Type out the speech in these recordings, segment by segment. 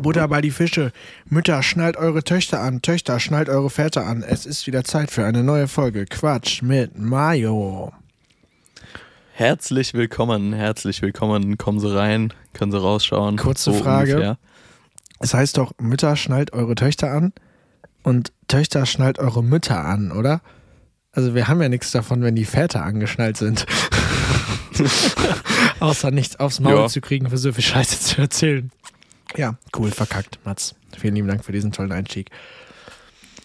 Butter bei die Fische. Mütter, schnallt eure Töchter an. Töchter, schnallt eure Väter an. Es ist wieder Zeit für eine neue Folge Quatsch mit Mayo. Herzlich willkommen, herzlich willkommen. Kommen Sie rein, können Sie rausschauen. Kurze Frage. ungefähr. Es heißt doch, Mütter, schnallt eure Töchter an und Töchter, schnallt eure Mütter an, oder? Also wir haben ja nichts davon, wenn die Väter angeschnallt sind. Außer nichts aufs Maul Ja. zu kriegen, für so viel Scheiße zu erzählen. Ja, cool, verkackt, Mats. Vielen lieben Dank für diesen tollen Einstieg.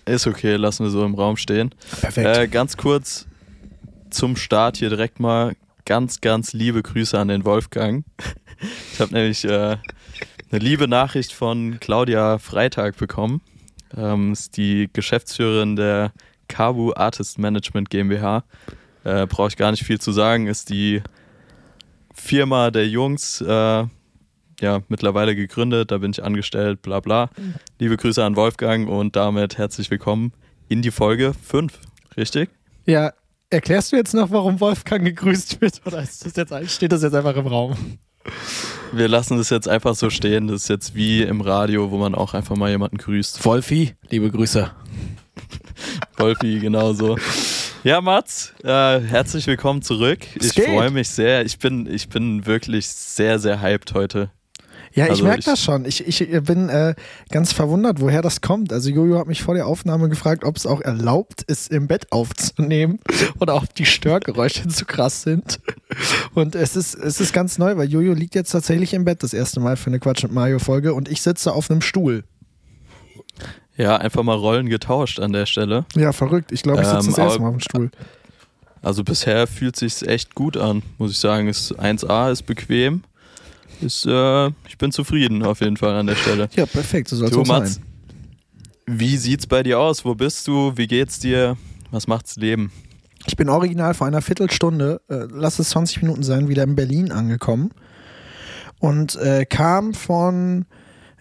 Ist okay, lassen wir so im Raum stehen. Perfekt. Äh, ganz kurz zum Start hier direkt mal ganz, ganz liebe Grüße an den Wolfgang. Ich habe nämlich äh, eine liebe Nachricht von Claudia Freitag bekommen. Ähm, ist die Geschäftsführerin der Kabu Artist Management GmbH. Äh, Brauche ich gar nicht viel zu sagen. Ist die Firma der Jungs, äh, ja, mittlerweile gegründet. Da bin ich angestellt, bla bla. Liebe Grüße an Wolfgang und damit herzlich willkommen in die Folge 5. Richtig? ja, erklärst du jetzt noch, warum Wolfgang gegrüßt wird oder ist das jetzt, steht das jetzt einfach im Raum? Wir lassen das jetzt einfach so stehen. Das ist jetzt wie im Radio, wo man auch einfach mal jemanden grüßt. Wolfi, liebe Grüße. Wolfi, genauso. Ja, Mats, äh, herzlich willkommen zurück. Es Ich freue mich sehr. Ich bin, ich bin wirklich sehr, sehr hyped heute. Ja, ich Also merke das schon. Ich, ich bin äh, ganz verwundert, woher das kommt. Also Jojo hat mich vor der Aufnahme gefragt, ob es auch erlaubt ist, im Bett aufzunehmen oder ob die Störgeräusche zu krass sind. Und es ist, es ist ganz neu, weil Jojo liegt jetzt tatsächlich im Bett das erste Mal für eine Quatsch mit Mario Folge und ich sitze auf einem Stuhl. Ja, einfach mal Rollen getauscht an der Stelle. Ja, verrückt. Ich glaube, ich sitze Ähm, das erste Mal auf dem Stuhl. Also bisher fühlt sich's echt gut an, muss ich sagen. Ist 1A, ist bequem. Ist, äh, ich bin zufrieden auf jeden Fall an der Stelle. Ja, perfekt. So soll es sein. wie sieht's bei dir aus? Wo bist du? Wie geht's dir? Was macht's Leben? Ich bin original vor einer Viertelstunde, äh, lass es 20 Minuten sein, wieder in Berlin angekommen und äh, kam von,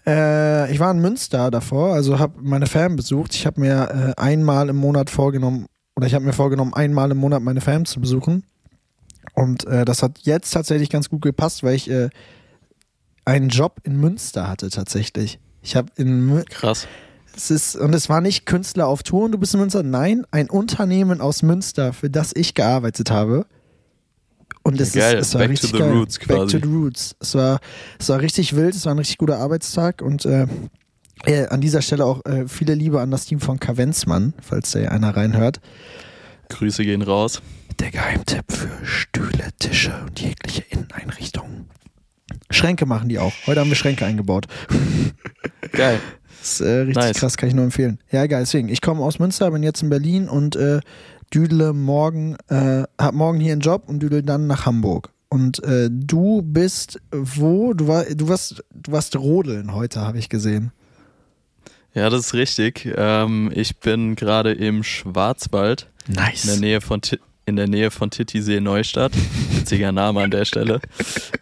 äh, ich war in Münster davor, also habe meine Fam besucht. Ich habe mir äh, einmal im Monat vorgenommen, oder ich habe mir vorgenommen, einmal im Monat meine Fam zu besuchen. Und äh, das hat jetzt tatsächlich ganz gut gepasst, weil ich äh, einen Job in Münster hatte tatsächlich. Ich habe in Mü Krass. es ist, und es war nicht Künstler auf Tour und du bist in Münster. Nein, ein Unternehmen aus Münster, für das ich gearbeitet habe. Und es, Geil, ist, es war back to richtig the geil. roots Back quasi. to the roots. Es war, es war richtig wild, es war ein richtig guter Arbeitstag und äh, äh, an dieser Stelle auch äh, viele Liebe an das Team von Kavenzmann, falls da einer reinhört. Grüße gehen raus. Der Geheimtipp für Stühle, Schränke machen die auch. Heute haben wir Schränke eingebaut. Geil. Das ist äh, richtig Nice. krass, kann ich nur empfehlen. Ja, geil, deswegen. Ich komme aus Münster, bin jetzt in Berlin und äh, düdle morgen, äh, hab morgen hier einen Job und düdle dann nach Hamburg. Und äh, du bist wo? Du, war, du, warst, du warst rodeln heute, habe ich gesehen. Ja, das ist richtig. Ähm, ich bin gerade im Schwarzwald, in der Nice. Nähe von, Ti- in der Nähe von Titisee Neustadt. Witziger Name an der Stelle.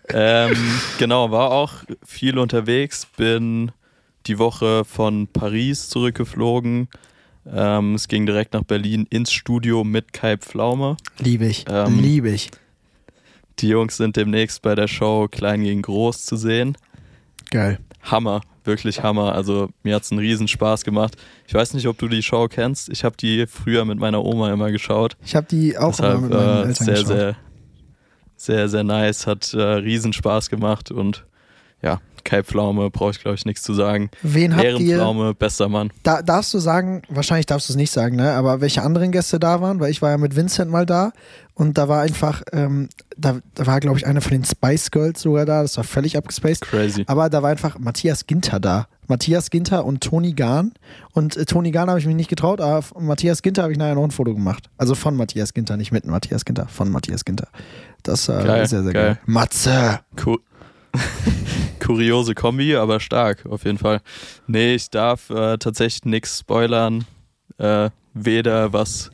Ähm, genau, war auch viel unterwegs, bin die Woche von Paris zurückgeflogen. Ähm, es ging direkt nach Berlin ins Studio mit Kai Pflaume. Liebe ich. Ähm, Liebe ich. Die Jungs sind demnächst bei der Show Klein gegen Groß zu sehen. Geil. Hammer, wirklich Hammer. Also mir hat's einen riesen Spaß gemacht. Ich weiß nicht, ob du die Show kennst. Ich habe die früher mit meiner Oma immer geschaut. Ich habe die auch immer Deshalb mit meinen äh, Eltern sehr, geschaut. sehr, sehr, sehr nice. Hat äh, riesen Spaß gemacht und ja, Kai Pflaume brauche ich glaube ich nichts zu sagen. Wen habt ihr? Ehrenpflaume, bester Mann. Da, darfst du sagen, wahrscheinlich darfst du es nicht sagen, ne? aber welche anderen Gäste da waren, weil ich war ja mit Vincent mal da und da war einfach, ähm, da, da war glaube ich eine von den Spice Girls sogar da, das war völlig abgespaced, Crazy. aber da war einfach Matthias Ginter da. Matthias Ginter und Toni Gahn und äh, Toni Gahn habe ich mich nicht getraut, aber von Matthias Ginter habe ich nachher noch ein Foto gemacht. Also von Matthias Ginter, nicht mit Matthias Ginter, von Matthias Ginter. Das war Geil, sehr, sehr geil. geil. Matze! Ku Kuriose Kombi, aber stark auf jeden Fall. Nee, ich darf äh, tatsächlich nichts spoilern. Äh, weder was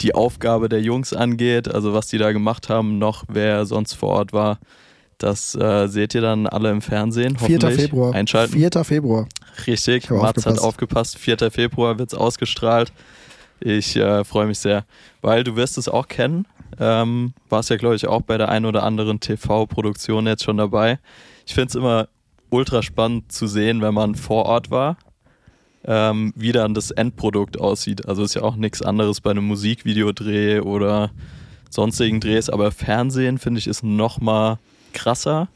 die Aufgabe der Jungs angeht, also was die da gemacht haben, noch wer sonst vor Ort war. Das äh, seht ihr dann alle im Fernsehen. 4. hoffentlich. Februar. Einschalten. 4. Februar. Richtig, Mats hat aufgepasst. aufgepasst. 4. Februar wird es ausgestrahlt. Ich äh, freue mich sehr, weil du wirst es auch kennen. Ähm, warst ja, glaube ich, auch bei der ein oder anderen TV-Produktion jetzt schon dabei. Ich finde es immer ultra spannend zu sehen, wenn man vor Ort war, ähm, wie dann das Endprodukt aussieht. Also ist ja auch nichts anderes bei einem Musikvideodreh oder sonstigen Drehs, aber Fernsehen finde ich ist noch mal krasser,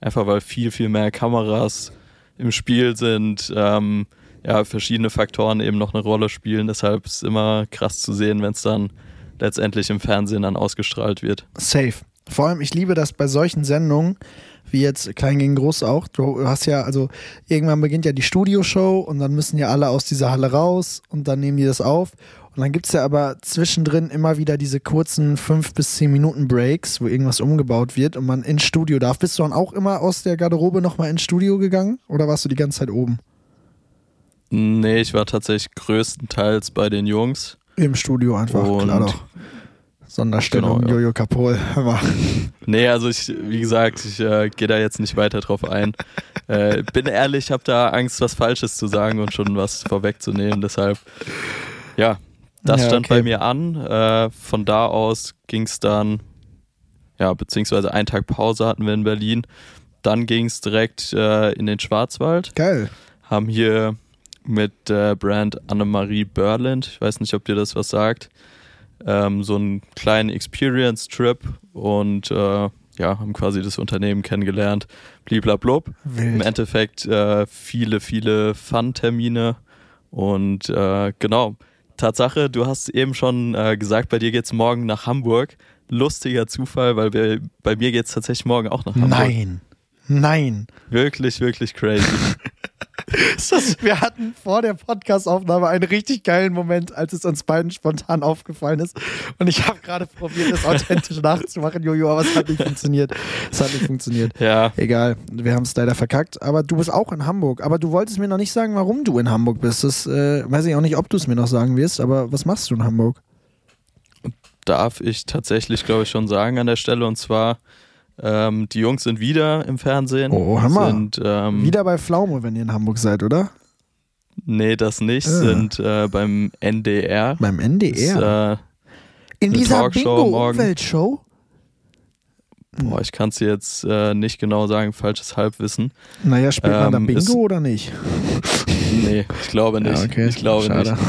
einfach weil viel viel mehr Kameras im Spiel sind, ähm, ja verschiedene Faktoren eben noch eine Rolle spielen. Deshalb ist es immer krass zu sehen, wenn es dann letztendlich im Fernsehen dann ausgestrahlt wird. Safe. Vor allem, ich liebe das bei solchen Sendungen, wie jetzt Klein gegen Groß auch. Du hast ja, also irgendwann beginnt ja die Studioshow und dann müssen ja alle aus dieser Halle raus und dann nehmen die das auf. Und dann gibt es ja aber zwischendrin immer wieder diese kurzen fünf bis zehn Minuten Breaks, wo irgendwas umgebaut wird und man ins Studio darf. Bist du dann auch immer aus der Garderobe nochmal ins Studio gegangen oder warst du die ganze Zeit oben? Nee, ich war tatsächlich größtenteils bei den Jungs. Im Studio einfach, Und klar doch. Sonderstellung, Genau, ja. Jojo Kapol. Hör mal. Nee, also ich, wie gesagt, ich äh, gehe da jetzt nicht weiter drauf ein. Äh, bin ehrlich, habe da Angst, was Falsches zu sagen und schon was vorwegzunehmen. Deshalb, ja, das Ja, stand okay. bei mir an. Äh, von da aus ging es dann, ja, beziehungsweise einen Tag Pause hatten wir in Berlin. Dann ging es direkt äh, in den Schwarzwald. Geil. Haben hier mit der Brand Annemarie Berland, ich weiß nicht, ob dir das was sagt, ähm, so einen kleinen Experience-Trip und äh, ja, haben quasi das Unternehmen kennengelernt. Bliblablub. Im Wild. Endeffekt äh, viele, viele Fun-Termine und äh, genau. Tatsache, du hast eben schon äh, gesagt, bei dir geht's morgen nach Hamburg. Lustiger Zufall, weil bei, bei mir geht's tatsächlich morgen auch nach Hamburg. Nein. Nein. Wirklich, wirklich crazy. Das, wir hatten vor der Podcast-Aufnahme einen richtig geilen Moment, als es uns beiden spontan aufgefallen ist. Und ich habe gerade probiert, es authentisch nachzumachen, Jojo, aber es hat nicht funktioniert. Es hat nicht funktioniert. ja, Egal, wir haben es leider verkackt. Aber du bist auch in Hamburg. Aber du wolltest mir noch nicht sagen, warum du in Hamburg bist. Das äh, weiß ich auch nicht, ob du es mir noch sagen wirst. Aber was machst du in Hamburg? darf ich tatsächlich, glaube ich, schon sagen an der Stelle. Und zwar, ähm, die Jungs sind wieder im Fernsehen. Oh, Hammer. Sind, ähm, Wieder bei Pflaume, wenn ihr in Hamburg seid, oder? Nee, das nicht. Ah. Sind äh, beim NDR. Beim NDR. Ist, äh, in dieser. Bingo-Umweltshow? boah, ich kann es jetzt äh, nicht genau sagen, falsches Halbwissen. Naja, spielt man da Ähm, Bingo ist- oder nicht? Nee, ich glaube nicht. Ja, okay. Ich glaube Schade. nicht.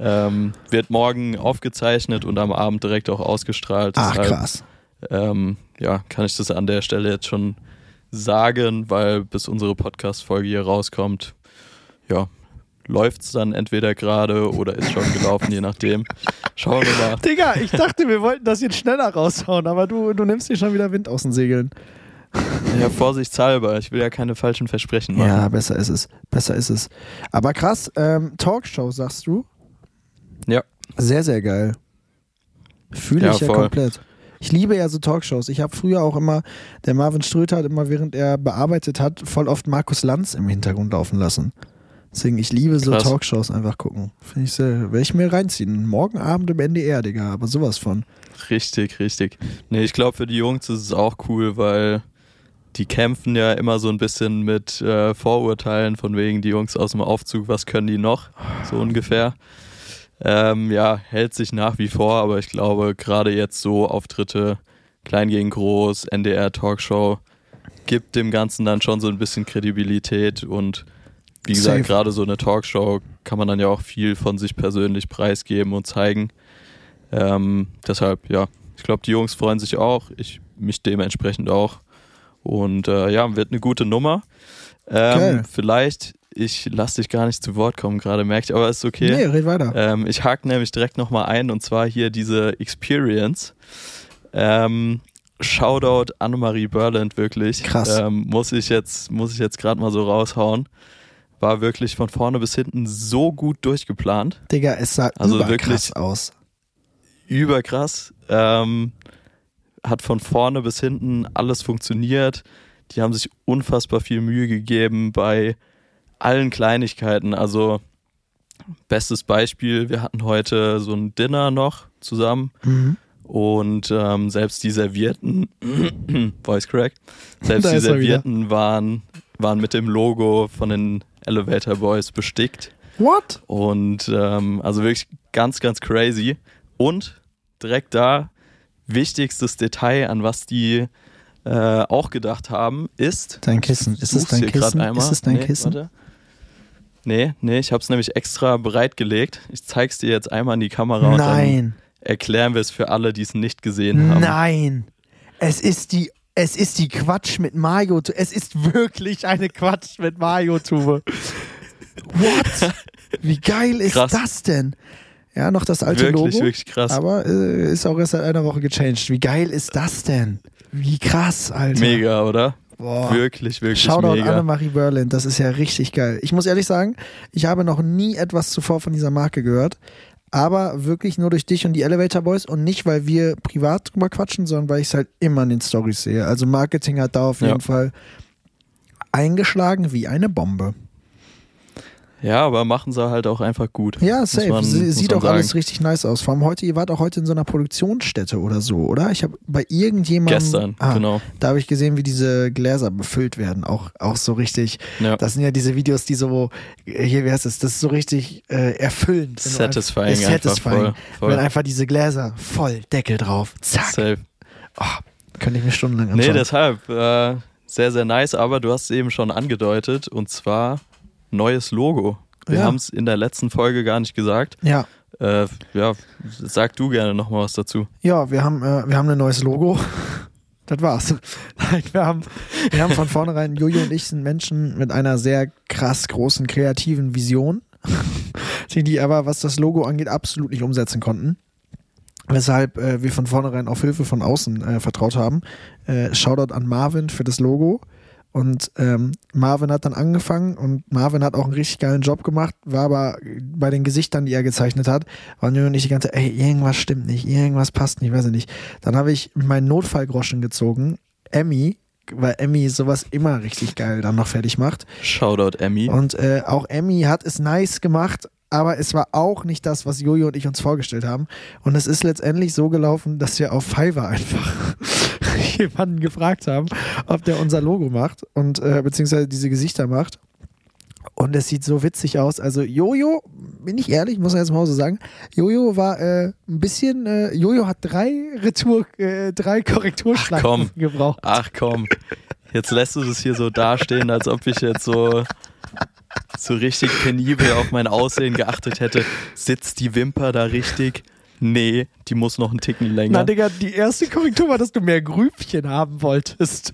Ähm, wird morgen aufgezeichnet und am Abend direkt auch ausgestrahlt. Ach, krass. Ähm, ja, kann ich das an der Stelle jetzt schon sagen, weil bis unsere Podcast-Folge hier rauskommt, ja, läuft es dann entweder gerade oder ist schon gelaufen, je nachdem. Schauen wir mal. Digga, ich dachte, wir wollten das jetzt schneller raushauen, aber du, du nimmst dir schon wieder Wind aus den Segeln. Ja, vorsichtshalber, ich will ja keine falschen Versprechen machen. Ja, besser ist es. Besser ist es. Aber krass, ähm, Talkshow, sagst du? Ja. Sehr, sehr geil. Fühle Ja, ich ja voll. komplett. Ich liebe ja so Talkshows. Ich habe früher auch immer, der Marvin Ströter hat immer, während er bearbeitet hat, voll oft Markus Lanz im Hintergrund laufen lassen. Deswegen, ich liebe so Krass. Talkshows einfach gucken. Finde ich sehr, werde ich mir reinziehen. Morgen Abend im NDR, Digga, aber sowas von. Richtig, richtig. Nee, ich glaube, für die Jungs ist es auch cool, weil die kämpfen ja immer so ein bisschen mit äh, Vorurteilen von wegen die Jungs aus dem Aufzug, was können die noch? So ungefähr. Ähm, ja, hält sich nach wie vor, aber ich glaube, gerade jetzt so Auftritte, klein gegen groß, NDR Talkshow, gibt dem Ganzen dann schon so ein bisschen Kredibilität und wie gesagt, Safe. gerade so eine Talkshow kann man dann ja auch viel von sich persönlich preisgeben und zeigen. Ähm, deshalb, ja, ich glaube, die Jungs freuen sich auch, ich mich dementsprechend auch. Und äh, ja, wird eine gute Nummer. Ähm, vielleicht, ich lasse dich gar nicht zu Wort kommen, gerade merke ich, aber ist okay. Nee, red weiter. Ähm, ich hake nämlich direkt nochmal ein und zwar hier diese Experience. Ähm, Shoutout Annemarie Berland, wirklich. Krass. Ähm, muss ich jetzt, muss ich jetzt gerade mal so raushauen. War wirklich von vorne bis hinten so gut durchgeplant. Digga, es sah also überkrass wirklich- aus. Überkrass. Ähm, hat von vorne bis hinten alles funktioniert. Die haben sich unfassbar viel Mühe gegeben bei allen Kleinigkeiten. Also, bestes Beispiel, wir hatten heute so ein Dinner noch zusammen Mhm. und ähm, selbst die Servierten, Voice Crack, selbst die er. Servierten waren, waren mit dem Logo von den Elevator Boys bestickt. What? Und ähm, also wirklich ganz, ganz crazy. Und direkt da, wichtigstes Detail, an was die äh, auch gedacht haben, ist. Dein Kissen. Ist es dein Kissen? Ist es dein nee, Kissen? Warte. Nee, nee, ich habe es nämlich extra bereitgelegt. Ich zeig's dir jetzt einmal in die Kamera und dann erklären wir es für alle, die es nicht gesehen haben. Nein. Es ist die es ist die Quatsch mit Mario. Es ist wirklich eine Quatsch mit Mario Tube. What? Wie geil ist Krass. das denn? Ja, noch das alte wirklich, Logo. wirklich krass. Aber äh, ist auch erst seit einer Woche gechanged. Wie geil ist das denn? Wie krass, Alter. Mega, oder? Boah. Wirklich, wirklich Shoutout mega. Annemarie Berlin, das ist ja richtig geil. Ich muss ehrlich sagen, ich habe noch nie etwas zuvor von dieser Marke gehört, aber wirklich nur durch dich und die Elevator Boys und nicht, weil wir privat drüber quatschen, sondern weil ich es halt immer in den Stories sehe. Also Marketing hat da auf jeden Ja. Fall eingeschlagen wie eine Bombe. Ja, aber machen sie halt auch einfach gut. Ja, safe. man- sieht auch alles sagen. richtig nice aus. Vor allem heute, ihr wart auch heute in so einer Produktionsstätte oder so, oder? Ich habe bei irgendjemandem. Gestern, ah, genau. Da habe ich gesehen, wie diese Gläser befüllt werden. Auch, auch so richtig. Ja. Das sind ja diese Videos, die so, hier, wie heißt es, das ist so richtig äh, erfüllend. Satisfying einfach, satisfying. voll, voll. Wenn einfach diese Gläser voll Deckel drauf. Zack. Safe. Oh, könnte ich mir stundenlang Nee, anschauen. deshalb äh, sehr, sehr nice, aber du hast es eben schon angedeutet und zwar neues Logo. Wir Ja. haben es in der letzten Folge gar nicht gesagt. ja. Äh, ja, sag du gerne nochmal was dazu. Ja, wir haben, äh, wir haben ein neues Logo. Das war's. Nein, wir haben, wir haben von vornherein, Jojo und ich sind Menschen mit einer sehr krass großen kreativen Vision, die die aber, was das Logo angeht, absolut nicht umsetzen konnten. Weshalb äh, wir von vornherein auf Hilfe von außen äh, vertraut haben. Äh, Shoutout an Marvin für das Logo. Und ähm, Marvin hat dann angefangen und Marvin hat auch einen richtig geilen Job gemacht, war aber bei den Gesichtern, die er gezeichnet hat, waren Jürgen und ich die ganze Zeit, ey, irgendwas stimmt nicht, irgendwas passt nicht, weiß ich nicht. Dann habe ich meinen Notfallgroschen gezogen, Emmy, weil Emmy sowas immer richtig geil dann noch fertig macht. Shoutout Emmy. Und äh, auch Emmy hat es nice gemacht, aber es war auch nicht das, was Jojo und ich uns vorgestellt haben. Und es ist letztendlich so gelaufen, dass wir auf Fiverr einfach jemanden gefragt haben, ob der unser Logo macht und äh, beziehungsweise diese Gesichter macht. Und es sieht so witzig aus. Also Jojo, bin ich ehrlich, muss man jetzt mal so sagen, Jojo war äh, ein bisschen, äh, Jojo hat drei Retour, äh, drei Korrekturschleifen gebraucht. Ach komm, jetzt lässt du das hier so dastehen, als ob ich jetzt so, so richtig penibel auf mein Aussehen geachtet hätte. Sitzt die Wimper da richtig? Nee, die muss noch einen Ticken Na, länger. Digga, die erste Korrektur war, dass du mehr Grübchen haben wolltest.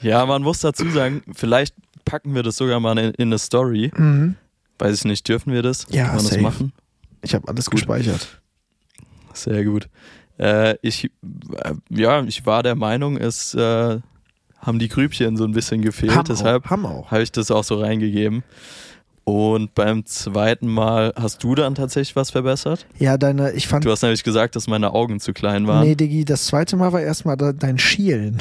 Ja, man muss dazu sagen, vielleicht packen wir das sogar mal in, in eine Story. Weiß ich nicht, dürfen wir das? Ja, Kann man safe. das machen? Ich habe alles Gut. gespeichert. Sehr gut. Äh, ich, äh, ja, ich war der Meinung, es äh, haben die Grübchen so ein bisschen gefehlt, Haben deshalb habe ich das auch so reingegeben. Und beim zweiten Mal hast du dann tatsächlich was verbessert? Ja, deine, ich fand. Du hast nämlich gesagt, dass meine Augen zu klein waren. Nee, Diggi, das zweite Mal war erstmal de dein Schielen.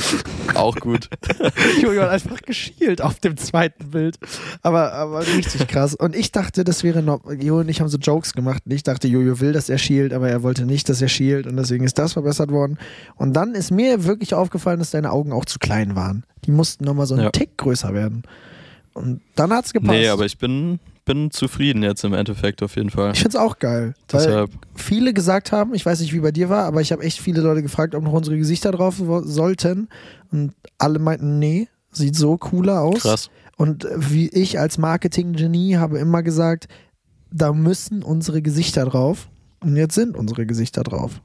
Auch gut. Jojo hat einfach geschielt auf dem zweiten Bild. Aber, aber richtig krass. Und ich dachte, das wäre noch. Jojo und ich haben so Jokes gemacht. Und ich dachte, Jojo will, dass er schielt, aber er wollte nicht, dass er schielt. Und deswegen ist das verbessert worden. Und dann ist mir wirklich aufgefallen, dass deine Augen auch zu klein waren. Die mussten nochmal so einen Ja. Tick größer werden. Und dann hat's gepasst. Nee, aber ich bin, bin zufrieden jetzt im Endeffekt auf jeden Fall. ich find's auch geil. Weil Deshalb, viele gesagt haben, ich weiß nicht, wie bei dir war, aber ich habe echt viele Leute gefragt, ob noch unsere Gesichter drauf sollten. Und alle meinten, nee, sieht so cooler aus. krass. Und wie ich als Marketing-Genie habe immer gesagt, da müssen unsere Gesichter drauf. Und jetzt sind unsere Gesichter drauf.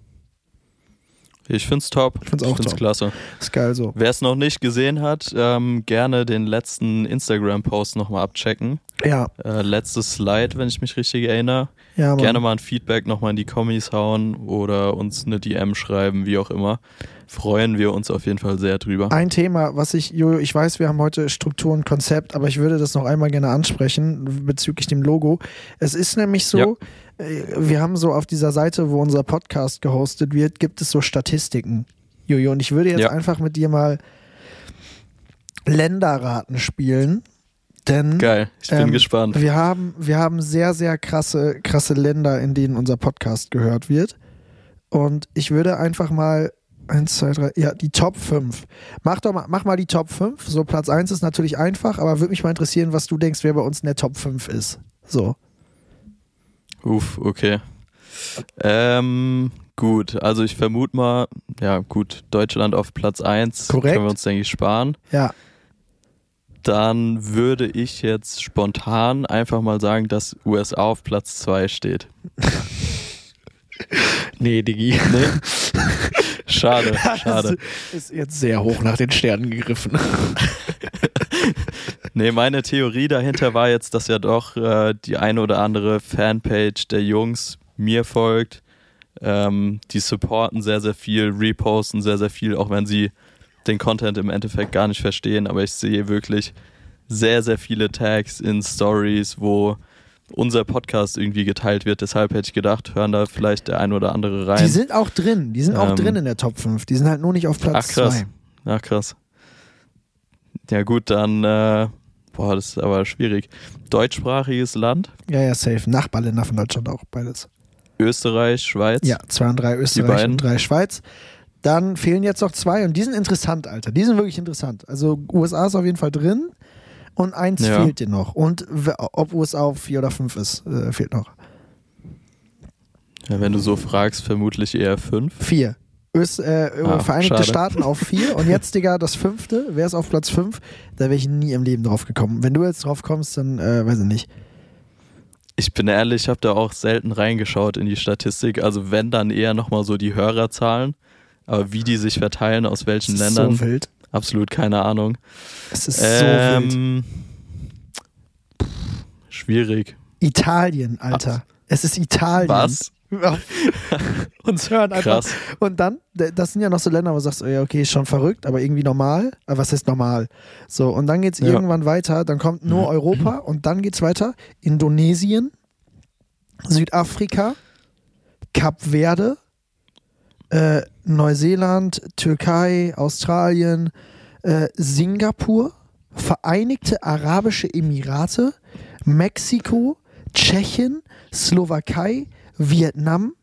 Ich find's top. Ich find's auch top. klasse. Ist geil so. Wer es noch nicht gesehen hat, ähm, gerne den letzten Instagram-Post nochmal abchecken. Ja, Äh, letztes Slide, wenn ich mich richtig erinnere. ja, Mann. Gerne mal ein Feedback nochmal in die Kommis hauen oder uns eine DM schreiben, wie auch immer. Freuen wir uns auf jeden Fall sehr drüber. Ein Thema, was ich, Jojo, ich weiß, wir haben heute Struktur und Konzept, aber ich würde das noch einmal gerne ansprechen bezüglich dem Logo. Es ist nämlich so, Ja. Äh, wir haben so auf dieser Seite, wo unser Podcast gehostet wird, gibt es so Statistiken. Jojo, und ich würde jetzt Ja. einfach mit dir mal Länderraten spielen. Denn Geil, ich bin ähm, gespannt. wir haben, wir haben sehr, sehr krasse, krasse Länder, in denen unser Podcast gehört wird. Und ich würde einfach mal eins, zwei, drei, ja, die Top 5. Mach doch mal, mach mal die Top 5. So, Platz 1 ist natürlich einfach, aber würde mich mal interessieren, was du denkst, wer bei uns in der Top 5 ist. So. Uff, okay. Ähm, Gut, also ich vermute mal, ja gut, Deutschland auf Platz 1 Korrekt. können wir uns, denke ich, sparen. Ja. Dann würde ich jetzt spontan einfach mal sagen, dass USA auf Platz 2 steht. Nee, Digi. Nee? schade, schade. Das ist jetzt sehr hoch nach den Sternen gegriffen. Nee, meine Theorie dahinter war jetzt, dass ja doch äh, die eine oder andere Fanpage der Jungs mir folgt. Ähm, die supporten sehr, sehr viel, reposten sehr, sehr viel, auch wenn sie den Content im Endeffekt gar nicht verstehen. Aber ich sehe wirklich sehr, sehr viele Tags in Stories, wo unser Podcast irgendwie geteilt wird. Deshalb hätte ich gedacht, hören da vielleicht der ein oder andere rein. Die sind auch drin. Die sind auch Ähm, drin in der Top 5. Die sind halt nur nicht auf Platz Ach, krass. 2. Ach krass. Ja gut, dann, äh, boah, das ist aber schwierig. Deutschsprachiges Land, Ja, ja, safe. Nachbarländer von Deutschland auch, beides. Österreich, Schweiz. Ja, zwei und drei Österreich und drei Schweiz. Dann fehlen jetzt noch zwei und die sind interessant, Alter. Die sind wirklich interessant. Also USA ist auf jeden Fall drin und eins Ja. fehlt dir noch. Und ob USA auf vier oder fünf ist, äh, fehlt noch. Ja, wenn du so fragst, vermutlich eher fünf. Vier. Öst, äh, Ah, Vereinigte schade. Staaten auf vier und jetzt, Digga, das fünfte. Wer ist auf Platz fünf? Da wäre ich nie im Leben drauf gekommen. Wenn du jetzt drauf kommst, dann äh, weiß ich nicht. Ich bin ehrlich, ich habe da auch selten reingeschaut in die Statistik. Also wenn, dann eher nochmal so die Hörerzahlen. Aber wie die sich verteilen, aus welchen Es ist Ländern, so wild. absolut keine Ahnung. Es ist so wild. ähm, pff, schwierig. Italien, Alter. Es ist Italien. Was? Uns hören einfach. Krass. Und dann, das sind ja noch so Länder, wo du sagst, oh ja, okay, ist schon verrückt, aber irgendwie normal. Aber was heißt normal? So, und dann geht's Ja. irgendwann weiter, dann kommt nur Europa und dann geht's weiter. Indonesien, Südafrika, Kap Verde, äh, Neuseeland, Türkei, Australien, äh, Singapur, Vereinigte Arabische Emirate, Mexiko, Tschechien, Slowakei, Vietnam,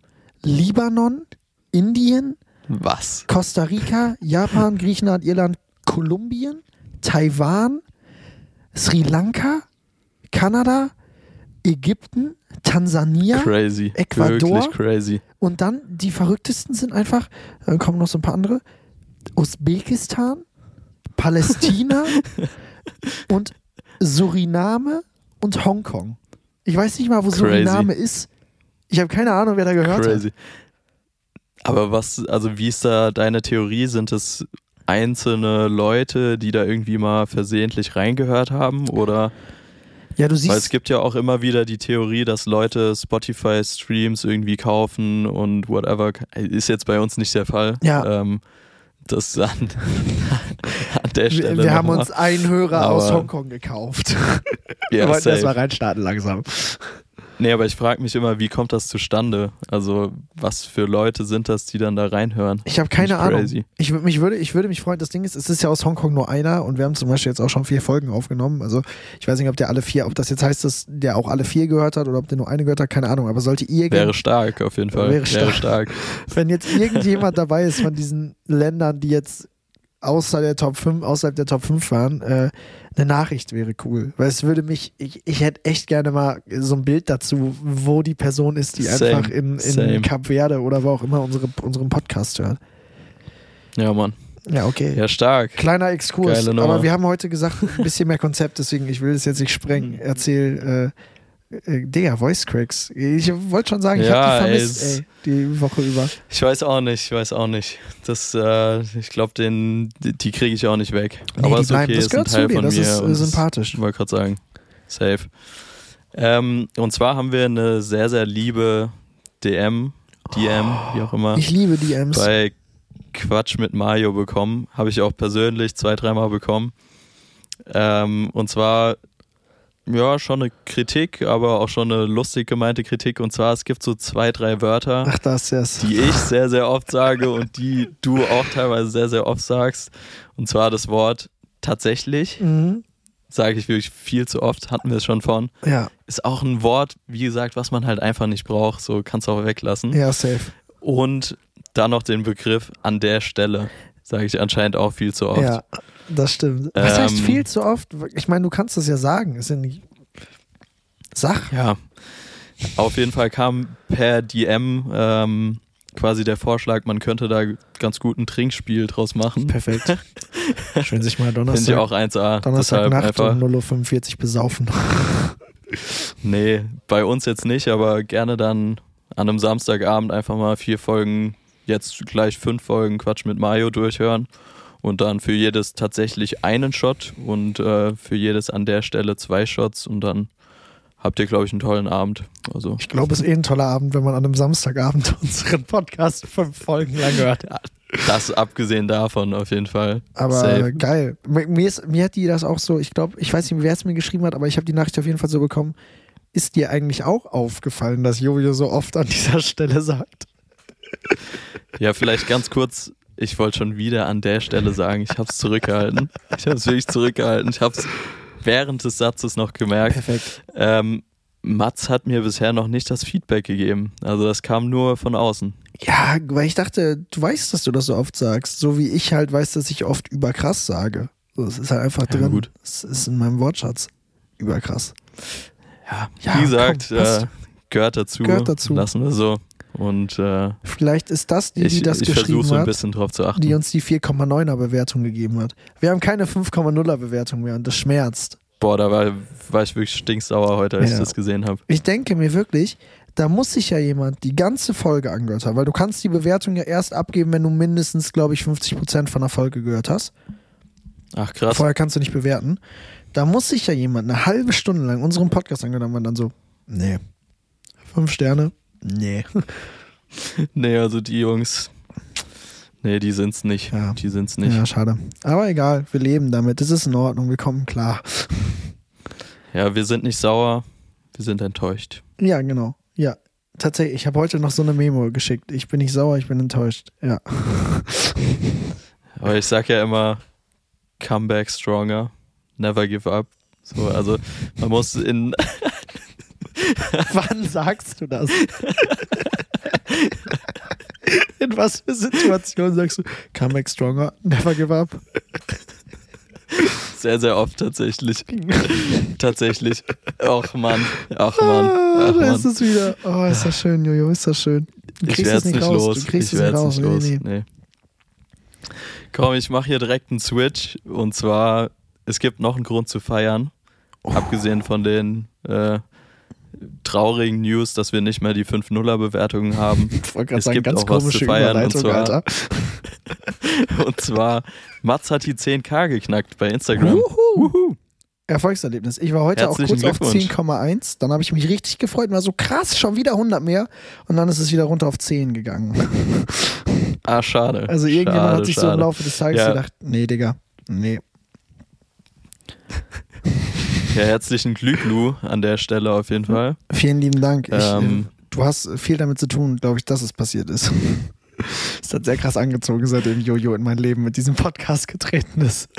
Libanon, Indien, Was? Costa Rica, Japan, Griechenland, Irland, Kolumbien, Taiwan, Sri Lanka, Kanada, Ägypten, Tansania Crazy. Ecuador? Crazy. und dann die verrücktesten sind einfach, dann kommen noch so ein paar andere, Usbekistan, Palästina und Suriname und Hongkong. Ich weiß nicht mal, wo Crazy. Suriname ist. Ich habe keine Ahnung, wer da gehört hat. Crazy. Aber was, also wie ist da deine Theorie? Sind es einzelne Leute, die da irgendwie mal versehentlich reingehört haben? Oder Ja, du weil es siehst, gibt ja auch immer wieder die Theorie, dass Leute Spotify-Streams irgendwie kaufen und whatever. Ist jetzt bei uns nicht der Fall. Ja. Ähm, das an, an der wir, Stelle. wir haben nochmal. uns einen Hörer aus Aber- Hongkong gekauft. ja, wir wollten erst mal safe. reinstarten langsam. Nee, aber ich frage mich immer, wie kommt das zustande? Also, was für Leute sind das, die dann da reinhören? Ich habe keine Nicht Ahnung. crazy. Ich, mich würde, ich würde mich freuen, das Ding ist, es ist ja aus Hongkong nur einer und wir haben zum Beispiel jetzt auch schon vier Folgen aufgenommen. Also ich weiß nicht, ob der alle vier, ob das jetzt heißt, dass der auch alle vier gehört hat oder ob der nur eine gehört hat, keine Ahnung. Aber sollte irgend, Wäre stark, auf jeden Fall. Wäre stark. stark. wenn jetzt irgendjemand dabei ist von diesen Ländern, die jetzt außer der Top 5, außerhalb der Top 5 waren, äh, eine Nachricht wäre cool. Weil es würde mich, ich, ich hätte echt gerne mal so ein Bild dazu, wo die Person ist, die Same, einfach in, in Kap Verde oder wo auch immer unsere, unseren Podcast hört. Ja, Mann. Ja, okay. Ja, stark. Kleiner Exkurs, aber wir haben heute gesagt, ein bisschen mehr Konzept, deswegen ich will es jetzt nicht sprengen. Erzähl, äh, äh, Digga, Voice Cracks. Ich wollte schon sagen, ich Ja, habe die ey, vermisst, es- ey, die Woche über. Ich weiß auch nicht, ich weiß auch nicht. Das, äh, ich glaube, den, die, kriege ich auch nicht weg. Nee, Aber ist okay, bleiben. Das ist ein gehört zu Teil von das mir. ist, äh, und sympathisch. Ich wollte gerade sagen, safe. Ähm, und zwar haben wir eine sehr, sehr liebe DM, DM, wie auch immer, Ich liebe DMs. bei Quatsch mit Mario bekommen. Habe ich auch persönlich zwei, dreimal bekommen. Ähm, und zwar, ja, schon eine Kritik, aber auch schon eine lustig gemeinte Kritik. Und zwar, es gibt so zwei, drei Wörter Ach, das ist es. die ich sehr, sehr oft sage und die du auch teilweise sehr, sehr oft sagst. Und zwar das Wort tatsächlich, Mhm. sage ich wirklich viel zu oft, hatten wir es schon von. Ja, Ist auch ein Wort, wie gesagt, was man halt einfach nicht braucht, so kannst du auch weglassen. ja, safe. Und dann noch den Begriff an der Stelle, sage ich anscheinend auch viel zu oft. Ja, das stimmt. Was heißt Ähm, viel zu oft? Ich meine, du kannst das ja sagen. Ist ja nicht. Sach. Ja. Auf jeden Fall kam per DM ähm, quasi der Vorschlag, man könnte da ganz gut ein Trinkspiel draus machen. Perfekt. Schön sich mal Finde ich Donnerstag, auch 1A. Deshalb Donnerstagnacht einfach, um 0.45 Uhr besaufen. nee, bei uns jetzt nicht, aber gerne dann an einem Samstagabend einfach mal vier Folgen, jetzt gleich fünf Folgen Quatsch mit Mario durchhören und dann für jedes tatsächlich einen Shot und äh, für jedes an der Stelle zwei Shots und dann habt ihr, glaube ich, einen tollen Abend. Also Ich glaube, es ist eh ein toller Abend, wenn man an einem Samstagabend unseren Podcast fünf Folgen lang hört. das abgesehen davon auf jeden Fall. Aber Safe. geil. Mir, ist, mir hat die das auch so, ich glaube, ich weiß nicht, wer es mir geschrieben hat, aber ich habe die Nachricht auf jeden Fall so bekommen. Ist dir eigentlich auch aufgefallen, dass Jojo so oft an dieser Stelle sagt? Ja, vielleicht ganz kurz. Ich wollte schon wieder an der Stelle sagen, ich habe es zurückgehalten. Ich habe es wirklich zurückgehalten. Ich habe es während des Satzes noch gemerkt. Perfekt. Ähm, Mats hat mir bisher noch nicht das Feedback gegeben. Also das kam nur von außen. Ja, weil ich dachte, du weißt, dass du das so oft sagst. So wie ich halt weiß, dass ich oft überkrass sage. Es ist halt einfach Ja, drin. gut. Es ist in meinem Wortschatz. Überkrass. Ja, Ja, wie gesagt, komm, äh, gehört dazu. Gehört dazu. Lassen wir so. Und äh, Vielleicht ist das die, die ich, das ich geschrieben so ein hat, bisschen drauf zu achten. die uns die 4,9er Bewertung gegeben hat. Wir haben keine 5,0er Bewertung mehr und das schmerzt. Boah, da war, war ich wirklich stinksauer heute, als Ja. ich das gesehen habe. Ich denke mir wirklich, da muss sich ja jemand die ganze Folge angehört haben, weil du kannst die Bewertung ja erst abgeben, wenn du mindestens, glaube ich, 50% von der Folge gehört hast. Ach krass. Vorher kannst du nicht bewerten. Da muss sich ja jemand eine halbe Stunde lang unseren Podcast angehört haben und dann so, nee. Fünf Sterne? Nee. Nee, also die Jungs, nee, die sind's nicht. Ja. Die sind's nicht. Ja, schade. Aber egal, wir leben damit. Es ist in Ordnung, wir kommen klar. Ja, wir sind nicht sauer, wir sind enttäuscht. Ja, genau. Ja. Tatsächlich, ich habe heute noch so eine Memo geschickt. Ich bin nicht sauer, ich bin enttäuscht. Ja. Aber ich sag ja immer, come back stronger, never give up. So, also man muss in, Wann sagst du das? In was für Situationen sagst du, come back stronger, never give up? sehr, sehr oft tatsächlich. tatsächlich. Ach Mann, ach Mann, Ah, ach da ist es wieder. Oh, ist das schön, Jojo, ist das schön. Du Ich kriegst werd's es nicht raus. los. Du kriegst ich es nicht raus. nicht los. Nee, nee. Nee. Komm, ich mache hier direkt einen Switch. Und zwar, es gibt noch einen Grund zu feiern. Oh. Abgesehen von den äh, traurigen News, dass wir nicht mehr die 5-0er-Bewertungen haben. Ich wollte gerade Es sagen, gibt ganz auch was komische zu feiern, und Überleitung, zwar- Alter. Und zwar, Mats hat die 10k geknackt bei Instagram. Wuhu. Erfolgserlebnis. Ich war heute auch Herzlichen kurz auf Glückwunsch. 10,1. Dann habe ich mich richtig gefreut und war so krass, schon wieder 100 mehr. Und dann ist es wieder runter auf 10 gegangen. Ah, schade. Also irgendjemand schade, hat sich so im schade. Laufe des Tages Ja. gedacht, nee, Digga, nee. Ja, herzlichen Glücklu an der Stelle auf jeden Fall. Vielen lieben Dank. Ich, Ähm. äh, du hast viel damit zu tun, glaube ich, dass es passiert ist. Es hat sehr krass angezogen, seitdem Jojo in mein Leben mit diesem Podcast getreten ist.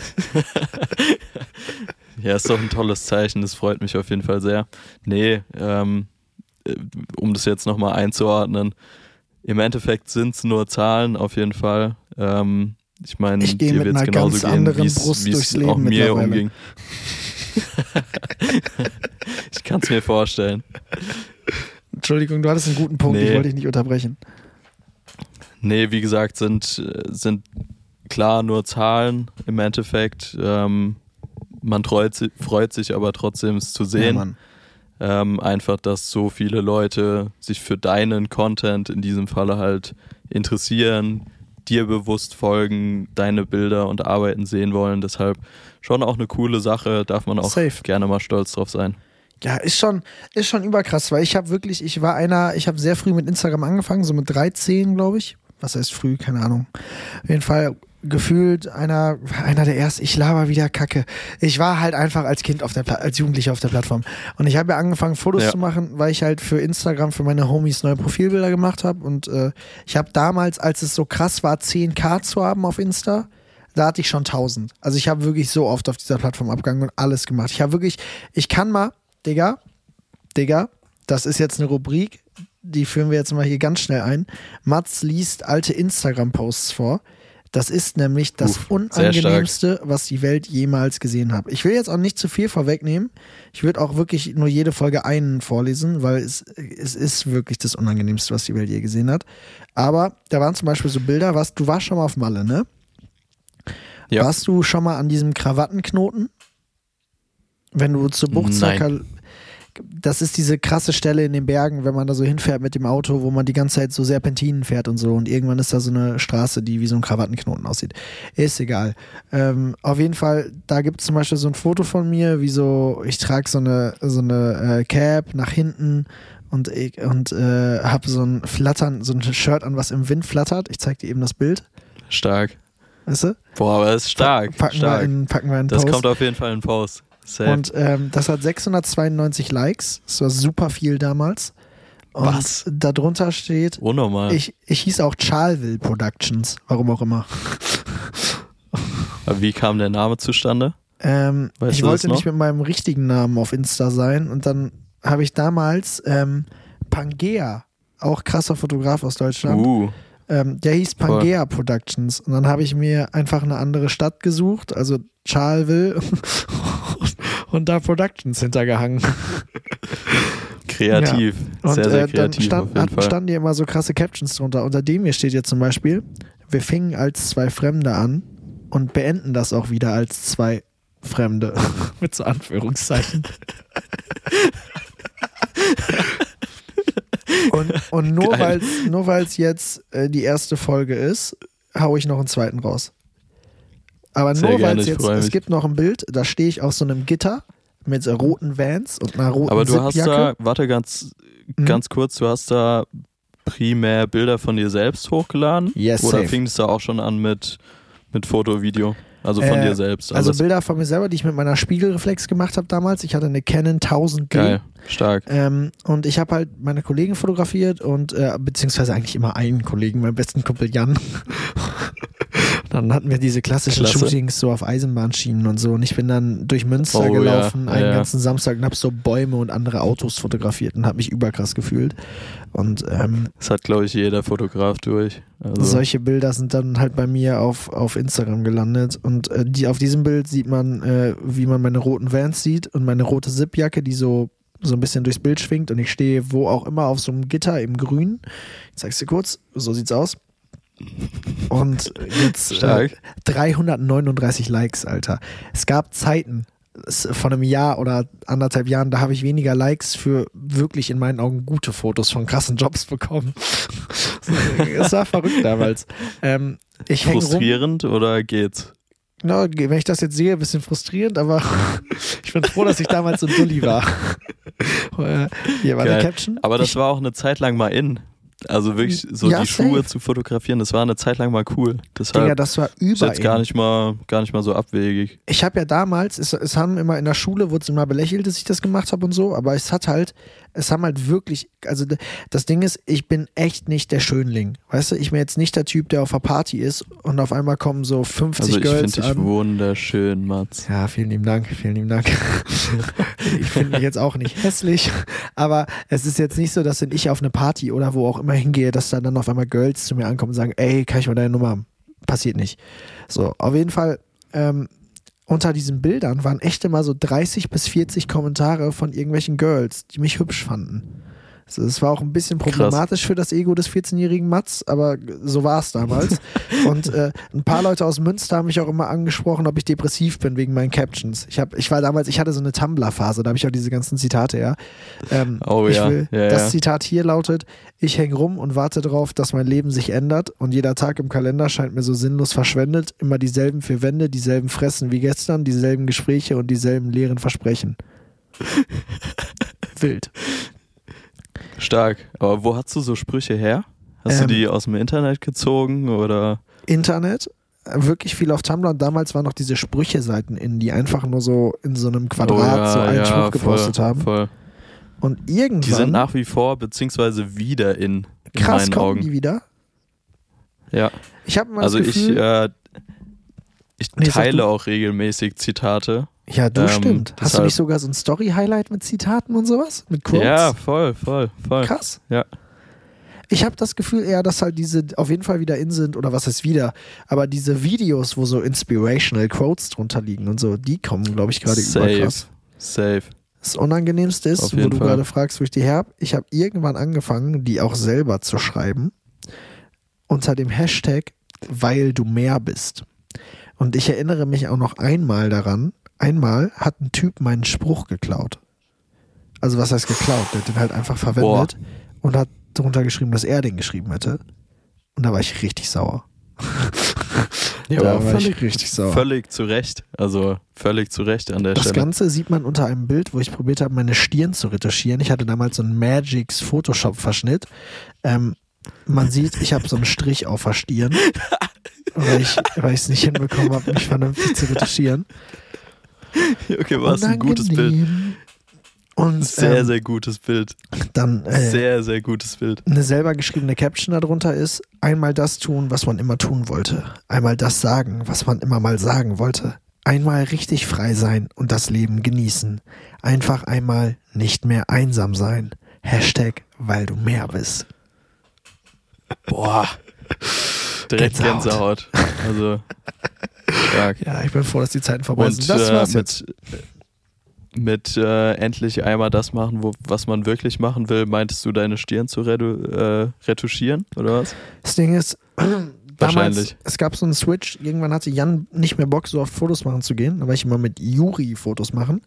Ja, ist doch ein tolles Zeichen, das freut mich auf jeden Fall sehr. Nee, ähm, äh, um das jetzt nochmal einzuordnen, im Endeffekt sind es nur Zahlen auf jeden Fall. Ähm, ich meine, dir mit wird es einer genauso ganz gehen, anderen wie es Brust wie es durchs Leben auch mir umging. ich kann es mir vorstellen. Entschuldigung, du hattest einen guten Punkt, ich Nee. wollte dich nicht unterbrechen. Nee, wie gesagt, sind, sind klar nur Zahlen im Endeffekt. Ähm, man freut, si- freut sich aber trotzdem, es zu Ja, sehen. Mann. ähm, einfach, dass so viele Leute sich für deinen Content in diesem Falle halt interessieren, dir bewusst folgen, deine Bilder und Arbeiten sehen wollen. Deshalb schon auch eine coole Sache, darf man auch Safe. gerne mal stolz drauf sein. Ja, ist schon, ist schon überkrass, weil ich habe wirklich, ich war einer, ich habe sehr früh mit Instagram angefangen, so mit 13, glaube ich. Was heißt früh, keine Ahnung. Auf jeden Fall gefühlt einer, einer der ersten, ich laber wieder Kacke. Ich war halt einfach als Kind auf der Pla als Jugendlicher auf der Plattform. Und ich habe ja angefangen, Fotos Ja. zu machen, weil ich halt für Instagram für meine Homies neue Profilbilder gemacht habe. Und äh, ich habe damals, als es so krass war, 10k zu haben auf Insta, da hatte ich schon 1000. Also ich habe wirklich so oft auf dieser Plattform abgegangen und alles gemacht. Ich habe wirklich, ich kann mal, Digga, Digga, das ist jetzt eine Rubrik, die führen wir jetzt mal hier ganz schnell ein. Mats liest alte Instagram-Posts vor. Das ist nämlich das Uff, unangenehmste, was die Welt jemals gesehen hat. Ich will jetzt auch nicht zu viel vorwegnehmen. Ich würde auch wirklich nur jede Folge einen vorlesen, weil es, es ist wirklich das unangenehmste, was die Welt je gesehen hat. Aber da waren zum Beispiel so Bilder, was du warst schon mal auf Malle, ne? Ja. Warst du schon mal an diesem Krawattenknoten? Wenn du zur Buchtzacker. Das ist diese krasse Stelle in den Bergen, wenn man da so hinfährt mit dem Auto, wo man die ganze Zeit so Serpentinen fährt und so. Und irgendwann ist da so eine Straße, die wie so ein Krawattenknoten aussieht. Ist egal. Ähm, auf jeden Fall, da gibt es zum Beispiel so ein Foto von mir, wie so, ich trage so eine, so eine äh, Cap nach hinten und, und äh, habe so ein Flattern, so ein Shirt an, was im Wind flattert. Ich zeig dir eben das Bild. Stark. Weißt du? Boah, aber das ist stark. Packen, stark. Wir in, packen wir in das Post. kommt auf jeden Fall in Post. Safe. Und ähm, das hat 692 Likes. Das war super viel damals. Und Was? darunter steht, Unnormal. ich, ich hieß auch Charleville Productions, warum auch immer. Aber wie kam der Name zustande? Ähm, ich das wollte nicht mit meinem richtigen Namen auf Insta sein und dann habe ich damals ähm, Pangea, auch krasser Fotograf aus Deutschland, Uh, ähm, der hieß Voll. Pangea Productions und dann habe ich mir einfach eine andere Stadt gesucht, also Charleville und da Productions hintergehangen. kreativ. Und sehr, sehr äh, dann kreativ stand, auf jeden hatten, standen hier immer so krasse Captions drunter. Unter dem hier steht jetzt zum Beispiel, wir fingen als zwei Fremde an und beenden das auch wieder als zwei Fremde. Mit so Anführungszeichen. Und, und nur weil es jetzt äh, die erste Folge ist, hau ich noch einen zweiten raus. Aber Sehr nur weil es jetzt, es gibt noch ein Bild, da stehe ich auf so einem Gitter mit so roten Vans und einer roten Aber du hast da, warte ganz, Mhm. ganz kurz, du hast da primär Bilder von dir selbst hochgeladen? Yes, Oder safe. fing es da auch schon an mit, mit Foto, Video? Also von Äh, dir selbst. Also alles. Bilder von mir selber, die ich mit meiner Spiegelreflex gemacht habe damals. Ich hatte eine Canon 1000D. Geil, stark. Ähm, und ich habe halt meine Kollegen fotografiert und äh, beziehungsweise eigentlich immer einen Kollegen, meinen besten Kumpel Jan. dann hatten wir diese klassischen Klasse. Shootings so auf Eisenbahnschienen und so. Und ich bin dann durch Münster Oh, ja, gelaufen, einen ja. ganzen Samstag und habe so Bäume und andere Autos fotografiert und habe mich überkrass gefühlt. Und ähm, Das hat, glaube ich, jeder Fotograf durch. Also, solche Bilder sind dann halt bei mir auf, auf Instagram gelandet. Und äh, die, auf diesem Bild sieht man, äh, wie man meine roten Vans sieht und meine rote Zipjacke, die so, so ein bisschen durchs Bild schwingt. Und ich stehe wo auch immer auf so einem Gitter im Grün. Ich zeig's dir kurz. So sieht's aus. Und jetzt äh, Stark. 339 Likes, Alter. Es gab Zeiten von einem Jahr oder anderthalb Jahren, da habe ich weniger Likes für wirklich in meinen Augen gute Fotos von krassen Jobs bekommen. Es war verrückt damals. Ähm, ich hänge rum. frustrierend oder geht's? Na, wenn ich das jetzt sehe, ein bisschen frustrierend, aber ich bin froh, dass ich damals so dulli war. Äh, Hier war Geil. der Caption. Aber das ich, war auch eine Zeit lang mal in. Also wirklich so Ja, die Schuhe safe. zu fotografieren, das war eine Zeit lang mal cool. Deshalb Digga, das war ist jetzt gar nicht mal, gar nicht mal so abwegig. ich habe ja damals, es, es haben immer in der Schule, wurde es immer belächelt, dass ich das gemacht habe und so, aber es hat halt, es haben halt wirklich, also das Ding ist, ich bin echt nicht der Schönling. Weißt du, ich bin jetzt nicht der Typ, der auf der Party ist und auf einmal kommen so 50 Also ich Girls finde dich wunderschön, Mats. Ja, vielen lieben Dank, vielen lieben Dank. ich finde mich jetzt auch nicht hässlich, aber es ist jetzt nicht so, dass wenn ich auf eine Party oder wo auch immer hingehe, dass da dann auf einmal Girls zu mir ankommen und sagen, ey, kann ich mal deine Nummer haben? Passiert nicht. So, auf jeden Fall, ähm, unter diesen Bildern waren echt immer so 30 bis 40 Kommentare von irgendwelchen Girls, die mich hübsch fanden. Es war auch ein bisschen Krass. problematisch für das Ego des 14-jährigen Mats, aber so war es damals. Und äh, ein paar Leute aus Münster haben mich auch immer angesprochen, ob ich depressiv bin wegen meinen Captions. Ich, hab, ich war damals, ich hatte so eine Tumblr-Phase, da habe ich auch diese ganzen Zitate, ja. Ähm, Oh ich ja, will, ja, das ja. Zitat hier lautet: Ich hänge rum und warte darauf, dass mein Leben sich ändert und jeder Tag im Kalender scheint mir so sinnlos verschwendet. Immer dieselben vier Wände, dieselben Fressen wie gestern, dieselben Gespräche und dieselben leeren Versprechen. Wild. Stark. Aber wo hast du so Sprüche her? Hast Ähm, du die aus dem Internet gezogen oder? Internet, wirklich viel auf Tumblr und damals waren noch diese Sprüche-Seiten in, die einfach nur so in so einem Quadrat so einen Spruch gepostet Oh voll, haben. Voll. Und irgendwann, Die sind nach wie vor beziehungsweise wieder in, in krass kommen Augen. die wieder. Ja. Ich habe mal Also das ich, Gefühl, äh, ich Nee, teile du. auch regelmäßig Zitate. Ja, du ähm, stimmt. Hast du nicht sogar so ein Story-Highlight mit Zitaten und sowas? Mit Quotes? Ja, voll, voll, voll. Krass. Ja. Ich habe das Gefühl eher, dass halt diese auf jeden Fall wieder in sind oder was heißt wieder, aber diese Videos, wo so inspirational Quotes drunter liegen und so, die kommen, glaube ich, gerade Safe. überkrass. Safe. Das Unangenehmste ist, wo du Fall. gerade fragst, wo ich die her hab, ich habe irgendwann angefangen, die auch selber zu schreiben unter dem Hashtag, weil du mehr bist. Und ich erinnere mich auch noch einmal daran, einmal hat ein Typ meinen Spruch geklaut. Also was heißt geklaut? Der hat den halt einfach verwendet und hat darunter geschrieben, dass er den geschrieben hätte. Und da war ich richtig sauer. Ja, da war ich völlig, richtig sauer. völlig zu Recht. Also völlig zu Recht an der Das Stelle. Ganze sieht man unter einem Bild, wo ich probiert habe, meine Stirn zu retuschieren. Ich hatte damals so einen Magix Photoshop-Verschnitt. Ähm, man sieht, ich habe so einen Strich auf der Stirn, ich weil ich es nicht hinbekommen habe, mich vernünftig zu retuschieren. okay, war es ein gutes Bild. Und Sehr, ähm, sehr gutes Bild. dann äh, Sehr, sehr gutes Bild. eine selber geschriebene Caption darunter ist, einmal das tun, was man immer tun wollte. Einmal das sagen, was man immer mal sagen wollte. Einmal richtig frei sein und das Leben genießen. Einfach einmal nicht mehr einsam sein. Hashtag, weil du mehr bist. Boah. Direkt Gänsehaut. Gänsehaut. Also, stark. Ja, ich bin froh, dass die Zeiten vorbei Und sind. Das äh, war's jetzt. mit, mit äh, endlich einmal das machen, wo, was man wirklich machen will, meintest du deine Stirn zu redu äh, retuschieren, oder was? Das Ding ist, damals, Wahrscheinlich. es gab so einen Switch, irgendwann hatte Jan nicht mehr Bock, so oft Fotos machen zu gehen. Da war ich immer mit Juri Fotos machen.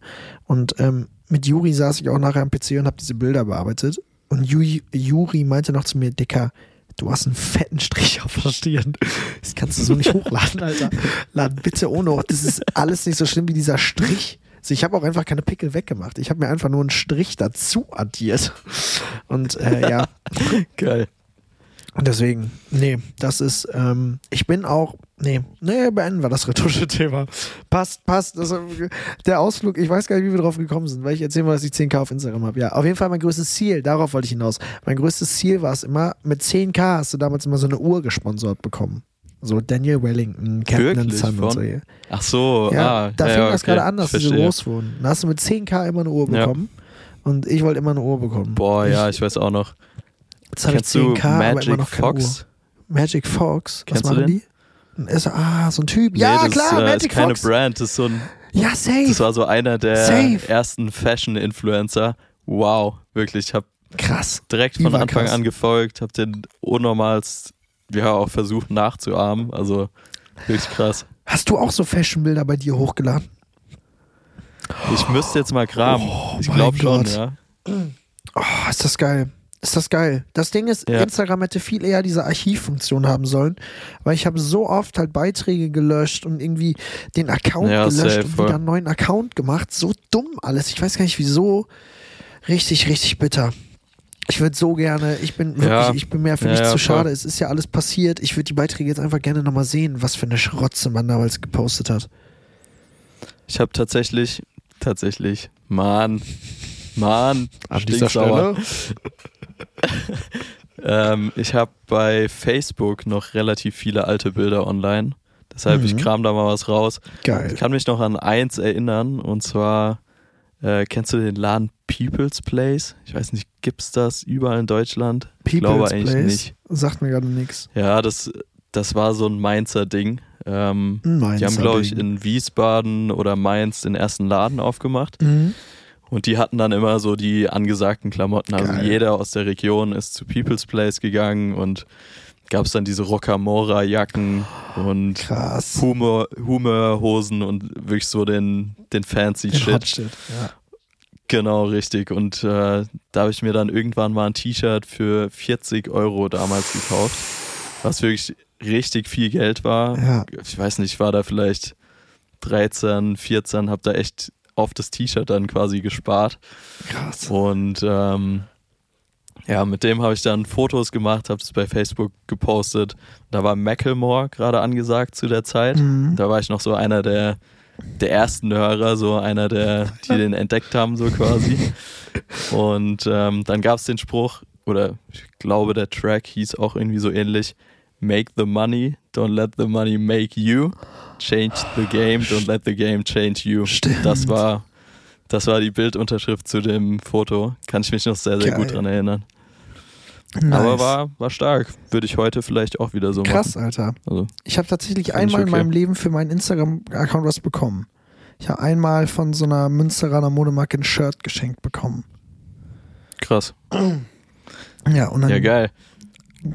Und ähm, mit Juri saß ich auch nachher am PC und habe diese Bilder bearbeitet. Und Juri, Juri meinte noch zu mir, Dicker, du hast einen fetten Strich auf der Stirn. Das kannst du so nicht hochladen, Alter. Lad bitte ohne. Das ist alles nicht so schlimm wie dieser Strich. Also ich habe auch einfach keine Pickel weggemacht. Ich habe mir einfach nur einen Strich dazu addiert. Und äh, ja, Geil. und deswegen, nee, das ist, ähm, ich bin auch, nee, nee, beenden wir das Retusche-Thema. Passt, passt. Das, der Ausflug, ich weiß gar nicht, wie wir drauf gekommen sind, weil ich erzähle mal, dass ich 10k auf Instagram habe. Ja, auf jeden Fall mein größtes Ziel, darauf wollte ich hinaus. Mein größtes Ziel war es immer, mit 10k hast du damals immer so eine Uhr gesponsert bekommen. So Daniel Wellington, Captain? Sun und so. Ja, Ach so, ja ah, da ja, fing ja, das okay. gerade an, dass Ich verstehe. groß wurden. Da hast du mit 10k immer eine Uhr Ja. bekommen. Und ich wollte immer eine Uhr bekommen. Boah, ja, ich weiß auch noch. Jetzt habe ich Kennst du 10k, aber immer Magic noch keine Uhr. Fox? Magic Fox. Was Kennst du machen den? die? S ah, so ein Typ. ja, nee, das klar, äh, Magic ist keine Fox. Brand, das ist so ein, Ja, safe. das war so einer der Safe. ersten Fashion-Influencer. Wow, wirklich, ich habe Krass. direkt von. Anfang an gefolgt, habe den unnormalst, ja, auch versucht nachzuahmen, also wirklich krass. Hast du auch so Fashion-Bilder bei dir hochgeladen? Ich müsste jetzt mal kramen. Oh ich glaube schon, ja. Oh, ist das geil. Ist das geil. Das Ding ist, Ja. Instagram hätte viel eher diese Archivfunktion haben sollen, weil ich habe so oft halt Beiträge gelöscht und irgendwie den Account Ja, gelöscht safe, und wieder einen neuen Account gemacht. So dumm alles. Ich weiß gar nicht wieso. Richtig, richtig bitter. Ich würde so gerne, ich bin wirklich, Ja. ich bin mir für mich zu schade. Es ist ja alles passiert. Ich würde die Beiträge jetzt einfach gerne nochmal sehen, was für eine Schrotze man damals gepostet hat. Ich habe tatsächlich, tatsächlich, Mann, Mann, stinksauer. Ähm, ich habe bei Facebook noch relativ viele alte Bilder online. Deshalb, ich Mhm. kram da mal was raus. Geil. Ich kann mich noch an eins erinnern und zwar, äh, kennst du den Laden People's Place? Ich weiß nicht, gibt's das überall in Deutschland? ich glaube People's eigentlich Place? nicht. Sagt mir gerade nichts. Ja, das, das war so ein Mainzer Ding. Ähm, Mainzer die haben, glaube ich, in Wiesbaden oder Mainz den ersten Laden aufgemacht. Mhm. Und die hatten dann immer so die angesagten Klamotten. Also Geil. jeder aus der Region ist zu People's Place gegangen und gab es dann diese Rockamora-Jacken und Krass. Humor, Humorhosen und wirklich so den, den fancy Den Shit. Shit. Ja. Genau, richtig. Und äh, da habe ich mir dann irgendwann mal ein T-Shirt für 40 Euro damals gekauft, was wirklich richtig viel Geld war. Ja. Ich weiß nicht, ich war da vielleicht 13, 14, habe da echt auf das T-Shirt dann quasi gespart. Krass. Und ähm, ja, mit dem habe ich dann Fotos gemacht, habe es bei Facebook gepostet. Da war Macklemore gerade angesagt zu der Zeit. Mhm. Da war ich noch so einer der, der ersten Hörer, so einer der, die den entdeckt haben, so quasi. Und ähm, dann gab es den Spruch, oder ich glaube, der Track hieß auch irgendwie so ähnlich: Make the money, don't let the money make you. Change the game, don't let the game change you. Stimmt. Das war, das war die Bildunterschrift zu dem Foto. Kann ich mich noch sehr, sehr gut Geil. dran erinnern. Nice. Aber war, war stark. Würde ich heute vielleicht auch wieder so Krass, machen. Alter. Also, Ich habe tatsächlich einmal in okay. meinem Leben für meinen Instagram-Account was bekommen. Ich habe einmal von so einer Münsteraner Modemarke ein Shirt geschenkt bekommen. krass. Ja, und dann Ja, geil.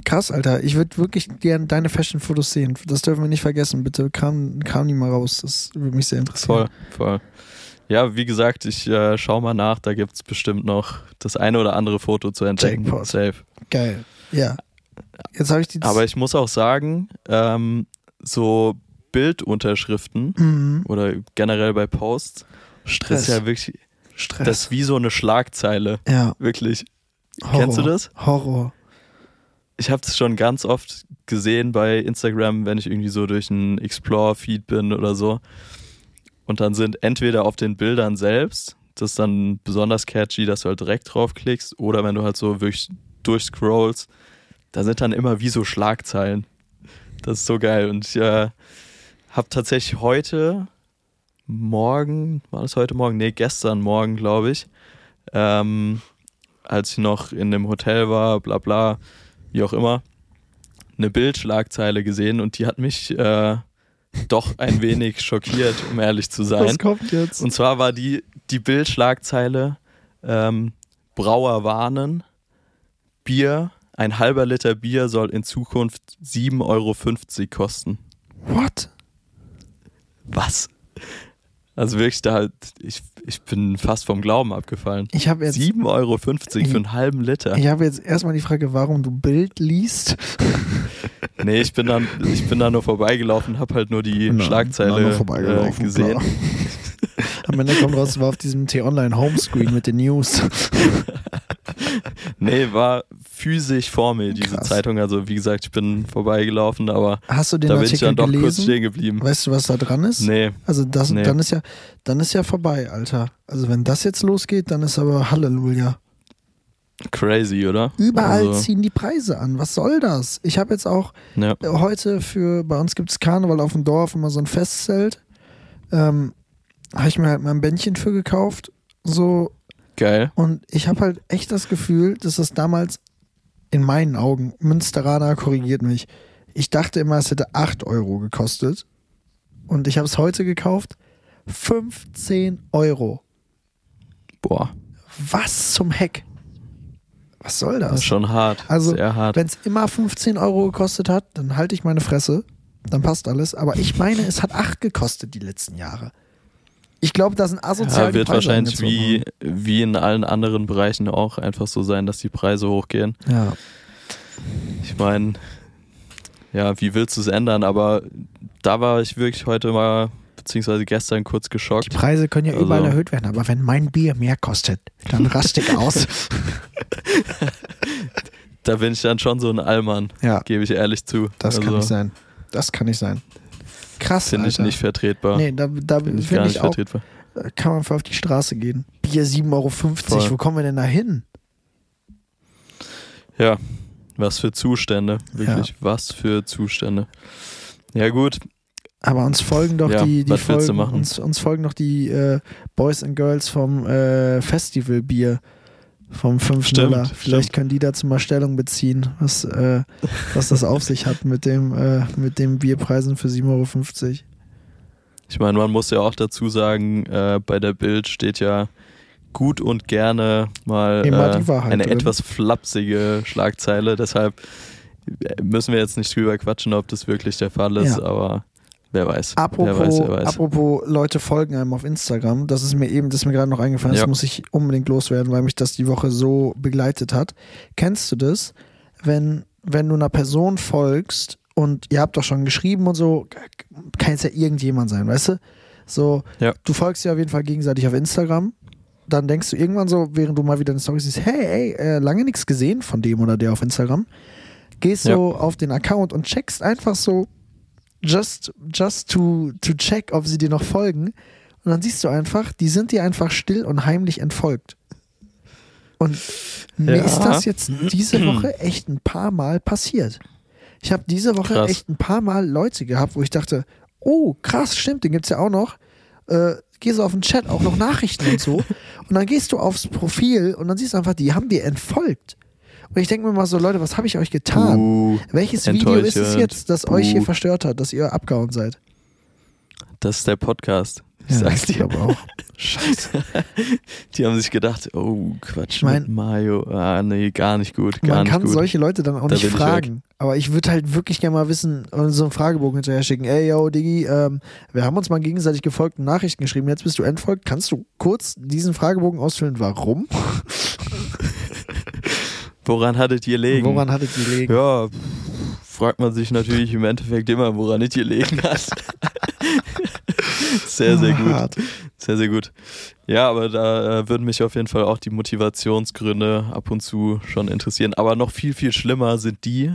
Krass, Alter. Ich würde wirklich gerne deine Fashion-Fotos sehen. Das dürfen wir nicht vergessen. Bitte kam, kam die mal raus. Das würde mich sehr interessieren. Voll, voll. Ja, wie gesagt, ich äh, schau mal nach, da gibt es bestimmt noch das eine oder andere Foto zu entdecken. Jackpot. Safe. Geil. Ja. Jetzt habe ich die. Aber ich muss auch sagen, ähm, so Bildunterschriften Mhm. oder generell bei Posts, Stress. das ist ja wirklich, Stress. das ist wie so eine Schlagzeile. ja. Wirklich. Horror. Kennst du das? Horror. Ich habe es schon ganz oft gesehen bei Instagram, wenn ich irgendwie so durch einen Explore-Feed bin oder so. Und dann sind entweder auf den Bildern selbst, das ist dann besonders catchy, dass du halt direkt draufklickst, oder wenn du halt so wirklich durchscrollst, da sind dann immer wie so Schlagzeilen. Das ist so geil. Und ich äh, habe tatsächlich heute Morgen, war das heute Morgen? Nee, gestern Morgen, glaube ich, ähm, als ich noch in dem Hotel war, bla bla, wie auch immer, eine Bildschlagzeile gesehen und die hat mich äh, doch ein wenig schockiert, um ehrlich zu sein. Was kommt jetzt? Und zwar war die, die Bildschlagzeile ähm, Brauer warnen, Bier, ein halber Liter Bier soll in Zukunft 7,50 Euro kosten. What? Was? Also wirklich, da halt, ich, ich bin fast vom Glauben abgefallen. Ich habe jetzt. 7,50 Euro für einen halben Liter. Ich habe jetzt erstmal die Frage, warum du Bild liest. Nee, ich bin dann, ich bin da nur vorbeigelaufen, habe halt nur die Na, na, Schlagzeile nur äh, vorbeigelaufen, gesehen. klar. Am Ende kommt raus, es war auf diesem T-Online Homescreen mit den News. Nee, war physisch vor mir, diese Krass. Zeitung. Also wie gesagt, ich bin vorbeigelaufen, aber Hast du den da bin ich Artikel dann doch kurz gelesen? stehen geblieben. Weißt du, was da dran ist? Nee, Also das, Nee. dann ist ja, dann ist ja vorbei, Alter. Also wenn das jetzt losgeht, dann ist aber Halleluja. crazy, oder? Überall Also, ziehen die Preise an. Was soll das? Ich habe jetzt auch ja. heute für, bei uns gibt es Karneval auf dem Dorf immer so ein Festzelt. Ähm, habe ich mir halt mal ein Bändchen für gekauft. So, Geil. und ich habe halt echt das Gefühl, dass das damals in meinen Augen, Münsteraner korrigiert mich, ich dachte immer, es hätte 8 Euro gekostet. Und ich habe es heute gekauft. 15 Euro. Boah, Was zum Heck? Was soll das das? ist schon hart. Also. Wenn es immer 15 Euro gekostet hat, dann halte ich meine Fresse. Dann passt alles. Aber ich meine, es hat 8 gekostet die letzten Jahre. Ich glaube, da sind asozial Ja, die wird Preise wahrscheinlich wie, wie in allen anderen Bereichen auch einfach so sein, dass die Preise hochgehen. Ja. Ich meine, ja, wie willst du es ändern? Aber da war ich wirklich heute mal, beziehungsweise gestern kurz Die geschockt. Preise können ja Also- überall erhöht werden, aber wenn mein Bier mehr kostet, dann raste ich aus. Da bin ich dann schon so ein Allmann, ja, gebe ich ehrlich zu. das kann Also, nicht sein. Das kann nicht sein. Krass, Finde ich nicht vertretbar. Nee, da, da Finde ich finde gar ich nicht auch, vertretbar. da kann man einfach auf die Straße gehen. Bier 7,50 Euro, Voll. wo kommen wir denn da hin? Ja, was für Zustände. Wirklich, was für Zustände. Ja, gut. Aber uns folgen doch Ja, die, die folgen, uns, uns folgen doch die äh, Boys and Girls vom äh, Festivalbier vom 5 Stimmt, Nuller. Vielleicht stimmt. können die dazu mal Stellung beziehen, was, äh, was das auf sich hat mit dem äh, mit den Bierpreisen für 7,50 Euro. Ich meine, man muss ja auch dazu sagen, äh, bei der Bild steht ja gut und gerne mal äh, eine drin. etwas flapsige Schlagzeile. Deshalb äh, müssen wir jetzt nicht drüber quatschen, ob das wirklich der Fall ist, Ja. aber wer weiß. Apropos, wer weiß, wer weiß. apropos Leute folgen einem auf Instagram, das ist mir eben, das ist mir gerade noch eingefallen, Ja. das muss ich unbedingt loswerden, weil mich das die Woche so begleitet hat. Kennst du das, wenn, wenn du einer Person folgst und ihr habt doch schon geschrieben und so, kann es ja irgendjemand sein, weißt du? So, Ja. du folgst ja auf jeden Fall gegenseitig auf Instagram. Dann denkst du irgendwann so, während du mal wieder eine Story siehst, hey, ey, äh, lange nichts gesehen von dem oder der auf Instagram. Gehst so auf den Account und checkst einfach so, just, just to, to check, ob sie dir noch folgen. Und dann siehst du einfach, die sind dir einfach still und heimlich entfolgt. Und mir Ja. ist das jetzt diese Woche echt ein paar Mal passiert. Ich habe diese Woche Krass. echt ein paar Mal Leute gehabt, wo ich dachte, oh, krass, stimmt, den gibt's ja auch noch. Äh, geh so auf den Chat, auch noch Nachrichten und so. Und dann gehst du aufs Profil und dann siehst du einfach, die haben dir entfolgt. Und ich denke mir mal so, Leute, was habe ich euch getan? Uh, Welches Video ist es jetzt, das euch hier Buh. verstört hat, dass ihr abgehauen seid? das ist der Podcast. Ich sag's ich dir. glaube auch. Scheiße. Die haben sich gedacht, oh, Quatsch Ich mein- mit Mario. Ah, nee, gar nicht gut, gar Man nicht kann gut. solche Leute dann auch Da nicht bin ich fragen. Aber ich würde halt wirklich gerne mal wissen und so einen Fragebogen hinterher schicken. Ey, yo, Diggi, ähm, wir haben uns mal gegenseitig gefolgt und Nachrichten geschrieben. Jetzt bist du entfolgt. Kannst du kurz diesen Fragebogen ausfüllen? Warum? Woran hattet ihr legen? Woran hattet ihr gelegen? Ja, fragt man sich natürlich im Endeffekt immer, woran es gelegen hat. sehr, sehr gut. Sehr, sehr gut. Ja, aber da äh, würden mich auf jeden Fall auch die Motivationsgründe ab und zu schon interessieren. Aber noch viel, viel schlimmer sind die,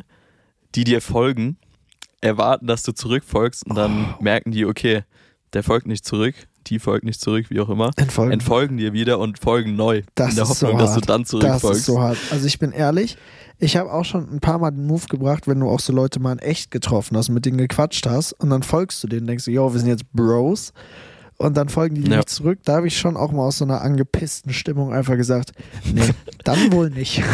die dir folgen, erwarten, dass du zurückfolgst und dann merken die, okay, der folgt nicht zurück, die folgt nicht zurück, wie auch immer. Entfolgen. Entfolgen dir wieder und folgen neu. Das in der ist so Hoffnung, dass du dann Das zurückfolgst. ist so hart. Also ich bin ehrlich, ich habe auch schon ein paar Mal den Move gebracht, wenn du auch so Leute mal in echt getroffen hast, mit denen gequatscht hast und dann folgst du denen, denkst du, yo, wir sind jetzt Bros und dann folgen die Ja. nicht zurück. Da habe ich schon auch mal aus so einer angepissten Stimmung einfach gesagt, nee, dann wohl nicht.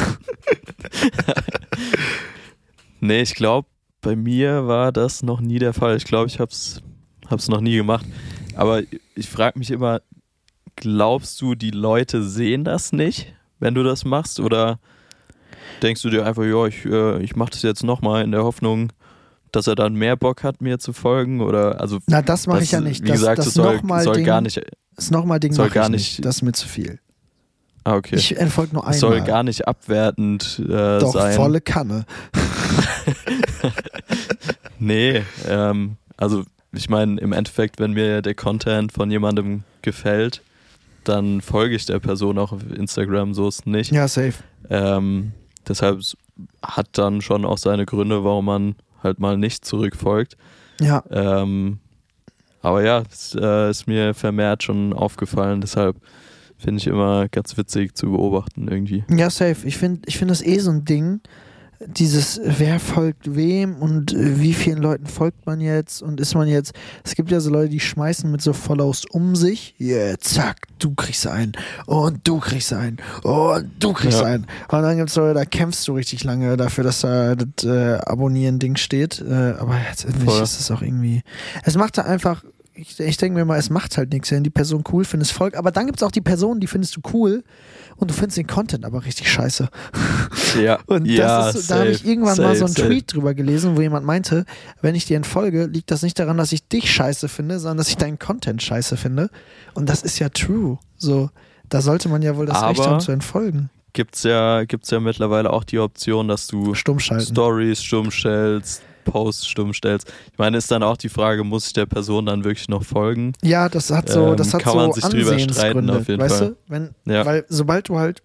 Nee, ich glaube, bei mir war das noch nie der Fall. Ich glaube, ich hab's, hab's noch nie gemacht. Aber ich frage mich immer, glaubst du, die Leute sehen das nicht, wenn du das machst? Oder denkst du dir einfach, ja, ich, äh, ich mache das jetzt nochmal in der Hoffnung, dass er dann mehr Bock hat, mir zu folgen? Oder also Na, das mache das, ich ja nicht. Wie das gesagt, das das soll, nochmal soll Ding, gar nicht. Das nochmal Ding soll gar ich nicht- nicht. Das ist mir zu viel. Ah, okay. Ich entfolge nur einmal. Es soll gar nicht abwertend äh, Doch, sein. volle Kanne. Nee, ähm, also ich meine, im Endeffekt, wenn mir der Content von jemandem gefällt, dann folge ich der Person auch auf Instagram, so ist nicht. Ja, safe. Ähm, deshalb hat dann schon auch seine Gründe, warum man halt mal nicht zurückfolgt. Ja, Ähm, aber ja, es äh, ist mir vermehrt schon aufgefallen, deshalb finde ich immer ganz witzig zu beobachten irgendwie. Ja, safe. Ich finde ich find das eh so ein Ding. Dieses, wer folgt wem und äh, wie vielen Leuten folgt man jetzt und ist man jetzt. Es gibt ja so Leute, die schmeißen mit so Follows um sich. Yeah, zack, du kriegst einen und du kriegst einen und du kriegst Ja. einen. Und dann gibt es Leute, da kämpfst du richtig lange dafür, dass da das äh, Abonnieren-Ding steht. Äh, aber letztendlich Voll. ist es auch irgendwie. Es macht da einfach. Ich, ich denke mir mal, es macht halt nichts, wenn die Person cool findest, folgt. Aber dann gibt es auch die Personen, die findest du cool und du findest den Content aber richtig scheiße. Ja, Und ja, ist, da habe ich safe, irgendwann mal safe, so einen safe. Tweet drüber gelesen, wo jemand meinte, wenn ich dir entfolge, liegt das nicht daran, dass ich dich scheiße finde, sondern dass ich deinen Content scheiße finde. Und das ist ja true. So, da sollte man ja wohl das Recht Aber- haben zu entfolgen. Gibt's ja, gibt's ja mittlerweile auch die Option, dass du. Stories stumm stellst, Posts stumm stellst. Ich meine, ist dann auch die Frage, muss ich der Person dann wirklich noch folgen? Ja, das hat so, Ähm, das hat kann so man sich drüber streiten, auf jeden weißt Fall. du? Wenn, Ja. Weil sobald du halt,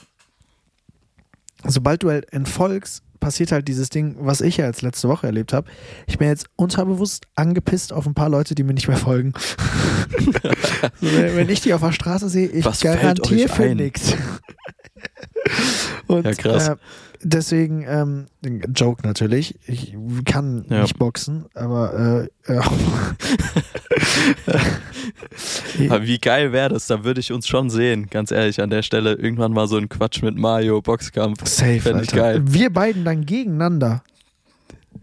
sobald du halt entfolgst, passiert halt dieses Ding, was ich ja jetzt letzte Woche erlebt habe. Ich bin jetzt unterbewusst angepisst auf ein paar Leute, die mir nicht mehr folgen. so, wenn, ich die auf der Straße sehe, ich Was garantiere für nichts. Und, Ja, krass. Äh, deswegen, ähm, Joke natürlich. Ich kann Ja. nicht boxen, aber äh, ja. Aber wie geil wäre das? Da würde ich uns schon sehen, ganz ehrlich, an der Stelle irgendwann mal so ein Quatsch mit Mario, Boxkampf. Safe, Fänd ich geil. Wir beiden dann gegeneinander.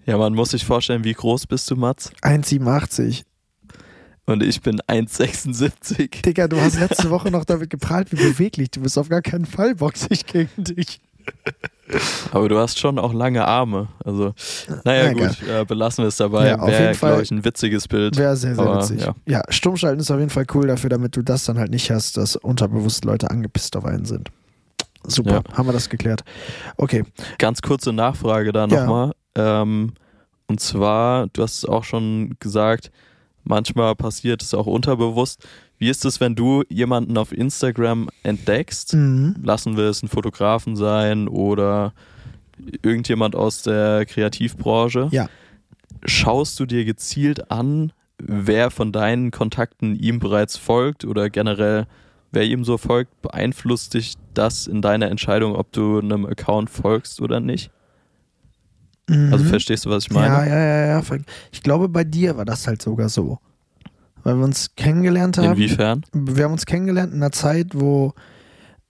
Ja, man muss sich vorstellen, wie groß bist du, Mats? 1,87. Und ich bin 1,76. Digga, du hast letzte Woche noch damit geprahlt, wie beweglich du bist. Auf gar keinen Fall boxe ich gegen dich. Aber du hast schon auch lange Arme. Also, naja, Ja, gut, äh, belassen wir es dabei. Ja, auf Wäre, jeden Fall. glaube ich, ein witziges Bild. Wäre sehr, sehr Aber, witzig. ja. Ja. Stummschalten ist auf jeden Fall cool dafür, damit du das dann halt nicht hast, dass unterbewusst Leute angepisst auf einen sind. Super, haben wir das geklärt. Okay, Ganz kurze Nachfrage da Ja. nochmal. Ähm, und zwar, du hast es auch schon gesagt, manchmal passiert es auch unterbewusst. Wie ist es, wenn du jemanden auf Instagram entdeckst? mhm. Lassen wir es ein Fotografen sein oder irgendjemand aus der Kreativbranche? Ja. Schaust du dir gezielt an, wer von deinen Kontakten ihm bereits folgt oder generell wer ihm so folgt? Beeinflusst dich das in deiner Entscheidung, ob du einem Account folgst oder nicht? Also Mhm. verstehst du, was ich meine? Ja, ja, ja, ja. Ich glaube, bei dir war das halt sogar so. Weil wir uns kennengelernt haben. Inwiefern? wir haben uns kennengelernt in einer Zeit, wo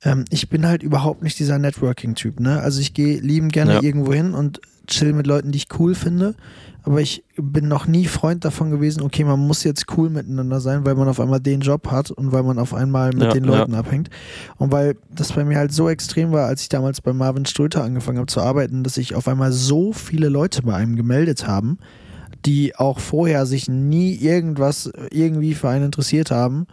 ähm, ich bin halt überhaupt nicht dieser Networking-Typ, ne? Also ich gehe lieben gerne Ja. irgendwo hin und chill mit Leuten, die ich cool finde. Aber ich bin noch nie Freund davon gewesen, okay, man muss jetzt cool miteinander sein, weil man auf einmal den Job hat und weil man auf einmal mit Ja, den ja. Leuten abhängt. Und weil das bei mir halt so extrem war, als ich damals bei Marvin Ströter angefangen habe zu arbeiten, dass sich auf einmal so viele Leute bei einem gemeldet haben, die auch vorher sich nie irgendwas irgendwie für einen interessiert haben.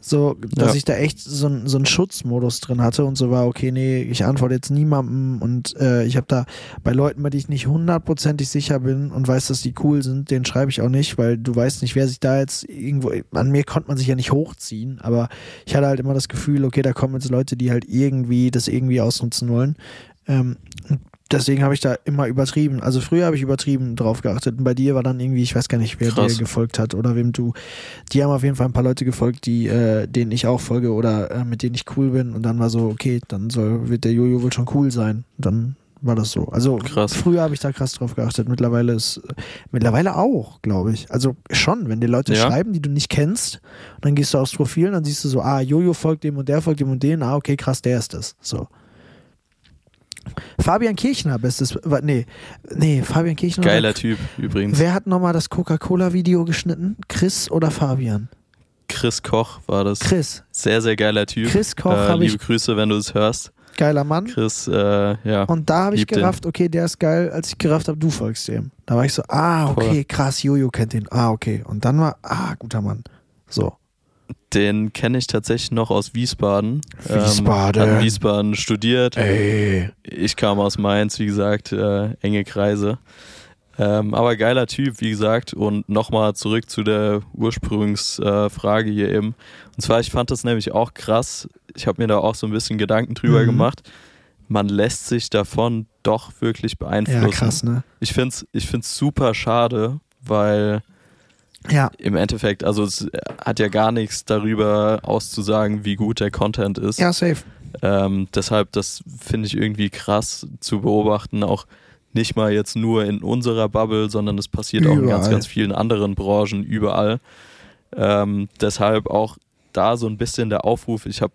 So, dass Ja. ich da echt so, so einen Schutzmodus drin hatte und so war, okay, nee, ich antworte jetzt niemandem und äh, ich habe da bei Leuten, bei denen ich nicht hundertprozentig sicher bin und weiß, dass die cool sind, den schreibe ich auch nicht, weil du weißt nicht, wer sich da jetzt irgendwo, an mir konnte man sich ja nicht hochziehen, aber ich hatte halt immer das Gefühl, okay, da kommen jetzt Leute, die halt irgendwie das irgendwie ausnutzen wollen. Ähm, deswegen habe ich da immer übertrieben. Also früher habe ich übertrieben drauf geachtet. Und bei dir war dann irgendwie, ich weiß gar nicht, wer Krass. dir gefolgt hat oder wem du. Die haben auf jeden Fall ein paar Leute gefolgt, die, äh, denen ich auch folge oder äh, mit denen ich cool bin. Und dann war so, okay, dann soll, wird der Jojo wohl schon cool sein. Dann war das so. Also Krass. früher habe ich da krass drauf geachtet. Mittlerweile ist mittlerweile auch, glaube ich. Also schon, wenn dir Leute Ja. schreiben, die du nicht kennst, dann gehst du aufs Profil und dann siehst du so, ah, Jojo folgt dem und der folgt dem und den, ah, okay, krass, der ist es. So. Fabian Kirchner, bestes, nee, nee, Fabian Kirchner. Geiler Typ übrigens. Wer hat nochmal das Coca-Cola-Video geschnitten? Chris oder Fabian? Chris Koch war das. Chris. Sehr, sehr geiler Typ. Chris Koch äh, habe liebe ich, Grüße, wenn du es hörst. geiler Mann. Chris, äh, ja. Und da habe ich lieb den. gerafft, okay, der ist geil, als ich gerafft habe, du folgst dem. Da war ich so, ah, okay, Voll. krass, Jojo kennt den. Ah, okay. Und dann war, ah, guter Mann. So. Den kenne ich tatsächlich noch aus Wiesbaden. Wiesbaden. Ähm, hat in Wiesbaden studiert. Ey. Ich kam aus Mainz, wie gesagt, äh, enge Kreise. Ähm, aber geiler Typ, wie gesagt. Und nochmal zurück zu der Ursprungsfrage äh, hier eben. Und zwar, ich fand das nämlich auch krass. Ich habe mir da auch so ein bisschen Gedanken drüber Mhm. gemacht. Man lässt sich davon doch wirklich beeinflussen. Ja, krass, ne? Ich finde es ich find's super schade, weil Ja, im Endeffekt, also es hat ja gar nichts darüber auszusagen, wie gut der Content ist. ja, safe. Ähm, deshalb, das finde ich irgendwie krass zu beobachten, auch nicht mal jetzt nur in unserer Bubble, sondern das passiert auch in ganz, Überall. ganz vielen anderen Branchen, überall. Ähm, deshalb auch da so ein bisschen der Aufruf. Ich habe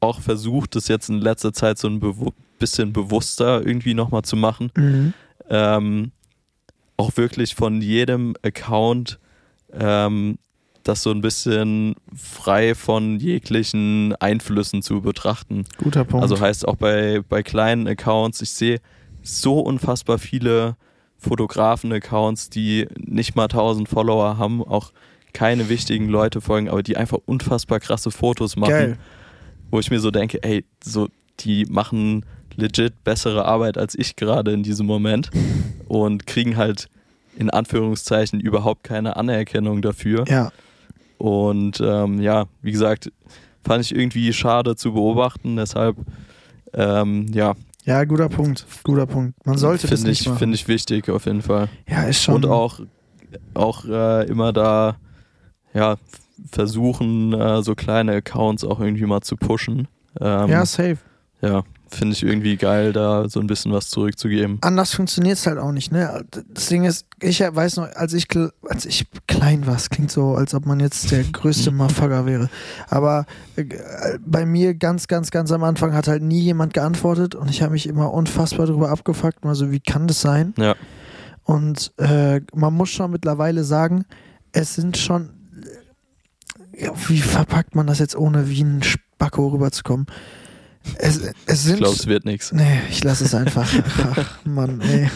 auch versucht, das jetzt in letzter Zeit so ein bewu bisschen bewusster irgendwie nochmal zu machen. Mhm. Ähm, auch wirklich von jedem Account ähm, das so ein bisschen frei von jeglichen Einflüssen zu betrachten. Guter Punkt. Also heißt auch bei, bei kleinen Accounts, ich sehe so unfassbar viele Fotografen-Accounts, die nicht mal 1000 Follower haben, auch keine wichtigen Leute folgen, aber die einfach unfassbar krasse Fotos machen, Geil. wo ich mir so denke, ey, so die machen legit bessere Arbeit als ich gerade in diesem Moment und kriegen halt in Anführungszeichen überhaupt keine Anerkennung dafür. Ja, Und ähm, ja, wie gesagt, fand ich irgendwie schade zu beobachten. Deshalb, ähm, ja, ja, guter Punkt. Guter Punkt. Man sollte das finde nicht ich, machen. finde ich wichtig auf jeden Fall. ja, ist schon. Und auch, auch äh, immer da, ja, versuchen, äh, so kleine Accounts auch irgendwie mal zu pushen. Ähm, Ja, safe. ja, finde ich irgendwie geil, da so ein bisschen was zurückzugeben. anders funktioniert es halt auch nicht, ne? Das Ding ist, ich weiß noch, als ich, als ich klein war, es klingt so, als ob man jetzt der größte Motherfucker wäre. Aber äh, bei mir ganz, ganz, ganz am Anfang hat halt nie jemand geantwortet und ich habe mich immer unfassbar darüber abgefuckt. Mal so, wie kann das sein? Ja, Und äh, man muss schon mittlerweile sagen, es sind schon. Ja, wie verpackt man das jetzt, ohne wie ein Spacko rüberzukommen? Es, es ich sind. glaube, es wird nichts. Nee, ich lasse es einfach. Ach, Mann, nee.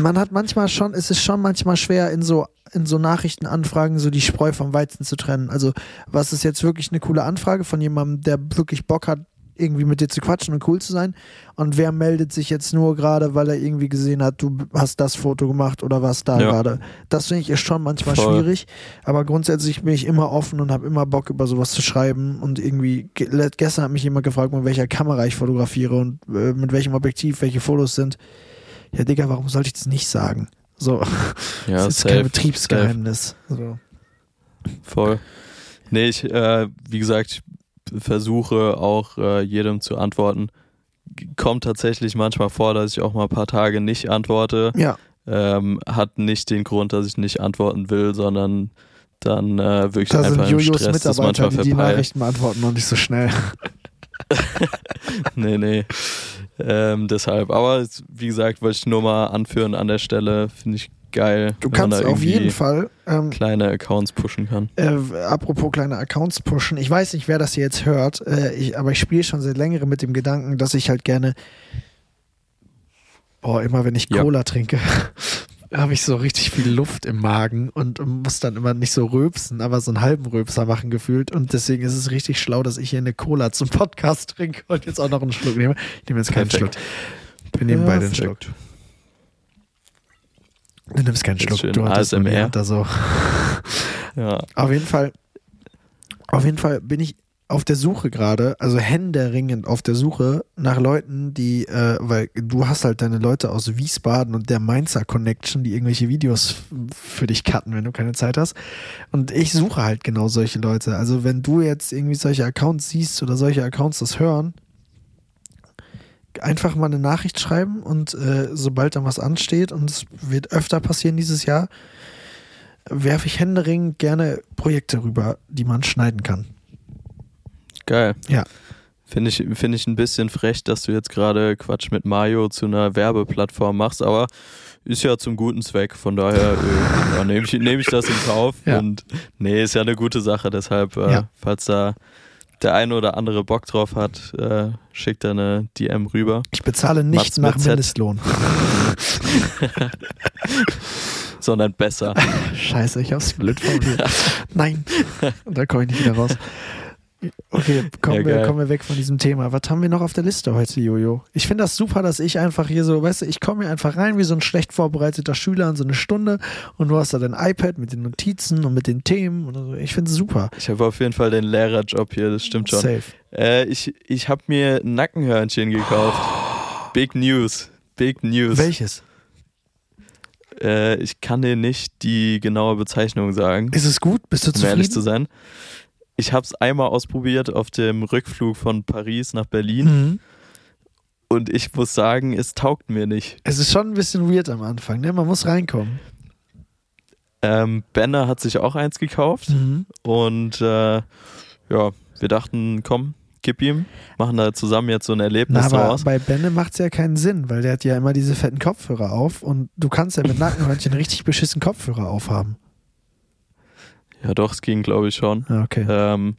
Man hat manchmal schon, es ist schon manchmal schwer, in so, in so Nachrichtenanfragen so die Spreu vom Weizen zu trennen. Also, was ist jetzt wirklich eine coole Anfrage von jemandem, der wirklich Bock hat, irgendwie mit dir zu quatschen und cool zu sein? Und wer meldet sich jetzt nur gerade, weil er irgendwie gesehen hat, du hast das Foto gemacht oder was da Ja. gerade? Das finde ich ist schon manchmal Voll. schwierig. Aber grundsätzlich bin ich immer offen und habe immer Bock, über sowas zu schreiben. Und irgendwie, gestern hat mich jemand gefragt, mit welcher Kamera ich fotografiere und äh, mit welchem Objektiv welche Fotos sind. Ja, Digga, warum sollte ich das nicht sagen? So, Ja, das ist safe, kein Betriebsgeheimnis. So. Voll. Nee, ich, äh, wie gesagt, ich versuche auch äh, jedem zu antworten. Kommt tatsächlich manchmal vor, dass ich auch mal ein paar Tage nicht antworte. Ja, Ähm, hat nicht den Grund, dass ich nicht antworten will, sondern dann äh, wirklich da sind einfach im Jojos Stress Mitarbeiter, manchmal die die. Nachrichten beantworten und nicht so schnell. nee, nee. Ähm, deshalb. Aber wie gesagt, wollte ich nur mal anführen an der Stelle. Finde ich geil. Du kannst auf jeden Fall ähm, kleine Accounts pushen kann. Äh, apropos kleine Accounts pushen. Ich weiß nicht, wer das hier jetzt hört, äh, ich, aber ich spiele schon seit längerem mit dem Gedanken, dass ich halt gerne. Boah, immer wenn ich Cola ja. trinke, habe ich so richtig viel Luft im Magen und muss dann immer nicht so rülpsen, aber so einen halben Rülpser machen gefühlt. Und deswegen ist es richtig schlau, dass ich hier eine Cola zum Podcast trinke und jetzt auch noch einen Schluck nehme. Ich nehme jetzt keinen Perfekt. Schluck. Wir nehmen beide einen Schluck. Du nimmst keinen Schluck. Du hattest ASMR. Da so. ja. Auf jeden Fall, auf jeden Fall bin ich auf der Suche gerade, also händeringend auf der Suche nach Leuten, die, äh, weil du hast halt deine Leute aus Wiesbaden und der Mainzer Connection, die irgendwelche Videos für dich cutten, wenn du keine Zeit hast. Und ich suche halt genau solche Leute. Also wenn du jetzt irgendwie solche Accounts siehst oder solche Accounts das hören, einfach mal eine Nachricht schreiben und äh, sobald dann was ansteht, und es wird öfter passieren dieses Jahr, werfe ich händeringend gerne Projekte rüber, die man schneiden kann. Geil. Ja. Finde ich, find ich ein bisschen frech, dass du jetzt gerade Quatsch mit Mario zu einer Werbeplattform machst, aber ist ja zum guten Zweck. Von daher äh, nehme ich, nehm ich das in Kauf. Ja. Und nee, ist ja eine gute Sache. Deshalb, äh, ja. falls da der eine oder andere Bock drauf hat, äh, schickt da eine DM rüber. Ich bezahle nicht Mats nach Mindestlohn. Sondern besser. Scheiße, ich hab's blöd formuliert. Nein, da komme ich nicht wieder raus. Okay, kommen, ja, wir, kommen wir weg von diesem Thema. Was haben wir noch auf der Liste heute, Jojo? Ich finde das super, dass ich einfach hier so, weißt du, ich komme hier einfach rein wie so ein schlecht vorbereiteter Schüler in so eine Stunde und du hast da dein iPad mit den Notizen und mit den Themen und so. Ich finde es super. Ich habe auf jeden Fall den Lehrerjob hier, das stimmt schon. Safe. Äh, ich ich habe mir Nackenhörnchen gekauft. Oh. Big News. Big News. Welches? Äh, ich kann dir nicht die genaue Bezeichnung sagen. Ist es gut? Bist du zufrieden? Um ehrlich zu sein ich habe es einmal ausprobiert auf dem Rückflug von Paris nach Berlin. Mhm. Und ich muss sagen, es taugt mir nicht. Es ist schon ein bisschen weird am Anfang, ne? Man muss reinkommen. Ähm, Benne hat sich auch eins gekauft. Mhm. Und äh, ja, wir dachten, komm, gib ihm. Machen da zusammen jetzt so ein Erlebnis Na, aber draus. Bei Benne macht es ja keinen Sinn, weil der hat ja immer diese fetten Kopfhörer auf und du kannst ja mit Nackenhörnchen richtig beschissen Kopfhörer aufhaben. Ja, doch, es ging, glaube ich, schon. Ah, okay. Ähm,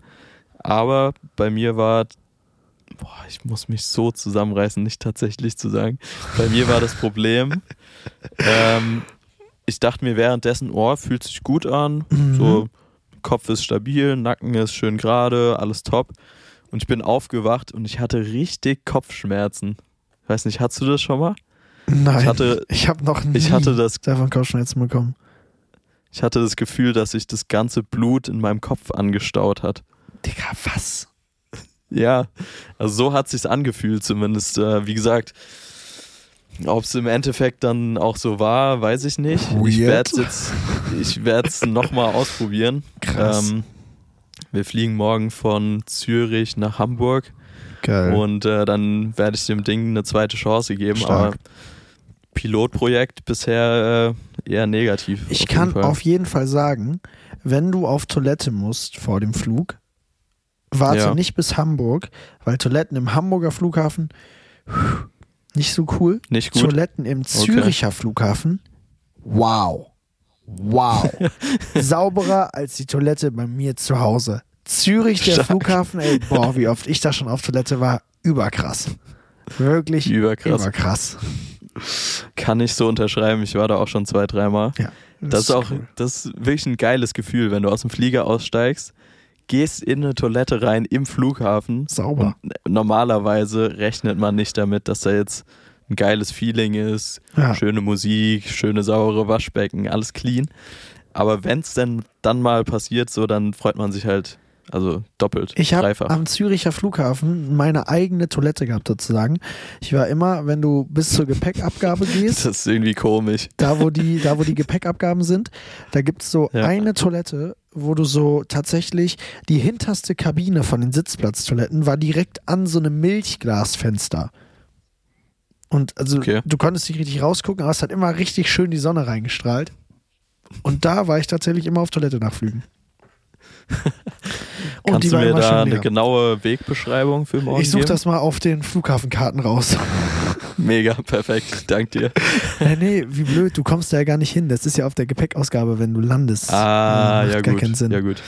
aber bei mir war, boah, ich muss mich so zusammenreißen, nicht tatsächlich zu sagen. Bei mir war das Problem, ähm, ich dachte mir währenddessen, oh, fühlt sich gut an, mhm. so Kopf ist stabil, Nacken ist schön gerade, alles top. Und ich bin aufgewacht und ich hatte richtig Kopfschmerzen. Ich weiß nicht, hattest du das schon mal? Nein, ich, hatte, ich habe noch nie ich hatte das, davon Kopfschmerzen bekommen. Ich hatte das Gefühl, dass sich das ganze Blut in meinem Kopf angestaut hat. Digga, was? Ja, also so hat sich's angefühlt zumindest. Äh, wie gesagt, ob es im Endeffekt dann auch so war, weiß ich nicht. Weird. Ich werde es jetzt, ich werde es nochmal ausprobieren. Krass. Ähm, wir fliegen morgen von Zürich nach Hamburg. Geil. Und äh, dann werde ich dem Ding eine zweite Chance geben. Stark. Aber Pilotprojekt bisher äh, eher negativ. Ich auf kann jeden auf jeden Fall sagen, wenn du auf Toilette musst vor dem Flug, warte ja. nicht bis Hamburg, weil Toiletten im Hamburger Flughafen nicht so cool. Nicht gut. Toiletten im Züricher okay. Flughafen, wow. Wow. Sauberer als die Toilette bei mir zu Hause. Zürich, der Stark. Flughafen, ey, boah, wie oft ich da schon auf Toilette war, überkrass. Wirklich überkrass. überkrass. Kann ich so unterschreiben. Ich war da auch schon zwei, dreimal. Ja, das, das ist auch, cool. das ist wirklich ein geiles Gefühl, wenn du aus dem Flieger aussteigst, gehst in eine Toilette rein im Flughafen. Sauber. normalerweise rechnet man nicht damit, dass da jetzt ein geiles Feeling ist, ja. schöne Musik, schöne saubere Waschbecken, alles clean. Aber wenn es denn dann mal passiert, so dann freut man sich halt also doppelt, ich habe am Züricher Flughafen meine eigene Toilette gehabt sozusagen. Ich war immer, wenn du bis zur Gepäckabgabe gehst. Das ist irgendwie komisch. Da, wo die, da, wo die Gepäckabgaben sind, da gibt es so ja. eine Toilette, wo du so tatsächlich die hinterste Kabine von den Sitzplatztoiletten war direkt an so einem Milchglasfenster. Und also okay. du konntest nicht richtig rausgucken, aber es hat immer richtig schön die Sonne reingestrahlt. Und da war ich tatsächlich immer auf Toilette nach Flügen. Und Kannst die du mir immer da eine genaue Wegbeschreibung für morgen Ich suche das mal auf den Flughafenkarten raus. Mega, perfekt. Dank dir. äh, nee, wie blöd, du kommst da ja gar nicht hin. Das ist ja auf der Gepäckausgabe, wenn du landest. Ah, Macht ja gar gut. keinen Sinn. Ja gut.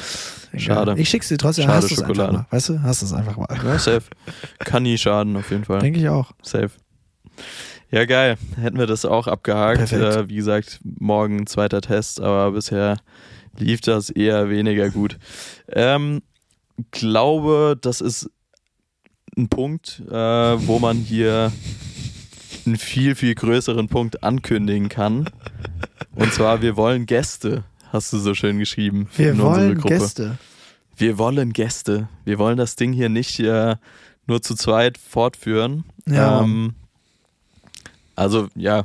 Schade. Ich schick's dir trotzdem, Schade hast einfach Schokolade. mal. Weißt du, hast es einfach mal. Ja, safe. Kann nie schaden, auf jeden Fall. Denke ich auch. Safe. Ja, geil. Hätten wir das auch abgehakt. Äh, wie gesagt, morgen zweiter Test, aber bisher lief das eher weniger gut. Ähm, glaube, das ist ein Punkt, äh, wo man hier einen viel, viel größeren Punkt ankündigen kann. Und zwar, wir wollen Gäste, hast du so schön geschrieben. Wir wollen Gruppe. Gäste. Wir wollen Gäste. Wir wollen das Ding hier nicht äh, nur zu zweit fortführen. Ja. Ähm, also ja,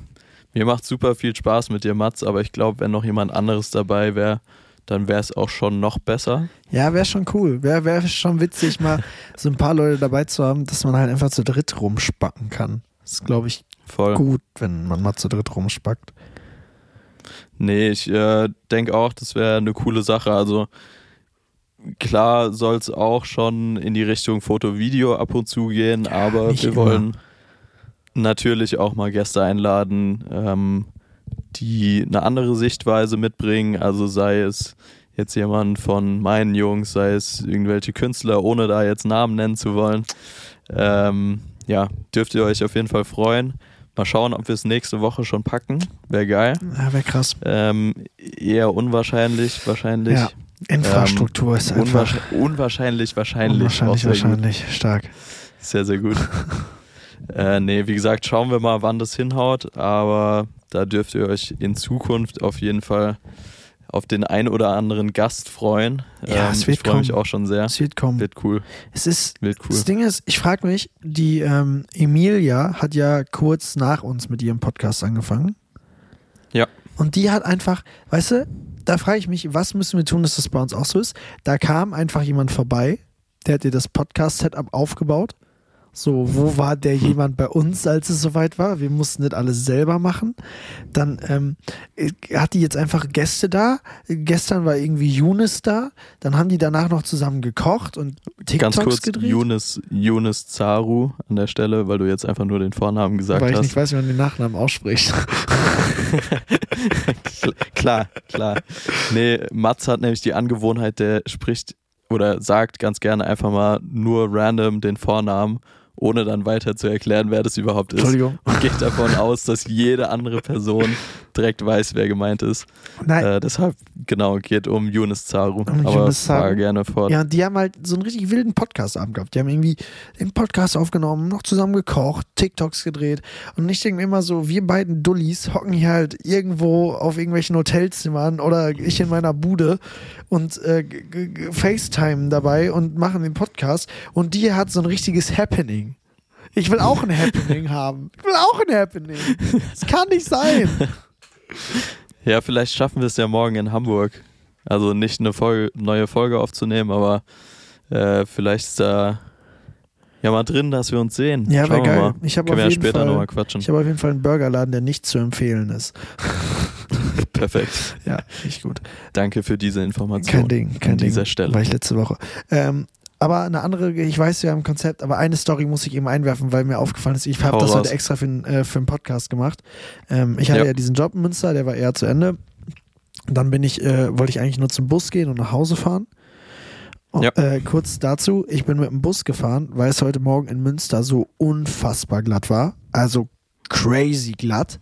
mir macht super viel Spaß mit dir, Mats, aber ich glaube, wenn noch jemand anderes dabei wäre, dann wäre es auch schon noch besser. Ja, wäre schon cool. Wäre wär schon witzig, mal so ein paar Leute dabei zu haben, dass man halt einfach zu dritt rumspacken kann. Das ist, glaube ich, Voll. gut, wenn man mal zu dritt rumspackt. Nee, ich äh, denke auch, das wäre eine coole Sache. Also klar soll es auch schon in die Richtung Foto-Video ab und zu gehen, aber nicht wir wollen natürlich auch mal Gäste einladen, ähm, die eine andere Sichtweise mitbringen. Also sei es jetzt jemand von meinen Jungs, sei es irgendwelche Künstler, ohne da jetzt Namen nennen zu wollen. Ähm, ja, dürft ihr euch auf jeden Fall freuen. Mal schauen, ob wir es nächste Woche schon packen. Wäre geil. Ja, wäre krass. Ähm, eher unwahrscheinlich, wahrscheinlich. Ja, Infrastruktur ist einfach Unwahrscheinlich, unwahrscheinlich, wahrscheinlich. unwahrscheinlich, wahrscheinlich. Stark. Sehr, sehr gut. äh, nee, wie gesagt, schauen wir mal, wann das hinhaut. Aber da dürft ihr euch in Zukunft auf jeden Fall auf den ein oder anderen Gast freuen. Ja, es wird ich freue mich auch schon sehr. Es wird kommen. Wird cool. Es ist, Wird cool. das Ding ist, ich frage mich, die ähm, Emilia hat ja kurz nach uns mit ihrem Podcast angefangen. Ja. Und die hat einfach, weißt du, da frage ich mich, was müssen wir tun, dass das bei uns auch so ist? Da kam einfach jemand vorbei, der hat dir das Podcast-Setup aufgebaut. So, wo war der Hm. jemand bei uns, als es soweit war? Wir mussten das alles selber machen. Dann ähm, äh, hat die jetzt einfach Gäste da. Gestern war irgendwie Younes da. Dann haben die danach noch zusammen gekocht und TikToks Ganz kurz, gedreht. Yunus, Yunus Zaru an der Stelle, weil du jetzt einfach nur den Vornamen gesagt weil ich hast. nicht weiß, wie man den Nachnamen ausspricht. klar, klar. Nee, Mats hat nämlich die Angewohnheit, der spricht oder sagt ganz gerne einfach mal nur random den Vornamen, ohne dann weiter zu erklären, wer das überhaupt ist. Entschuldigung. Und geht davon aus, dass jede andere Person direkt weiß, wer gemeint ist. Nein, Äh, deshalb, genau, geht um Yunus Zaru. Um Aber Yunus Zaru. gerne fort. Ja, die haben halt so einen richtig wilden Podcast-Abend gehabt. Die haben irgendwie den Podcast aufgenommen, noch zusammen gekocht, TikToks gedreht. Und ich denke mir immer so, wir beiden Dullis hocken hier halt irgendwo auf irgendwelchen Hotelzimmern oder ich in meiner Bude und äh, FaceTime dabei und machen den Podcast. Und die hat so ein richtiges Happening. Ich will auch ein Happening haben. Ich will auch ein Happening. Das kann nicht sein. Ja, vielleicht schaffen wir es ja morgen in Hamburg. Also nicht eine Folge, neue Folge aufzunehmen, aber äh, vielleicht ist da ja mal drin, dass wir uns sehen. Ja, wäre geil. mal. Ich habe Können auf wir ja später Fall, nochmal quatschen. ich habe auf jeden Fall einen Burgerladen, der nicht zu empfehlen ist. Perfekt. Ja, richtig gut. Danke für diese Information. Kein Ding, kein an Ding. dieser Stelle. War ich letzte Woche. Ähm, aber eine andere, ich weiß ja im Konzept, aber eine Story muss ich eben einwerfen, weil mir aufgefallen ist, ich habe das heute extra für, äh, für einen Podcast gemacht. Ähm, ich hatte ja. Ja. diesen Job in Münster, der war eher zu Ende. Dann bin ich, äh, wollte ich eigentlich nur zum Bus gehen und nach Hause fahren. Und, Ja. äh, kurz dazu, ich bin mit dem Bus gefahren, weil es heute Morgen in Münster so unfassbar glatt war. Also crazy glatt.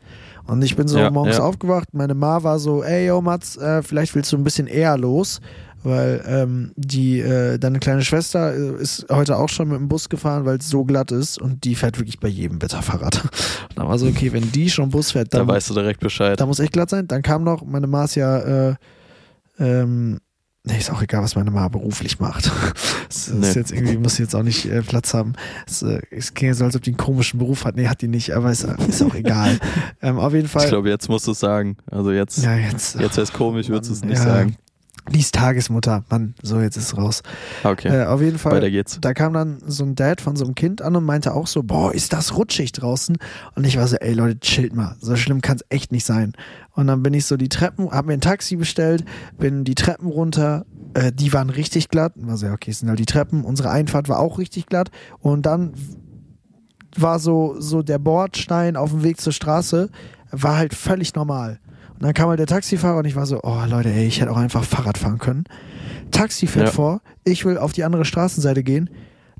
Und ich bin so Ja, morgens aufgewacht. Meine Ma war so, ey, yo, Mats, äh, vielleicht willst du ein bisschen eher los, weil ähm, die, äh, deine kleine Schwester äh, ist heute auch schon mit dem Bus gefahren, weil es so glatt ist und die fährt wirklich bei jedem Wetter Fahrrad. Und dann war so, okay, wenn die schon Bus fährt, da dann, weißt du direkt Bescheid. da muss echt glatt sein. Dann kam noch, meine Ma ist ja, äh, ähm, nee, ist auch egal, was meine Ma beruflich macht. Es ist Nee. jetzt irgendwie, muss jetzt auch nicht äh, Platz haben. Es, äh, es klingt so, als ob die einen komischen Beruf hat. Nee, hat die nicht, aber ist, ist auch egal. ähm, auf jeden Fall. Ich glaube, jetzt musst du es sagen. Also jetzt, ja, jetzt. jetzt wäre es komisch, würdest du es nicht Ja. sagen. Die ist Tagesmutter. Mann, so jetzt ist es raus. Okay. Äh, auf jeden Fall. Weiter geht's. Da kam dann so ein Dad von so einem Kind an und meinte auch so, boah, ist das rutschig draußen? Und ich war so, ey Leute, chillt mal. So schlimm kann es echt nicht sein. Und dann bin ich so die Treppen, hab mir ein Taxi bestellt, bin die Treppen runter. Äh, die waren richtig glatt. Und war so, okay, es sind halt die Treppen. Unsere Einfahrt war auch richtig glatt. Und dann war so, so der Bordstein auf dem Weg zur Straße, war halt völlig normal. Und dann kam halt der Taxifahrer und ich war so, oh Leute, ey, ich hätte auch einfach Fahrrad fahren können. Taxi fährt Ja. vor, ich will auf die andere Straßenseite gehen.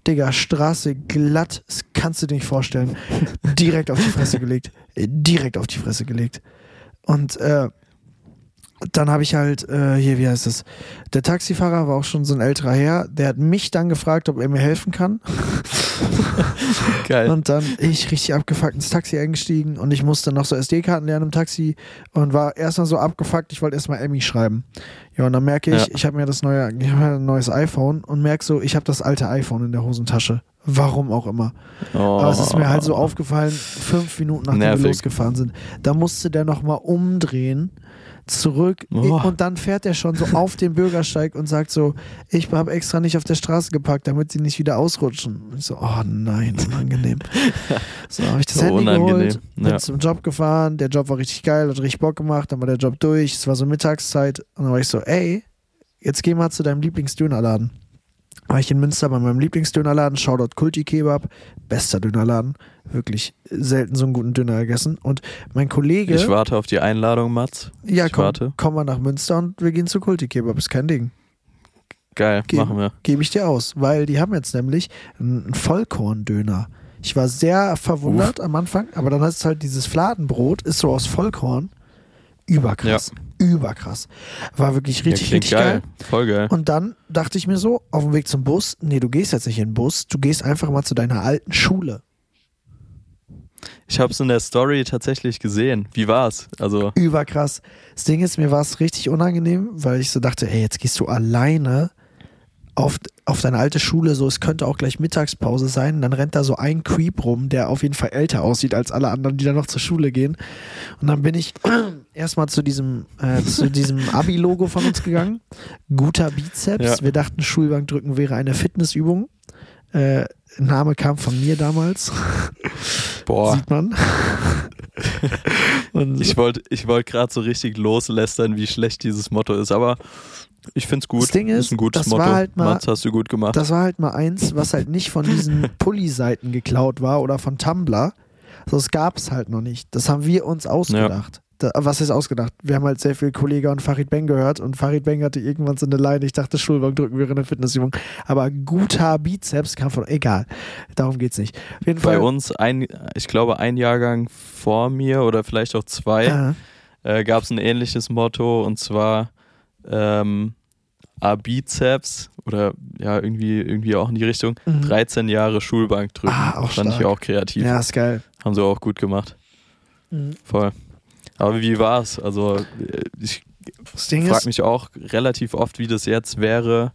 Digga, Straße glatt, das kannst du dir nicht vorstellen. Direkt auf die Fresse gelegt. Direkt auf die Fresse gelegt. Und äh, dann habe ich halt, äh, hier, wie heißt es? Der Taxifahrer war auch schon so ein älterer Herr, der hat mich dann gefragt, ob er mir helfen kann. Geil. Und dann ich richtig abgefuckt ins Taxi eingestiegen und ich musste noch so SD-Karten lernen im Taxi und war erstmal so abgefuckt, ich wollte erstmal Emmy schreiben. Ja, und dann merke ich, Ja. ich habe mir das neue, ich hab ein neues iPhone und merke so, ich habe das alte iPhone in der Hosentasche. Warum auch immer. oh. Aber es ist mir halt so aufgefallen, fünf Minuten nachdem wir Nervig. losgefahren sind. Da musste der nochmal umdrehen, zurück Oh. und dann fährt er schon so auf den Bürgersteig und sagt so, ich habe extra nicht auf der Straße geparkt, damit sie nicht wieder ausrutschen. Und ich so, oh nein, unangenehm. so habe ich das So Handy unangenehm, geholt, bin ja. zum Job gefahren, der Job war richtig geil, hat richtig Bock gemacht, dann war der Job durch, es war so Mittagszeit und dann war ich so, ey, jetzt geh mal zu deinem Lieblingsdönerladen. War ich in Münster bei meinem Lieblingsdönerladen, Shoutout Kulti Kebab, bester Dönerladen, wirklich selten so einen guten Döner gegessen. Und mein Kollege, Ich warte auf die Einladung, Mats. ja ich komm, warte. komm mal nach Münster und wir gehen zu Kulti Kebab, ist kein Ding. Geil, Geh- machen wir. Gebe ich dir aus, weil die haben jetzt nämlich einen Vollkorn-Döner. Ich war sehr verwundert am Anfang, aber dann ist es halt dieses Fladenbrot, ist so aus Vollkorn. Überkrass. Überkrass. War wirklich richtig, ja, richtig geil. geil. Voll geil. Und dann dachte ich mir so, auf dem Weg zum Bus, nee, du gehst jetzt nicht in den Bus, du gehst einfach mal zu deiner alten Schule. Ich habe es in der Story tatsächlich gesehen. Wie war's? Also, Überkrass. Das Ding ist, mir war es richtig unangenehm, weil ich so dachte, ey, jetzt gehst du alleine auf, auf deine alte Schule, so es könnte auch gleich Mittagspause sein. Dann rennt da so ein Creep rum, der auf jeden Fall älter aussieht als alle anderen, die da noch zur Schule gehen. Und dann bin ich erstmal zu diesem, äh, zu diesem Abi-Logo von uns gegangen. Guter Bizeps. Ja. Wir dachten, Schulbankdrücken wäre eine Fitnessübung. Äh, Name kam von mir damals, boah. sieht man. Ich wollte ich wollt gerade so richtig loslästern, wie schlecht dieses Motto ist, aber ich find's gut. Das Ding ist, ein gutes das Motto. war halt mal- Mats, hast du gut gemacht. Das war halt mal eins, was halt nicht von diesen Pulli-Seiten geklaut war oder von Tumblr. So, das gab es halt noch nicht. Das haben wir uns ausgedacht. Da, was ist ausgedacht? Wir haben halt sehr viel Kollega und Farid Beng gehört und Farid Beng hatte irgendwann so eine Leine. Ich dachte, Schulbank drücken wäre eine Fitnessübung. Aber guter Bizeps kam von, egal. Darum geht's nicht. Bei Fall. uns, ein, ich glaube, ein Jahrgang vor mir oder vielleicht auch zwei, äh, gab es ein ähnliches Motto und zwar ähm, A-Bizeps oder ja, irgendwie, irgendwie auch in die Richtung. Mhm. 13 Jahre Schulbank drücken. Ah, auch Fand ich stark. auch kreativ. ja, ist geil. Haben sie auch gut gemacht. Mhm. Voll. Aber wie war's? Also, äh, ich frage mich auch relativ oft, wie das jetzt wäre,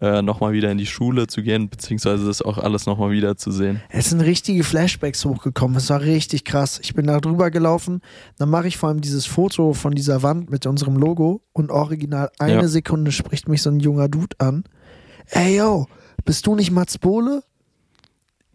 äh, nochmal wieder in die Schule zu gehen, beziehungsweise das auch alles nochmal wieder zu sehen. Es sind richtige Flashbacks hochgekommen. Es war richtig krass. Ich bin da drüber gelaufen. Dann mache ich vor allem dieses Foto von dieser Wand mit unserem Logo und original eine Ja. Sekunde spricht mich so ein junger Dude an. Ey yo, bist du nicht Mats Bohle?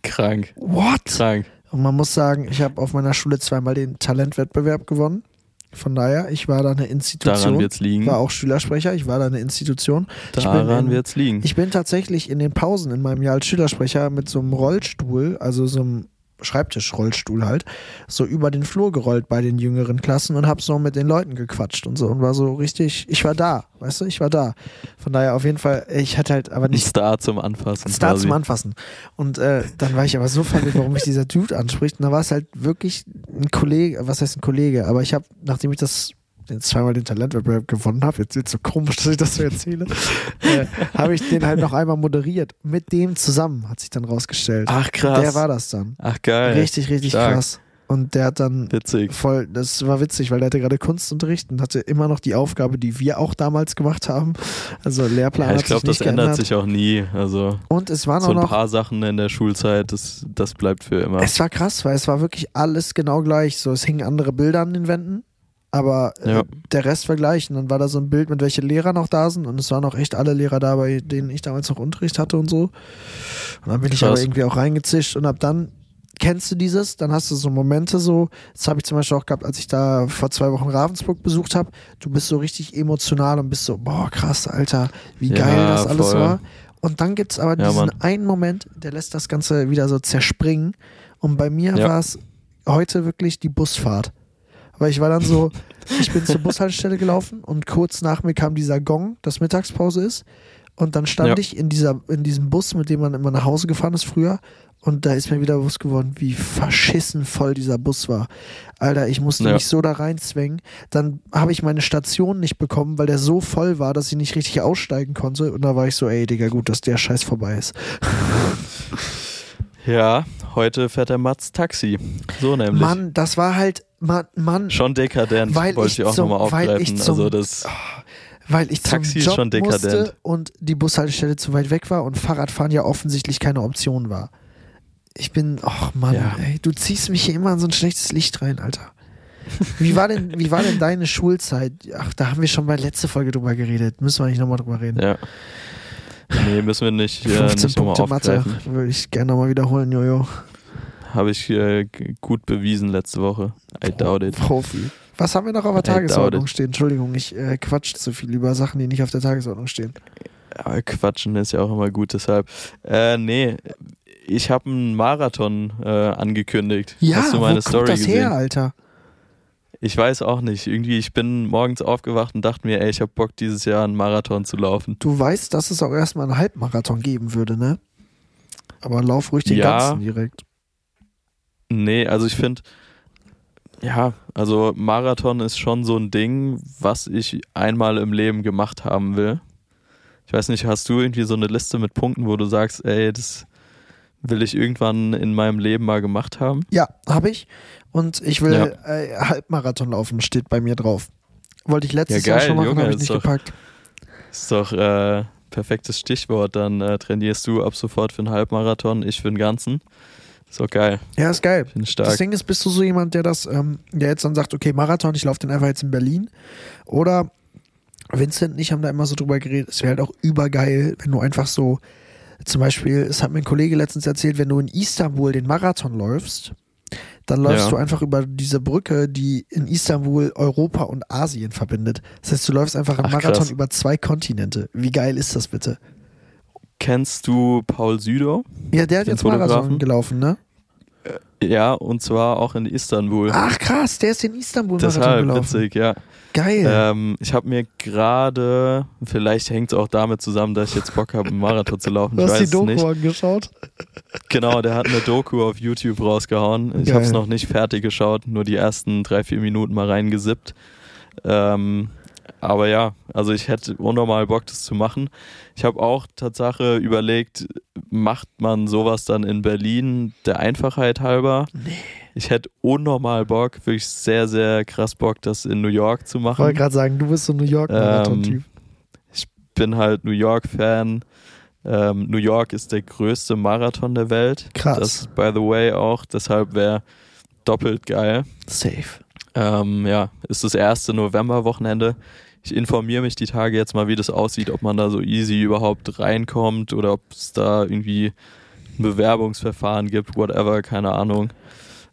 Krank, What? krank. Und man muss sagen, ich habe auf meiner Schule zweimal den Talentwettbewerb gewonnen. Von daher, ich war da eine Daran Institution. wird's liegen. War auch Schülersprecher, ich war da eine Institution. Daran in- wird's liegen. Ich bin tatsächlich in den Pausen in meinem Jahr als Schülersprecher mit so einem Rollstuhl, also so einem Schreibtischrollstuhl halt, so über den Flur gerollt bei den jüngeren Klassen und hab so mit den Leuten gequatscht und so und war so richtig, ich war da, weißt du, ich war da. Von daher auf jeden Fall, ich hatte halt aber nicht Star zum Anfassen. Star quasi. zum Anfassen. Und äh, dann war ich aber so verwirrt, warum mich dieser Dude anspricht. Und da war es halt wirklich ein Kollege, was heißt ein Kollege, aber ich habe, nachdem ich das jetzt zweimal den Talentwettbewerb gewonnen habe, jetzt wird so komisch, dass ich das so erzähle, äh, habe ich den halt noch einmal moderiert. Mit dem zusammen, hat sich dann rausgestellt. Ach krass. Der war das dann. Ach geil. Richtig, richtig Stark. krass. Und der hat dann Witzig. voll, das war witzig, weil der hatte gerade Kunstunterricht und hatte immer noch die Aufgabe, die wir auch damals gemacht haben. Also Lehrplan Ja, ich glaube, das ändert geändert. sich auch nie. Also Und es waren so ein noch paar Sachen in der Schulzeit, das, das bleibt für immer. Es war krass, weil es war wirklich alles genau gleich. So, es hingen andere Bilder an den Wänden, Aber äh, Ja. der Rest war gleich. Und dann war da so ein Bild, mit welche Lehrer noch da sind. Und es waren auch echt alle Lehrer da, bei denen ich damals noch Unterricht hatte und so. Und dann bin ich Krass. aber irgendwie auch reingezischt und ab dann kennst du dieses, dann hast du so Momente so, das habe ich zum Beispiel auch gehabt, als ich da vor zwei Wochen Ravensburg besucht habe, du bist so richtig emotional und bist so, boah krass, Alter, wie Ja, geil das alles voll. war. Und dann gibt es aber Ja, diesen Mann. einen Moment, der lässt das Ganze wieder so zerspringen. Und bei mir Ja. war es heute wirklich die Busfahrt. Weil ich war dann so, ich bin zur Bushaltestelle gelaufen und kurz nach mir kam dieser Gong, dass Mittagspause ist. Und dann stand Ja. ich in, dieser, in diesem Bus, mit dem man immer nach Hause gefahren ist früher. Und da ist mir wieder bewusst geworden, wie verschissen voll dieser Bus war. Alter, ich musste Ja. mich so da reinzwängen. Dann habe ich meine Station nicht bekommen, weil der so voll war, dass ich nicht richtig aussteigen konnte. Und da war ich so, ey, Digga, gut, dass der Scheiß vorbei ist. Ja, heute fährt der Mats Taxi. So nämlich. Mann, das war halt, Mann, Mann Schon dekadent, Weil wollte ich ich auch nochmal weil aufgreifen. ich zum- also das, weil ich Taxi zum ist Job schon dekadent. musste und die Bushaltestelle zu weit weg war und Fahrradfahren ja offensichtlich keine Option war. Ich bin, ach Mann, Ja. ey, du ziehst mich hier immer in so ein schlechtes Licht rein, Alter. Wie war denn, wie war denn deine Schulzeit? Ach, da haben wir schon bei letzter Folge drüber geredet. Müssen wir nicht nochmal drüber reden. ja. Nee, müssen wir nicht, äh, 15 nicht nochmal Punkte Mathe würde ich gerne nochmal wiederholen, Jojo. Habe ich äh, gut bewiesen letzte Woche. I doubt it. Profi. Was haben wir noch auf der Tagesordnung stehen? Entschuldigung, ich äh, quatsch zu viel über Sachen, die nicht auf der Tagesordnung stehen. Aber Quatschen ist ja auch immer gut, deshalb. Äh, nee, ich habe einen Marathon äh, angekündigt. Ja, Hast du meine wo Story kommt das gesehen? her, Alter? Ich weiß auch nicht. Irgendwie, ich bin morgens aufgewacht und dachte mir, ey, ich habe Bock, dieses Jahr einen Marathon zu laufen. Du weißt, dass es auch erstmal einen Halbmarathon geben würde, ne? Aber lauf ruhig den Ja. ganzen direkt. Nee, also ich finde, ja, also Marathon ist schon so ein Ding, was ich einmal im Leben gemacht haben will. Ich weiß nicht, hast du irgendwie so eine Liste mit Punkten, wo du sagst, ey, das will ich irgendwann in meinem Leben mal gemacht haben? Ja, habe ich. Und ich will Ja. äh, Halbmarathon laufen, steht bei mir drauf. Wollte ich letztes Ja, Jahr geil, schon machen, habe ich nicht doch- gepackt. Ist doch äh, perfektes Stichwort. Dann äh, trainierst du ab sofort für einen Halbmarathon, ich für den ganzen. Ist doch geil. Ja, ist geil. Finde Das. Ding ist, bist du so jemand, der das, ähm, der jetzt dann sagt, okay, Marathon, ich laufe den einfach jetzt in Berlin. Oder Vincent und ich haben da immer so drüber geredet, es wäre halt auch übergeil, wenn du einfach so, zum Beispiel, es hat mir ein Kollege letztens erzählt, wenn du in Istanbul den Marathon läufst, dann läufst Ja. du einfach über diese Brücke, die in Istanbul Europa und Asien verbindet. Das heißt, du läufst einfach einen Ach, Marathon krass. über zwei Kontinente. Wie geil ist das bitte? Kennst du Paul Südow? Ja, der hat jetzt Marathon gelaufen, ne? Ja, und zwar auch in Istanbul. Ach krass, der ist den Istanbul-Marathon Deshalb gelaufen. witzig, ja. Geil. Ähm, ich habe mir gerade, vielleicht hängt es auch damit zusammen, dass ich jetzt Bock habe, einen Marathon zu laufen. du Ich hast die Doku nicht. angeschaut? Genau, der hat eine Doku auf YouTube rausgehauen. Ich habe es noch nicht fertig geschaut, nur die ersten drei, vier Minuten mal reingesippt. Ähm, aber ja, also ich hätte unnormal Bock, das zu machen. Ich habe auch Tatsache überlegt, macht man sowas dann in Berlin der Einfachheit halber? Nee. Ich hätte unnormal Bock, wirklich sehr, sehr krass Bock, das in New York zu Ich machen. wollte gerade sagen, du bist so ein New York-Marathon-Typ. ich bin halt New York-Fan. Ähm, New York ist der größte Marathon der Welt. Krass. Das by the way auch. Deshalb wäre doppelt geil. Safe. Ähm, ja, ist das erste November-Wochenende. Ich informiere mich die Tage jetzt mal, wie das aussieht, ob man da so easy überhaupt reinkommt oder ob es da irgendwie ein Bewerbungsverfahren gibt, whatever, keine Ahnung.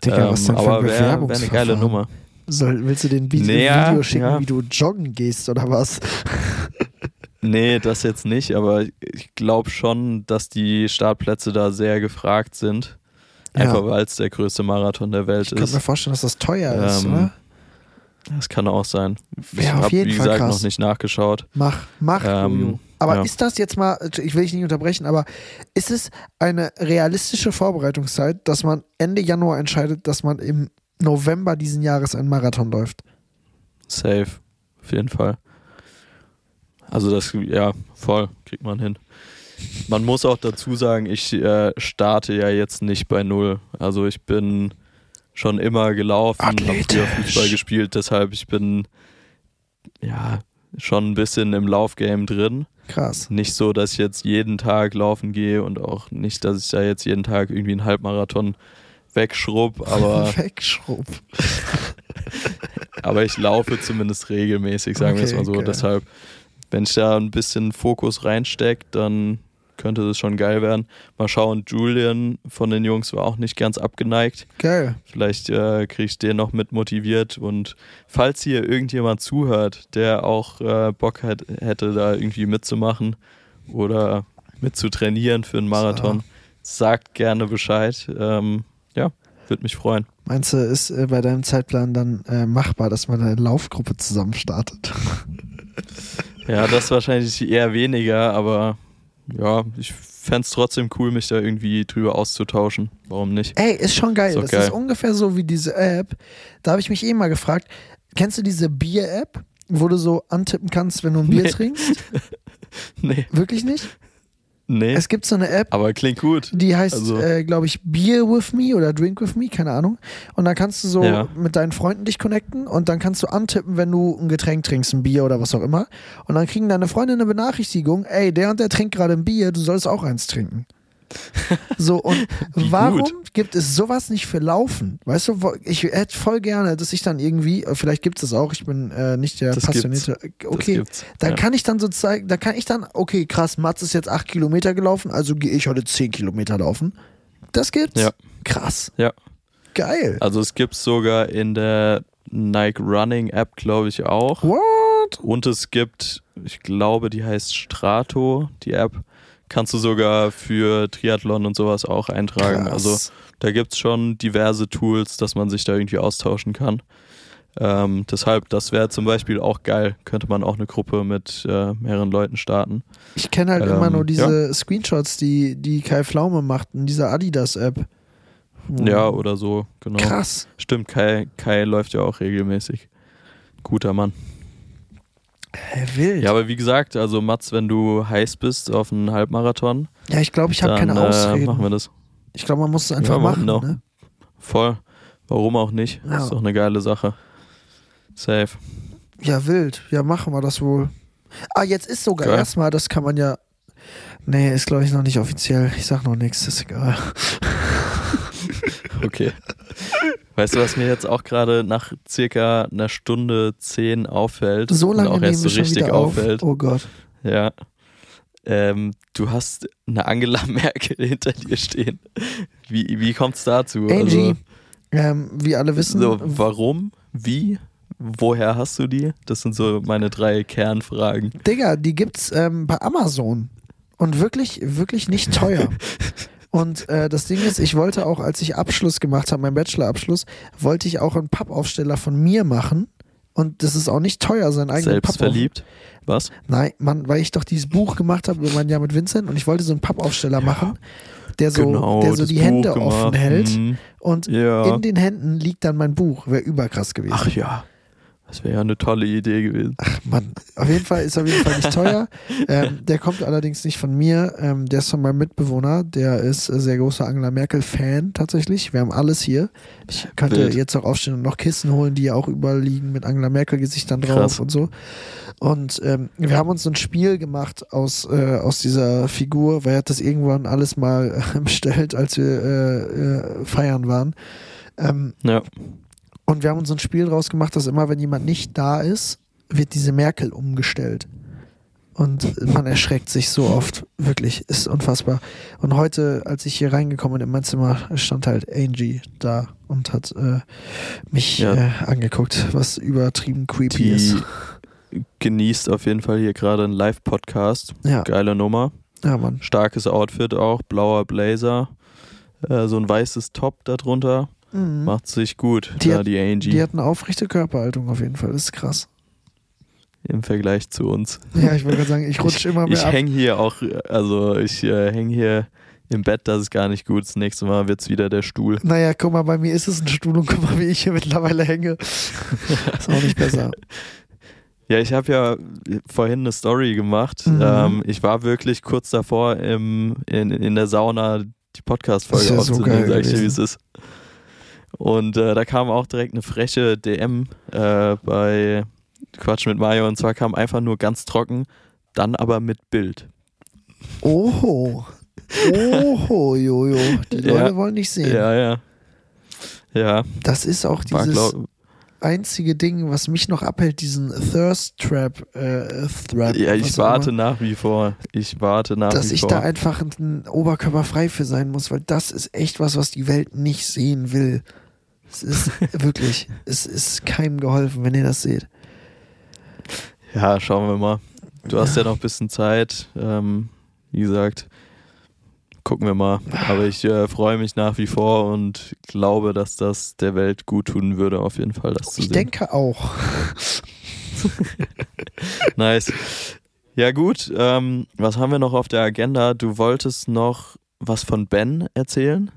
Digga, was denn Ähm, aber wäre wär eine geile? Nummer. Soll, willst du den Video, Naja, Video schicken, ja. wie du joggen gehst oder was? Nee, das jetzt nicht, aber ich glaube schon, dass die Startplätze da sehr gefragt sind. Einfach Ja. weil es der größte Marathon der Welt Ich könnte mir ist. vorstellen, dass das teuer ist, Ähm, oder? Das kann auch sein. Ich auf habe, wie Fall gesagt, krass. noch nicht nachgeschaut. Mach, mach, ähm. Aber ja. ist das jetzt mal, ich will dich nicht unterbrechen, aber ist es eine realistische Vorbereitungszeit, dass man Ende Januar entscheidet, dass man im November diesen Jahres einen Marathon läuft? Safe. Auf jeden Fall. Also das, ja, voll, kriegt man hin. Man muss auch dazu sagen, ich äh, starte ja jetzt nicht bei Null. Also ich bin schon immer gelaufen, habe früher. Fußball gespielt, deshalb ich bin ja schon ein bisschen im Laufgame drin. Krass. Nicht so, dass ich jetzt jeden Tag laufen gehe und auch nicht, dass ich da jetzt jeden Tag irgendwie einen Halbmarathon wegschrubb, aber, Wegschrubb. Aber ich laufe zumindest regelmäßig, sagen wir es Okay, mal so. geil. Deshalb, wenn ich da ein bisschen Fokus reinstecke, dann könnte das schon geil werden. Mal schauen, Julian von den Jungs war auch nicht ganz abgeneigt. Geil. Vielleicht äh, kriege ich den noch mit motiviert. Und falls hier irgendjemand zuhört, der auch äh, Bock hat, hätte, da irgendwie mitzumachen oder mitzutrainieren für einen Marathon, sagt gerne Bescheid. Ähm, ja, würde mich freuen. Meinst du, ist äh, bei deinem Zeitplan dann äh, machbar, dass man eine Laufgruppe zusammen startet? Ja, das wahrscheinlich eher weniger, aber ja, ich fände es trotzdem cool, mich da irgendwie drüber auszutauschen. Warum nicht? Ey, ist schon geil. Ist das geil. ist ungefähr so wie diese App. Da habe ich mich eh mal gefragt, kennst du diese Bier-App, wo du so antippen kannst, wenn du ein Bier Nee. trinkst? Nee, Wirklich nicht? Nee. Es gibt so eine App, aber klingt gut. die heißt, Also- äh, glaube ich, Beer with me oder Drink with me, keine Ahnung. Und dann kannst du so Ja. mit deinen Freunden dich connecten und dann kannst du antippen, wenn du ein Getränk trinkst, ein Bier oder was auch immer. Und dann kriegen deine Freunde eine Benachrichtigung, ey, der und der trinkt gerade ein Bier, du sollst auch eins trinken. So, und warum gut. gibt es sowas nicht für Laufen? Weißt du, ich hätte voll gerne, dass ich dann irgendwie, äh, vielleicht gibt es das auch, ich bin äh, nicht der Das passionierte. Okay, gibt's. dann ja. kann ich dann so zeigen, da kann ich dann, okay, krass, Mats ist jetzt acht Kilometer gelaufen, also gehe ich heute zehn Kilometer laufen. Das gibt's? Ja. Krass. Ja. Geil. Also es gibt sogar in der Nike Running App, glaube ich, auch. What? Und es gibt, ich glaube, die heißt Strato, die App. Kannst du sogar für Triathlon und sowas auch eintragen. Krass. Also da gibt es schon diverse Tools, dass man sich da irgendwie austauschen kann. Ähm, deshalb, das wäre zum Beispiel auch geil. Könnte man auch eine Gruppe mit äh, mehreren Leuten starten. ich kenne halt Ähm, immer nur diese Screenshots, die, die Kai Pflaume macht in dieser Adidas-App. Hm. Ja, oder so, genau. Krass. Stimmt, Kai, Kai läuft ja auch regelmäßig. Guter Mann. Hä, wild. Ja, aber wie gesagt, also Mats, wenn du heiß bist auf einen Halbmarathon, Ja, ich glaube, ich habe keine äh, Ausreden. machen wir das. ich glaube, man muss es einfach Ja, machen. no. Ne? Voll. Warum auch nicht? Ja. Ist doch eine geile Sache. Safe. Ja, wild. Ja, machen wir das wohl. Ah, jetzt ist sogar Geil. erstmal, das kann man ja. Nee, ist glaube ich noch nicht offiziell. Ich sag noch nichts, ist egal. Okay. weißt du, was mir jetzt auch gerade nach circa einer Stunde zehn auffällt? So und lange auch nehmen erst so richtig auf. auffällt? Oh Gott. Ja. Ähm, du hast eine Angela Merkel hinter dir stehen. Wie, wie kommt es dazu? Angie, ähm, wie alle wissen, Also, so, warum? Wie? Woher hast du die? Das sind so meine drei Kernfragen. Digga, die gibt's ähm, bei Amazon. Und wirklich, wirklich nicht teuer. Und äh, das Ding ist, ich wollte auch, als ich Abschluss gemacht habe, meinen Bachelorabschluss, wollte ich auch einen Pappaufsteller von mir machen. Und das ist auch nicht teuer, sein eigener Selbst verliebt? Was? Nein, Mann, weil ich doch dieses Buch gemacht habe über mein Jahr mit Vincent und ich wollte so einen Pappaufsteller machen, der so, genau, der so die Buch Hände gemacht. offen hält Mhm. und Ja. in den Händen liegt dann mein Buch. Wäre überkrass gewesen. Ach ja. Das wäre ja eine tolle Idee gewesen. Mann, auf jeden Fall ist auf jeden Fall nicht teuer. ähm, der kommt allerdings nicht von mir, ähm, der ist von meinem Mitbewohner, der ist sehr großer Angela Merkel-Fan tatsächlich. Wir haben alles hier. Ich könnte Wild. jetzt auch aufstehen und noch Kissen holen, die ja auch überall liegen mit Angela Merkel-Gesichtern drauf Krass. und so. Und ähm, wir haben uns ein Spiel gemacht aus, äh, aus dieser Figur, weil er hat das irgendwann alles mal äh, bestellt, als wir äh, äh, feiern waren. Ähm, Ja. Und wir haben uns ein Spiel draus gemacht, dass immer, wenn jemand nicht da ist, wird diese Merkel umgestellt. Und man erschreckt sich so oft. Wirklich, ist unfassbar. Und heute, als ich hier reingekommen bin in mein Zimmer, stand halt Angie da und hat äh, mich Ja. äh, angeguckt, was übertrieben creepy Die ist. genießt auf jeden Fall hier gerade einen Live-Podcast. Ja, Geile Nummer. ja, Mann. Starkes Outfit auch. Blauer Blazer. Äh, so ein weißes Top darunter. Mhm. Macht sich gut. Die da hat- die Angie. Die hat eine aufrechte Körperhaltung auf jeden Fall. Das ist krass. Im Vergleich zu uns. Ja, ich wollte gerade sagen, ich rutsche immer mehr Ich hänge hier auch, also ich äh, hänge hier im Bett, das ist gar nicht gut. Das nächste Mal wird es wieder der Stuhl. Naja, guck mal, bei mir ist es ein Stuhl und guck mal, wie ich hier mittlerweile hänge. ist auch nicht besser. Ja, ich habe ja vorhin eine Story gemacht. Mhm. Ähm, ich war wirklich kurz davor im, in, in der Sauna die Podcast-Folge ja so aufzunehmen, geil sag ich dir, wie es ist. Und äh, da kam auch direkt eine freche DM äh, bei Quatsch mit Mario und zwar kam einfach nur ganz trocken, dann aber mit Bild. Oho. Oho, Jojo. Die Ja. Leute wollen nicht sehen. Ja, ja. Ja, Das ist auch dieses. einzige Ding, was mich noch abhält, diesen Thirst Trap, äh, Thread. Ja, ich warte immer, nach wie vor. Ich warte nach Dass wie ich vor. da einfach ein Oberkörper frei für sein muss, weil das ist echt was, was die Welt nicht sehen will. Es ist wirklich, es ist keinem geholfen, wenn ihr das seht. Ja, schauen wir mal. Du hast ja noch ein bisschen Zeit. Ähm, wie gesagt, gucken wir mal. Aber ich äh, freue mich nach wie vor und glaube, dass das der Welt gut tun würde, auf jeden Fall, das zu Ich sehen. denke auch. Nice. Ja, gut. Ähm, was haben wir noch auf der Agenda? Du wolltest noch was von Ben erzählen?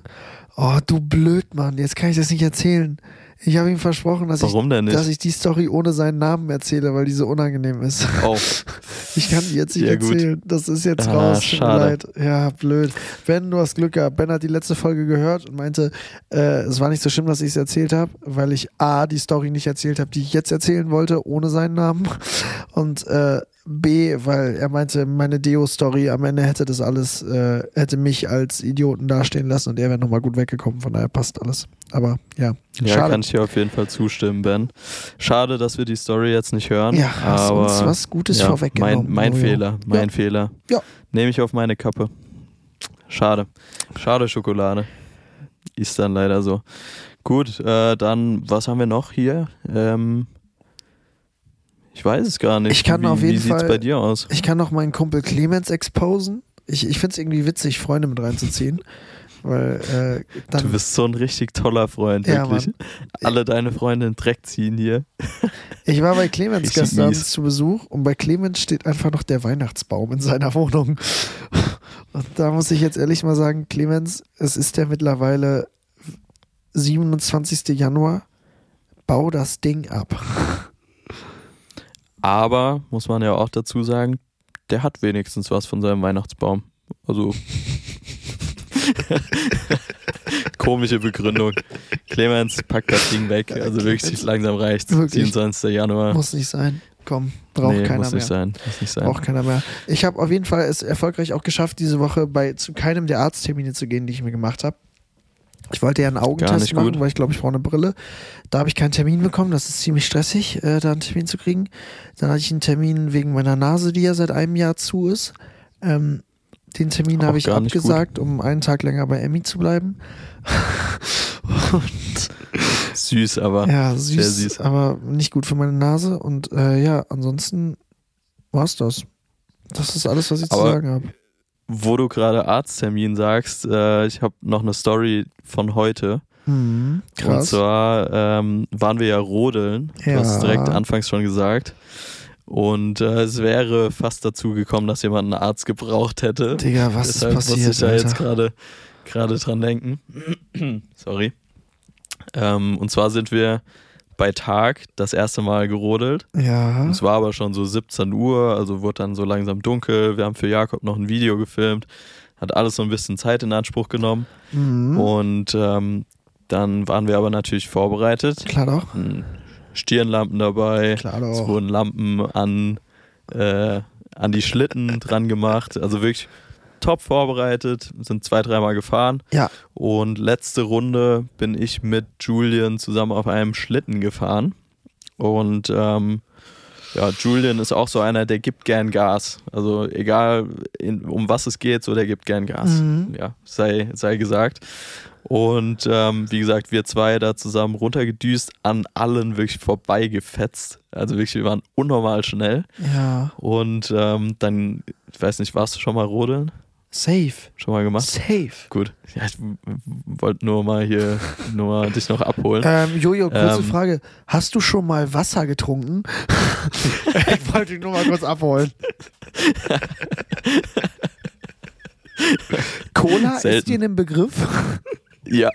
Oh, du blöd, Mann. Jetzt kann ich das nicht erzählen. Ich habe ihm versprochen, dass, ich, dass ich die Story ohne seinen Namen erzähle, weil die so unangenehm ist. Oh, Ich kann die jetzt nicht Ja, gut. erzählen. Das ist jetzt Ah, raus. Tut mir schade. leid. Ja, blöd. Ben, du hast Glück gehabt. Ben hat die letzte Folge gehört und meinte, äh, es war nicht so schlimm, dass ich es erzählt habe, weil ich A, die Story nicht erzählt habe, die ich jetzt erzählen wollte, ohne seinen Namen. Und äh, B, weil er meinte, meine Deo-Story am Ende hätte das alles, äh, hätte mich als Idioten dastehen lassen und er wäre nochmal gut weggekommen. Von daher passt alles. Aber ja, ja, schade. kann ich dir auf jeden Fall zustimmen, Ben. Schade, dass wir die Story jetzt nicht hören. ja, hast aber uns was Gutes ja, vorweggenommen. Mein, mein Jojo. Fehler, mein Ja. Fehler. Ja. Nehme ich auf meine Kappe. Schade. Schade Schokolade. Ist dann leider so. Gut, äh, dann, was haben wir noch hier? Ähm, ich weiß es gar nicht. Ich kann wie, auf Wie jeden sieht's Fall- bei dir aus? Ich kann noch meinen Kumpel Clemens exposen. Ich, ich finde es irgendwie witzig, Freunde mit reinzuziehen. Weil äh, Du dann. bist so ein richtig toller Freund, Ja, wirklich. Alle deine Freunde in Dreck ziehen hier. Ich war bei Clemens Richtig gestern mies. zu Besuch und bei Clemens steht einfach noch der Weihnachtsbaum in seiner Wohnung. Und da muss ich jetzt ehrlich mal sagen, Clemens, es ist der mittlerweile 27. Januar. Bau das Ding ab. Aber, muss man ja auch dazu sagen, der hat wenigstens was von seinem Weihnachtsbaum. Also. Komische Begründung. Clemens, pack das Ding weg. Also wirklich, langsam. Wirklich. 27. Januar. Muss nicht sein. Komm, braucht nee, keiner muss mehr. nicht sein. Muss nicht sein. Braucht keiner mehr. Ich habe auf jeden Fall es erfolgreich auch geschafft, diese Woche bei zu keinem der Arzttermine zu gehen, die ich mir gemacht habe. Ich wollte ja einen Augentest machen, weil ich glaube, ich brauche eine Brille. Da habe ich keinen Termin bekommen. Das ist ziemlich stressig, äh, da einen Termin zu kriegen. Dann hatte ich einen Termin wegen meiner Nase, die ja seit einem Jahr zu ist. Ähm, den Termin habe ich abgesagt, um einen Tag länger bei Emmy zu bleiben. Und Süß, aber. ja, sehr süß, süß. aber nicht gut für meine Nase. Und äh, ja, ansonsten war's das. Das ist alles, was ich zu Aber- sagen habe. Wo du gerade Arzttermin sagst, äh, ich habe noch eine Story von heute. Mhm, Und krass. zwar ähm, waren wir ja rodeln. Du Ja. hast es direkt anfangs schon gesagt. Und äh, es wäre fast dazu gekommen, dass jemand einen Arzt gebraucht hätte. Digga, was Deshalb ist muss passiert? ich da jetzt Alter? gerade gerade dran denken. Sorry. Ähm, und zwar sind wir bei Tag das erste Mal gerodelt. Ja. Es war aber schon so 17 Uhr, also wurde dann so langsam dunkel. Wir haben für Jakob noch ein Video gefilmt. Hat alles so ein bisschen Zeit in Anspruch genommen. Mhm. Und ähm, dann waren wir aber natürlich vorbereitet. Klar doch. Stirnlampen dabei. Klar Es doch. wurden Lampen an, äh, an die Schlitten dran gemacht. Also wirklich top vorbereitet. Sind zwei, dreimal gefahren. Ja. Und letzte Runde bin ich mit Julian zusammen auf einem Schlitten gefahren. Und ähm, ja, Julian ist auch so einer, der gibt gern Gas. Also egal in, um was es geht, so der gibt gern Gas. Mhm. Ja, sei, sei gesagt. Und ähm, wie gesagt, wir zwei da zusammen runtergedüst, an allen wirklich vorbeigefetzt. Also wirklich, wir waren unnormal schnell. Ja. Und ähm, dann, ich weiß nicht, warst du schon mal rodeln? Safe. Schon mal gemacht? Safe. Gut. Ja, ich wollte nur mal hier, nur mal dich noch abholen. Ähm, Jojo, kurze Ähm. Frage. Hast du schon mal Wasser getrunken? ich wollte dich nur mal kurz abholen. Cola ist Selten. dir ein Begriff? Ja,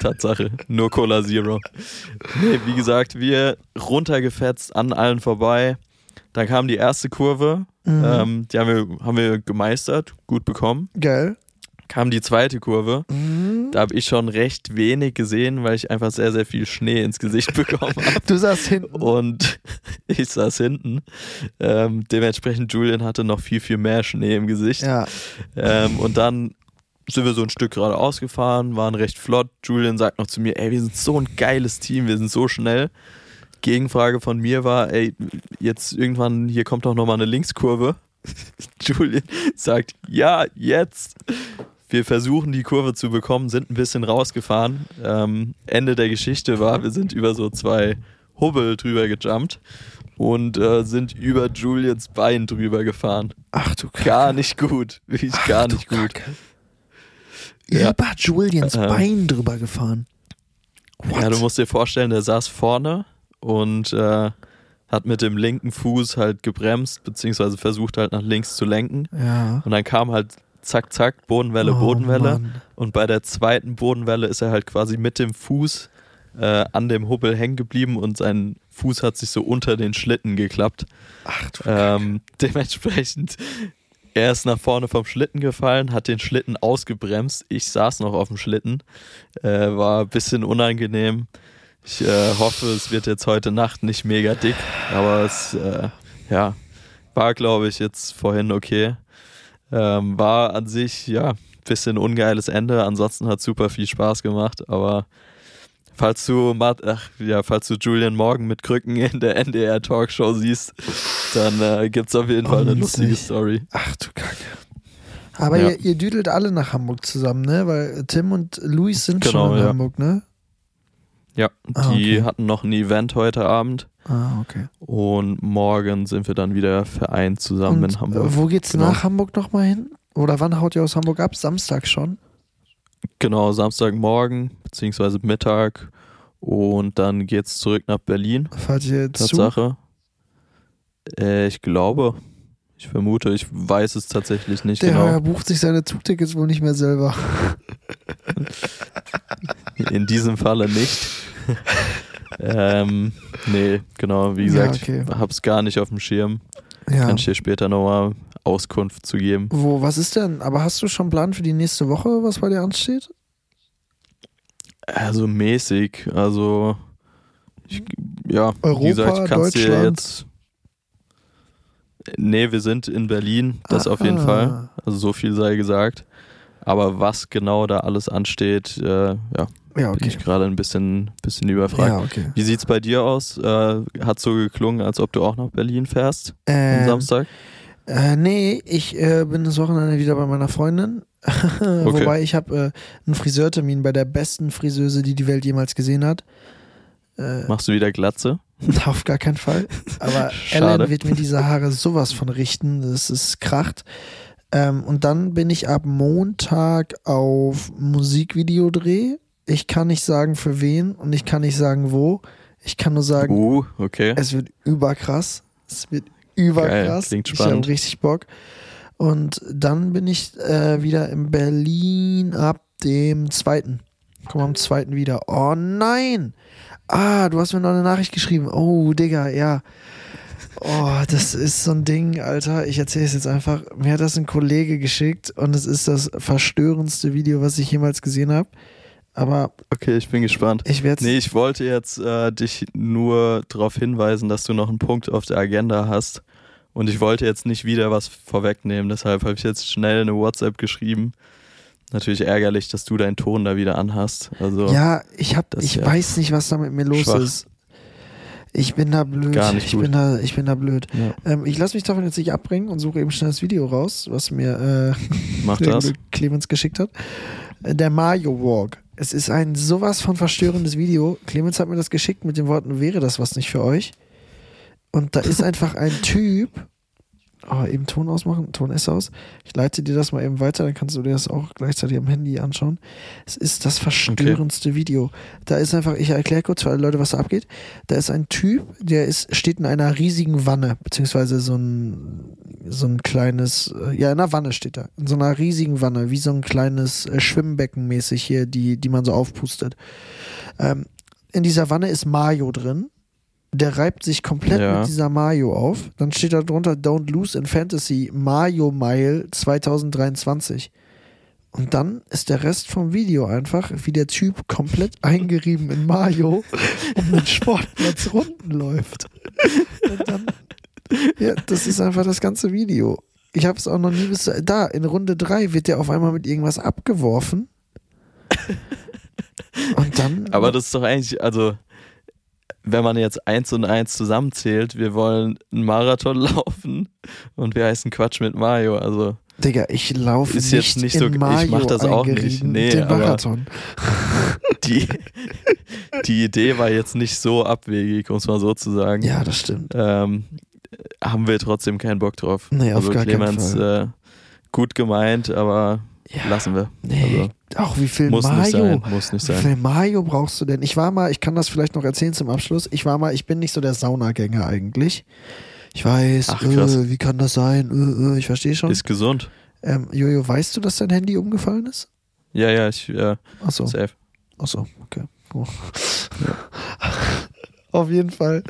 Tatsache. Nur Cola Zero. Nee, wie gesagt, wir runtergefetzt, an allen vorbei. Dann kam die erste Kurve. Mhm. Ähm, die haben wir, haben wir gemeistert, gut bekommen. Geil. Kam die zweite Kurve. Mhm. Da habe ich schon recht wenig gesehen, weil ich einfach sehr, sehr viel Schnee ins Gesicht bekommen habe. Du saßt hinten. Und ich saß hinten. Ähm, dementsprechend Julian hatte noch viel, viel mehr Schnee im Gesicht. Ja. Ähm, und dann sind wir so ein Stück geradeaus gefahren, waren recht flott. Julian sagt noch zu mir, ey, wir sind so ein geiles Team, wir sind so schnell. Gegenfrage von mir war, ey, jetzt irgendwann, hier kommt doch nochmal eine Linkskurve. Julian sagt, ja, jetzt. Wir versuchen die Kurve zu bekommen, sind ein bisschen rausgefahren. Ähm, Ende der Geschichte war, wir sind über so zwei Hubbel drüber gejumpt und äh, sind über Julians Bein drüber gefahren. Ach du Kacke. Gar nicht gut. Wirklich Ach gar nicht gut. Kacke. Ja. Über Julians Ähm. Bein drüber gefahren. Ja, du musst dir vorstellen, der saß vorne und äh, hat mit dem linken Fuß halt gebremst, beziehungsweise versucht halt nach links zu lenken. Ja. Und dann kam halt zack, zack, Bodenwelle, Oh, Bodenwelle. Mann. Und bei der zweiten Bodenwelle ist er halt quasi mit dem Fuß äh, an dem Hubbel hängen geblieben und sein Fuß hat sich so unter den Schlitten geklappt. Ach du Ähm, dementsprechend, er ist nach vorne vom Schlitten gefallen, hat den Schlitten ausgebremst. Ich saß noch auf dem Schlitten. Äh, war ein bisschen unangenehm. Ich äh, hoffe, es wird jetzt heute Nacht nicht mega dick, aber es äh, ja, war, glaube ich, jetzt vorhin okay. Ähm, war an sich, ja, bisschen ungeiles Ende. Ansonsten hat super viel Spaß gemacht, aber falls du, Mart, ach, ja, falls du Julian Morgan mit Krücken in der NDR Talkshow siehst, dann äh, gibt's auf jeden Fall eine lustige Story. Ach du Kacke. Aber Ja. ihr, ihr düdelt alle nach Hamburg zusammen, ne? Weil Tim und Luis sind Genau, schon in ja. Hamburg, ne? Ja, Ah, die okay. hatten noch ein Event heute Abend Ah, okay. und morgen sind wir dann wieder vereint zusammen und in Hamburg. äh, wo geht's Genau. nach Hamburg nochmal hin? Oder wann haut ihr aus Hamburg ab? Samstag schon? Genau, Samstagmorgen beziehungsweise Mittag und dann geht's zurück nach Berlin. Fahrt ihr zu? Tatsache. Äh, ich glaube, ich vermute, ich weiß es tatsächlich nicht Der genau. bucht sich seine Zugtickets wohl nicht mehr selber. In diesem Falle nicht. ähm, nee, genau, wie Ja, gesagt, okay. ich hab's gar nicht auf dem Schirm. Ja. Kann ich dir später nochmal Auskunft zu geben. Wo, was ist denn? Aber hast du schon einen Plan für die nächste Woche, was bei dir ansteht? Also mäßig, also ich, ja, Europa, wie gesagt, ich kann's dir jetzt. Nee, wir sind in Berlin, das auf jeden Ah. Fall. Also so viel sei gesagt. Aber was genau da alles ansteht, äh, ja, Ja, bin okay. ich gerade ein bisschen, bisschen überfragt. Ja, okay. Wie sieht's bei dir aus? Äh, hat so geklungen, als ob du auch nach Berlin fährst am Ähm, Samstag? Äh, nee, ich äh, bin das Wochenende wieder bei meiner Freundin. Wobei ich habe äh, einen Friseurtermin bei der besten Friseuse, die die Welt jemals gesehen hat. Äh, Machst du wieder Glatze? auf gar keinen Fall. Aber. Ellen wird mir diese Haare sowas von richten. Das ist kracht. Ähm, und dann bin ich ab Montag auf Musikvideodreh. Ich kann nicht sagen für wen und ich kann nicht sagen wo. Ich kann nur sagen, Uh, okay. es wird überkrass. Es wird überkrass. klingt Ich spannend. habe richtig Bock. Und dann bin ich äh, wieder in Berlin ab dem 2. Komm am 2. wieder. Oh nein! Ah, du hast mir noch eine Nachricht geschrieben. Oh, Digga, ja. Oh, das ist so ein Ding, Alter. Ich erzähle es jetzt einfach. Mir hat das ein Kollege geschickt und es ist das verstörendste Video, was ich jemals gesehen habe. Aber Okay, ich bin gespannt. ich werde Nee, ich wollte jetzt äh, dich nur darauf hinweisen, dass du noch einen Punkt auf der Agenda hast. Und ich wollte jetzt nicht wieder was vorwegnehmen. Deshalb habe ich jetzt schnell eine WhatsApp geschrieben. Natürlich ärgerlich, dass du deinen Ton da wieder anhast. Also Ja, ich hab, Das ich ja weiß nicht, was da mit mir los schwach. ist. Ich bin da blöd. Gar nicht ich gut. bin da, ich bin da blöd. ja, Ähm, ich lasse mich davon jetzt nicht abbringen und suche eben schnell das Video raus, was mir äh, Clemens geschickt hat. Äh, Der Mario Walk. Es ist ein sowas von verstörendes Video. Clemens hat mir das geschickt mit den Worten, wäre das was nicht für euch? Und da ist einfach ein Typ. Oh, eben Ton ausmachen, Ton ist aus. Ich leite dir das mal eben weiter, dann kannst du dir das auch gleichzeitig am Handy anschauen. Es ist das verstörendste Video. Da ist einfach, ich erkläre kurz für alle Leute, was da abgeht. Da ist ein Typ, der ist, steht in einer riesigen Wanne, beziehungsweise so ein, so ein kleines, äh, ja, in einer Wanne steht er. In so einer riesigen Wanne, wie so ein kleines äh, Schwimmbecken mäßig hier, die, die man so aufpustet. Ähm, in dieser Wanne ist Mayo drin. Der reibt sich komplett Ja. mit dieser Mayo auf. Dann steht da drunter Don't Lose in Fantasy Mayo Mile 2023. Und dann ist der Rest vom Video einfach, wie der Typ komplett eingerieben in Mayo um den Sportplatz runden läuft. Und dann, ja, das ist einfach das ganze Video. Ich habe es auch noch nie bis da. In Runde 3 wird der auf einmal mit irgendwas abgeworfen. Und dann. Aber das ist doch eigentlich, also wenn man jetzt eins und eins zusammenzählt, wir wollen einen Marathon laufen und wir heißen Quatsch mit Mario. Also Digga, ich laufe Ist nicht, jetzt nicht in so- ich Mayo mach das auch nicht. Nee, den Marathon. die, die Idee war jetzt nicht so abwegig, um es mal so zu sagen. Ja, das stimmt. Ähm, haben wir trotzdem keinen Bock drauf. Nee, auf also gar keinen Clemens, Fall. Äh, gut gemeint, aber Ja. lassen wir. Nee, Also, auch wie viel muss Mayo. nicht sein, muss nicht Wie sein. viel Mayo brauchst du denn? Ich war mal, ich kann das vielleicht noch erzählen zum Abschluss. Ich war mal, ich bin nicht so der Saunagänger eigentlich. Ich weiß, Ach, äh, wie kann das sein? Äh, äh, ich verstehe schon. Ist gesund. Ähm, Jojo, weißt du, dass dein Handy umgefallen ist? Ja, ja, ich, äh, Achso, safe. achso, okay. Oh. Auf jeden Fall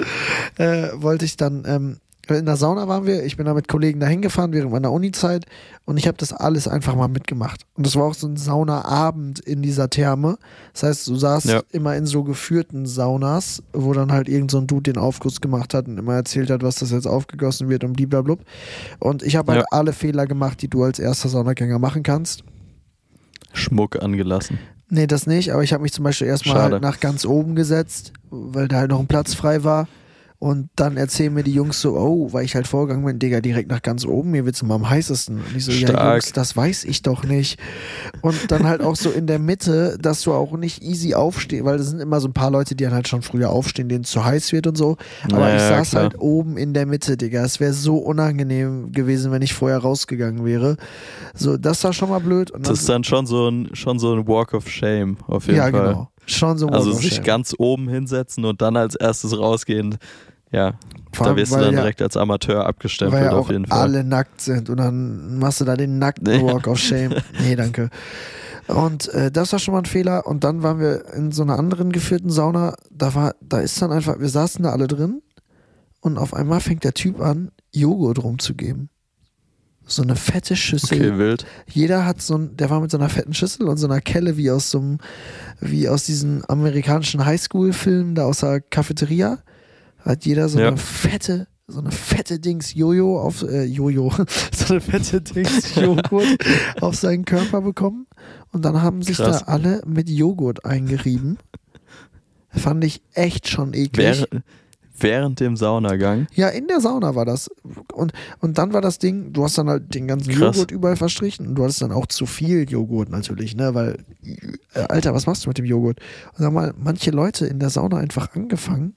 äh, wollte ich dann, ähm, in der Sauna waren wir, ich bin da mit Kollegen dahin gefahren während meiner Uni-Zeit und ich habe das alles einfach mal mitgemacht. Und das war auch so ein Saunaabend in dieser Therme. Das heißt, du saßt Ja. immer in so geführten Saunas, wo dann halt irgend so ein Dude den Aufguss gemacht hat und immer erzählt hat, was das jetzt aufgegossen wird und blablabla. Und ich habe halt Ja. alle Fehler gemacht, die du als erster Saunagänger machen kannst. Schmuck angelassen. Nee, das nicht, aber ich habe mich zum Beispiel erstmal halt nach ganz oben gesetzt, weil da halt noch ein Platz frei war. Und dann erzählen mir die Jungs so, oh, weil ich halt vorgegangen bin, Digga, direkt nach ganz oben, mir wird's immer am heißesten. Und ich so, ja, Stark. Jungs, das weiß ich doch nicht. Und dann halt auch so in der Mitte, dass du auch nicht easy aufstehst, weil das sind immer so ein paar Leute, die dann halt schon früher aufstehen, denen es zu heiß wird und so. Aber Ja, ich ja, saß klar. halt oben in der Mitte, Digga. Es wäre so unangenehm gewesen, wenn ich vorher rausgegangen wäre. So, das war schon mal blöd. Und Das ist dann schon so ein, schon so ein Walk of Shame, auf jeden ja, Fall. genau. Schon so ein Also Walk of sich Shame. ganz oben hinsetzen und dann als erstes rausgehen. Ja, Vor da wirst du weil dann ja- direkt als Amateur weil abgestempelt ja auf jeden Fall. alle nackt sind und dann machst du da den nackten. Walk of Shame. Nee, danke. Und äh, das war schon mal ein Fehler. Und dann waren wir in so einer anderen geführten Sauna. Da war, da ist dann einfach, wir saßen da alle drin und auf einmal fängt der Typ an, Joghurt rumzugeben. So eine fette Schüssel. Okay, wild. Jeder hat so ein, der war mit so einer fetten Schüssel und so einer Kelle wie aus so einem, wie aus diesen amerikanischen Highschool-Filmen da aus der Cafeteria. Hat jeder so Ja. eine fette, so eine fette Dings Jojo auf, äh, Jojo, so eine fette Dings Joghurt auf seinen Körper bekommen. Und dann haben sich Krass. da alle mit Joghurt eingerieben. Fand ich echt schon eklig. Während, während dem Saunagang. Ja, in der Sauna war das. Und, und dann war das Ding, du hast dann halt den ganzen Krass. Joghurt überall verstrichen und du hattest dann auch zu viel Joghurt natürlich, ne? Weil, äh, Alter, was machst du mit dem Joghurt? Und dann mal manche Leute in der Sauna einfach angefangen,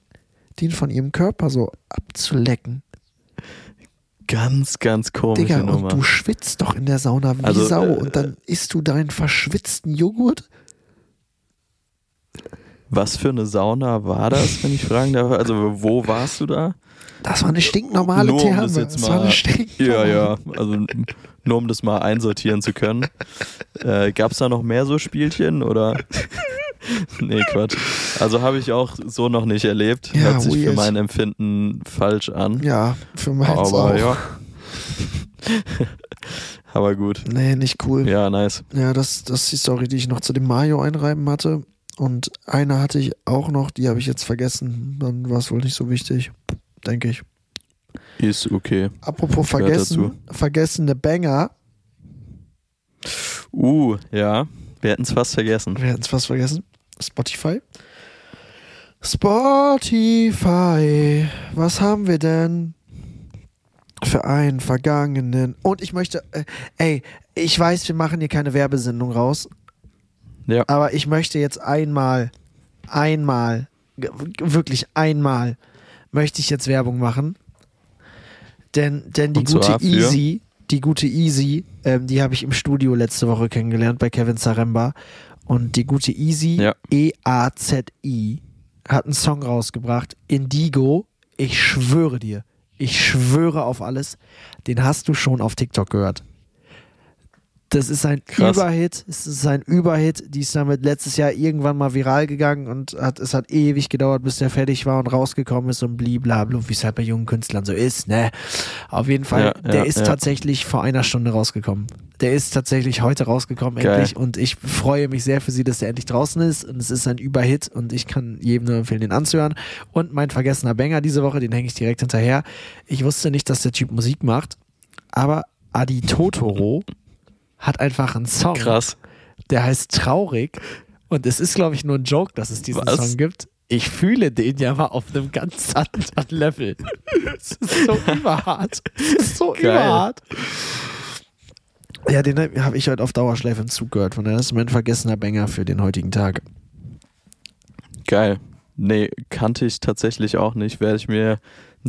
den von ihrem Körper so abzulecken. Ganz, ganz komische Digga, und Nummer. du schwitzt doch in der Sauna wie Also, Sau äh, und dann isst du deinen verschwitzten Joghurt? Was für eine Sauna war das, wenn ich fragen darf? Also, wo warst du da? Das war eine stinknormale Nur um Therme. das jetzt das mal-. Ja, ja, also nur um das mal einsortieren zu können. Äh, Gab es da noch mehr so Spielchen oder? nee, Quatsch. Also habe ich auch so noch nicht erlebt. Ja, Hört sich für mein Empfinden falsch an. Ja, für meins Aber auch. ja. Aber gut. Nee, nicht cool. Ja, nice. Ja, das, das ist die Story, die ich noch zu dem Mario einreiben hatte. Und eine hatte ich auch noch, die habe ich jetzt vergessen. Dann war es wohl nicht so wichtig, denke ich. Ist okay. Apropos vergessen, vergessene Banger. Uh, ja. Wir hätten es fast vergessen. Wir hätten es fast vergessen. Spotify. Spotify. Was haben wir denn für einen vergangenen? Und ich möchte, äh, ey, ich weiß, wir machen hier keine Werbesendung raus. Ja. Aber ich möchte jetzt einmal, einmal, wirklich einmal, möchte ich jetzt Werbung machen. Denn, denn die gute? Easy, die gute Easy, ähm, die habe ich im Studio letzte Woche kennengelernt bei Kevin Zaremba. Und die gute Easy, Ja. E-A-Z-I, hat einen Song rausgebracht, Indigo. Ich schwöre dir, ich schwöre auf alles, den hast du schon auf TikTok gehört. Das ist ein Krass. Überhit. Es ist ein Überhit. Die ist damit letztes Jahr irgendwann mal viral gegangen und hat, es hat ewig gedauert, bis der fertig war und rausgekommen ist und bliblabla, wie es halt bei jungen Künstlern so ist, ne? Auf jeden Fall, Ja, der ja, ist ja. tatsächlich vor einer Stunde rausgekommen. Der ist tatsächlich heute rausgekommen, Geil. endlich. Und ich freue mich sehr für sie, dass der endlich draußen ist. Und es ist ein Überhit und ich kann jedem nur empfehlen, den anzuhören. Und mein vergessener Banger diese Woche, den hänge ich direkt hinterher. Ich wusste nicht, dass der Typ Musik macht, aber Adi Totoro hat einfach einen Song, Krass. der heißt Traurig. Und es ist, glaube ich, nur ein Joke, dass es diesen Was? Song gibt. ich fühle den ja mal auf einem ganz anderen Level. Es ist so überhart. Es ist so Geil. überhart. Ja, den habe ich heute auf Dauerschleife im Zug gehört. Von daher ist mein vergessener Banger für den heutigen Tag. Geil. Nee, kannte ich tatsächlich auch nicht. Werde ich mir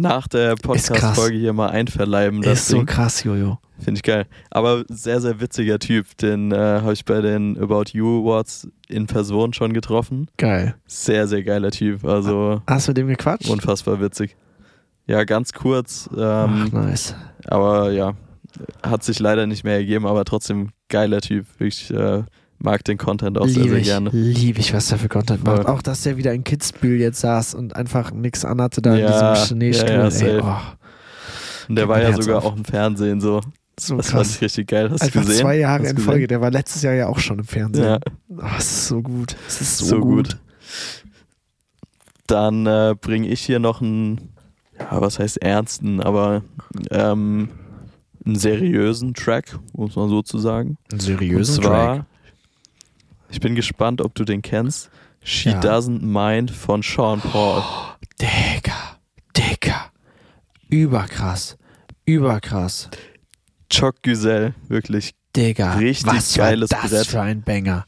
nach der. Podcast-Folge hier mal einverleiben. Das ist so Ding. krass, Jojo. Finde ich geil. Aber sehr, sehr witziger Typ. Den äh, habe ich bei den About You Awards in Person schon getroffen. Geil. Sehr, sehr geiler Typ. Also Hast du mit dem gequatscht? unfassbar witzig. Ja, ganz kurz. Ach, Ähm, nice. aber ja, hat sich leider nicht mehr ergeben, aber trotzdem geiler Typ. Ich äh, mag den Content auch sehr, sehr ich, gerne. liebe ich, was der für Content Voll. macht. Auch, dass der wieder in Kitzbühel jetzt saß und einfach nichts anhatte da Ja, in diesem Schneestuhl. ja, ja, oh, Und der Geht war ja Herz sogar auf. auch im Fernsehen so. so Das fand krass. ich richtig geil. Hast du Einfach gesehen? zwei Jahre in du Folge. Der war letztes Jahr ja auch schon im Fernsehen. Ja, Oh, es ist so gut. Es ist so, so gut. gut. Dann äh, bringe ich hier noch einen, ja, was heißt ernsten, aber ähm, einen seriösen Track, muss man so zu sagen. Einen Und seriösen zwar, Track. Ich bin gespannt, ob du den kennst. She Ja. Doesn't Mind von Sean Paul. Digga. Digga. Überkrass. Überkrass. Choc Güzel, wirklich Digga. Richtig was geiles war das Brett. für ein Banger.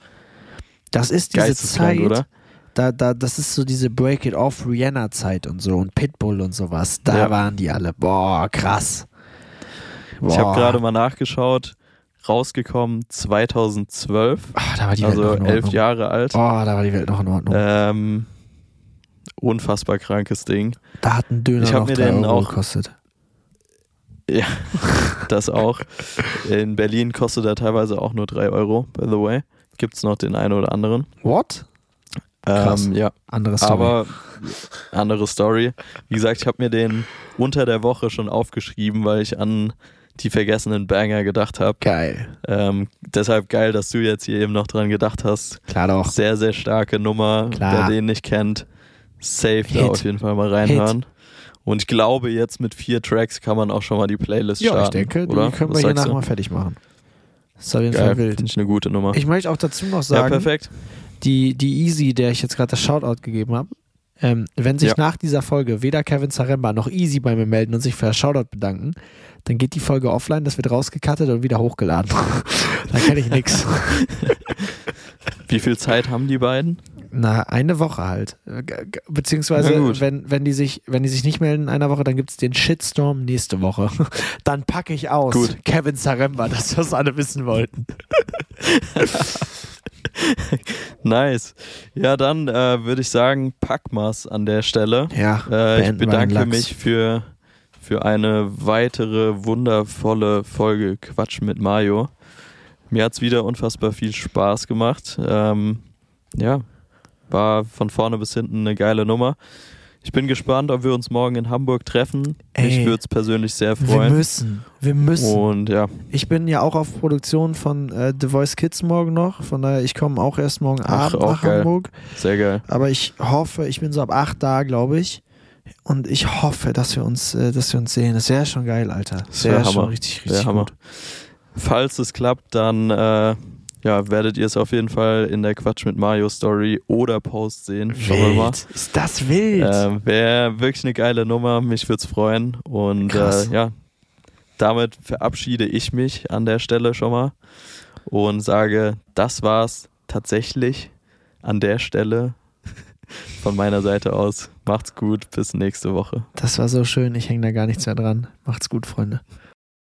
Das ist diese Zeit, oder? Da, da, das ist so diese Break It Off Rihanna Zeit und so und Pitbull und sowas. Da Ja. waren die alle. Boah, krass. Ich habe Boah. gerade mal nachgeschaut, rausgekommen 2012, Ah, da war die Welt also noch in elf. Jahre alt. Oh, da war die Welt noch in Ordnung. Ähm, unfassbar krankes Ding. da hat ein Döner ich noch mir 3 den Euro auch- gekostet. Ja, das auch. In Berlin kostet er teilweise auch nur 3 Euro, by the way. Gibt's noch den einen oder anderen. What? Krass. Ähm, ja, Andere Story. aber andere Story. Wie gesagt, ich habe mir den unter der Woche schon aufgeschrieben, weil ich an die vergessenen Banger gedacht habe. Geil. Ähm, deshalb geil, dass du jetzt hier eben noch dran gedacht hast. Klar doch. Sehr, sehr starke Nummer. Klar. Wer den nicht kennt, safe Hit. da auf jeden Fall mal reinhören. Und ich glaube, jetzt mit vier Tracks kann man auch schon mal die Playlist Ja, ich starten. denke, oder? die können wir Was hier sagst nachher mal fertig machen. Das ist auf jeden Fall wild. finde ich eine gute Nummer. Ich möchte auch dazu noch ja, sagen, perfekt. die, die Easy, der ich jetzt gerade das Shoutout gegeben habe, ähm, wenn sich Ja. nach dieser Folge weder Kevin Zaremba noch Easy bei mir melden und sich für das Shoutout bedanken, dann geht die Folge offline, das wird rausgekattet und wieder hochgeladen. da kenne ich nix. Wie viel Zeit haben die beiden? Na, eine Woche halt. Beziehungsweise, wenn, wenn, die sich, wenn die sich nicht melden in einer Woche, dann gibt es den Shitstorm nächste Woche. Dann packe ich aus. Gut. Kevin Zaremba, das, was alle wissen wollten. Nice. Ja, dann äh, würde ich sagen, Packmas an der Stelle. Ja, Äh, ich wir bedanke mich für, für eine weitere wundervolle Folge Quatsch mit Mario. Mir hat es wieder unfassbar viel Spaß gemacht. Ähm, ja, war von vorne bis hinten eine geile Nummer. Ich bin gespannt, ob wir uns morgen in Hamburg treffen. Ey. Mich würde es persönlich sehr Wir freuen. müssen, wir müssen. Und ja, Ich bin ja auch auf Produktion von äh, The Voice Kids morgen noch, von daher, ich komme auch erst morgen Ach, Abend nach geil. Hamburg. sehr geil. Aber ich hoffe, ich bin so ab 8 da, glaube ich. Und ich hoffe, dass wir uns, äh, dass wir uns sehen. Das wäre schon geil, Alter. Das wär wäre schon Hammer. richtig, Wär richtig Hammer. gut. Falls es klappt, dann äh, ja, werdet ihr es auf jeden Fall in der Quatsch mit Mario Story oder Post sehen. Schauen wir mal. Wild. Ist das wild? Ähm, Wäre wirklich eine geile Nummer, mich würde es freuen. Und äh, ja, damit verabschiede ich mich an der Stelle schon mal und sage, das war's tatsächlich an der Stelle von meiner Seite aus. Macht's gut, bis nächste Woche. Das war so schön. Ich hänge da gar nichts mehr dran. Macht's gut, Freunde.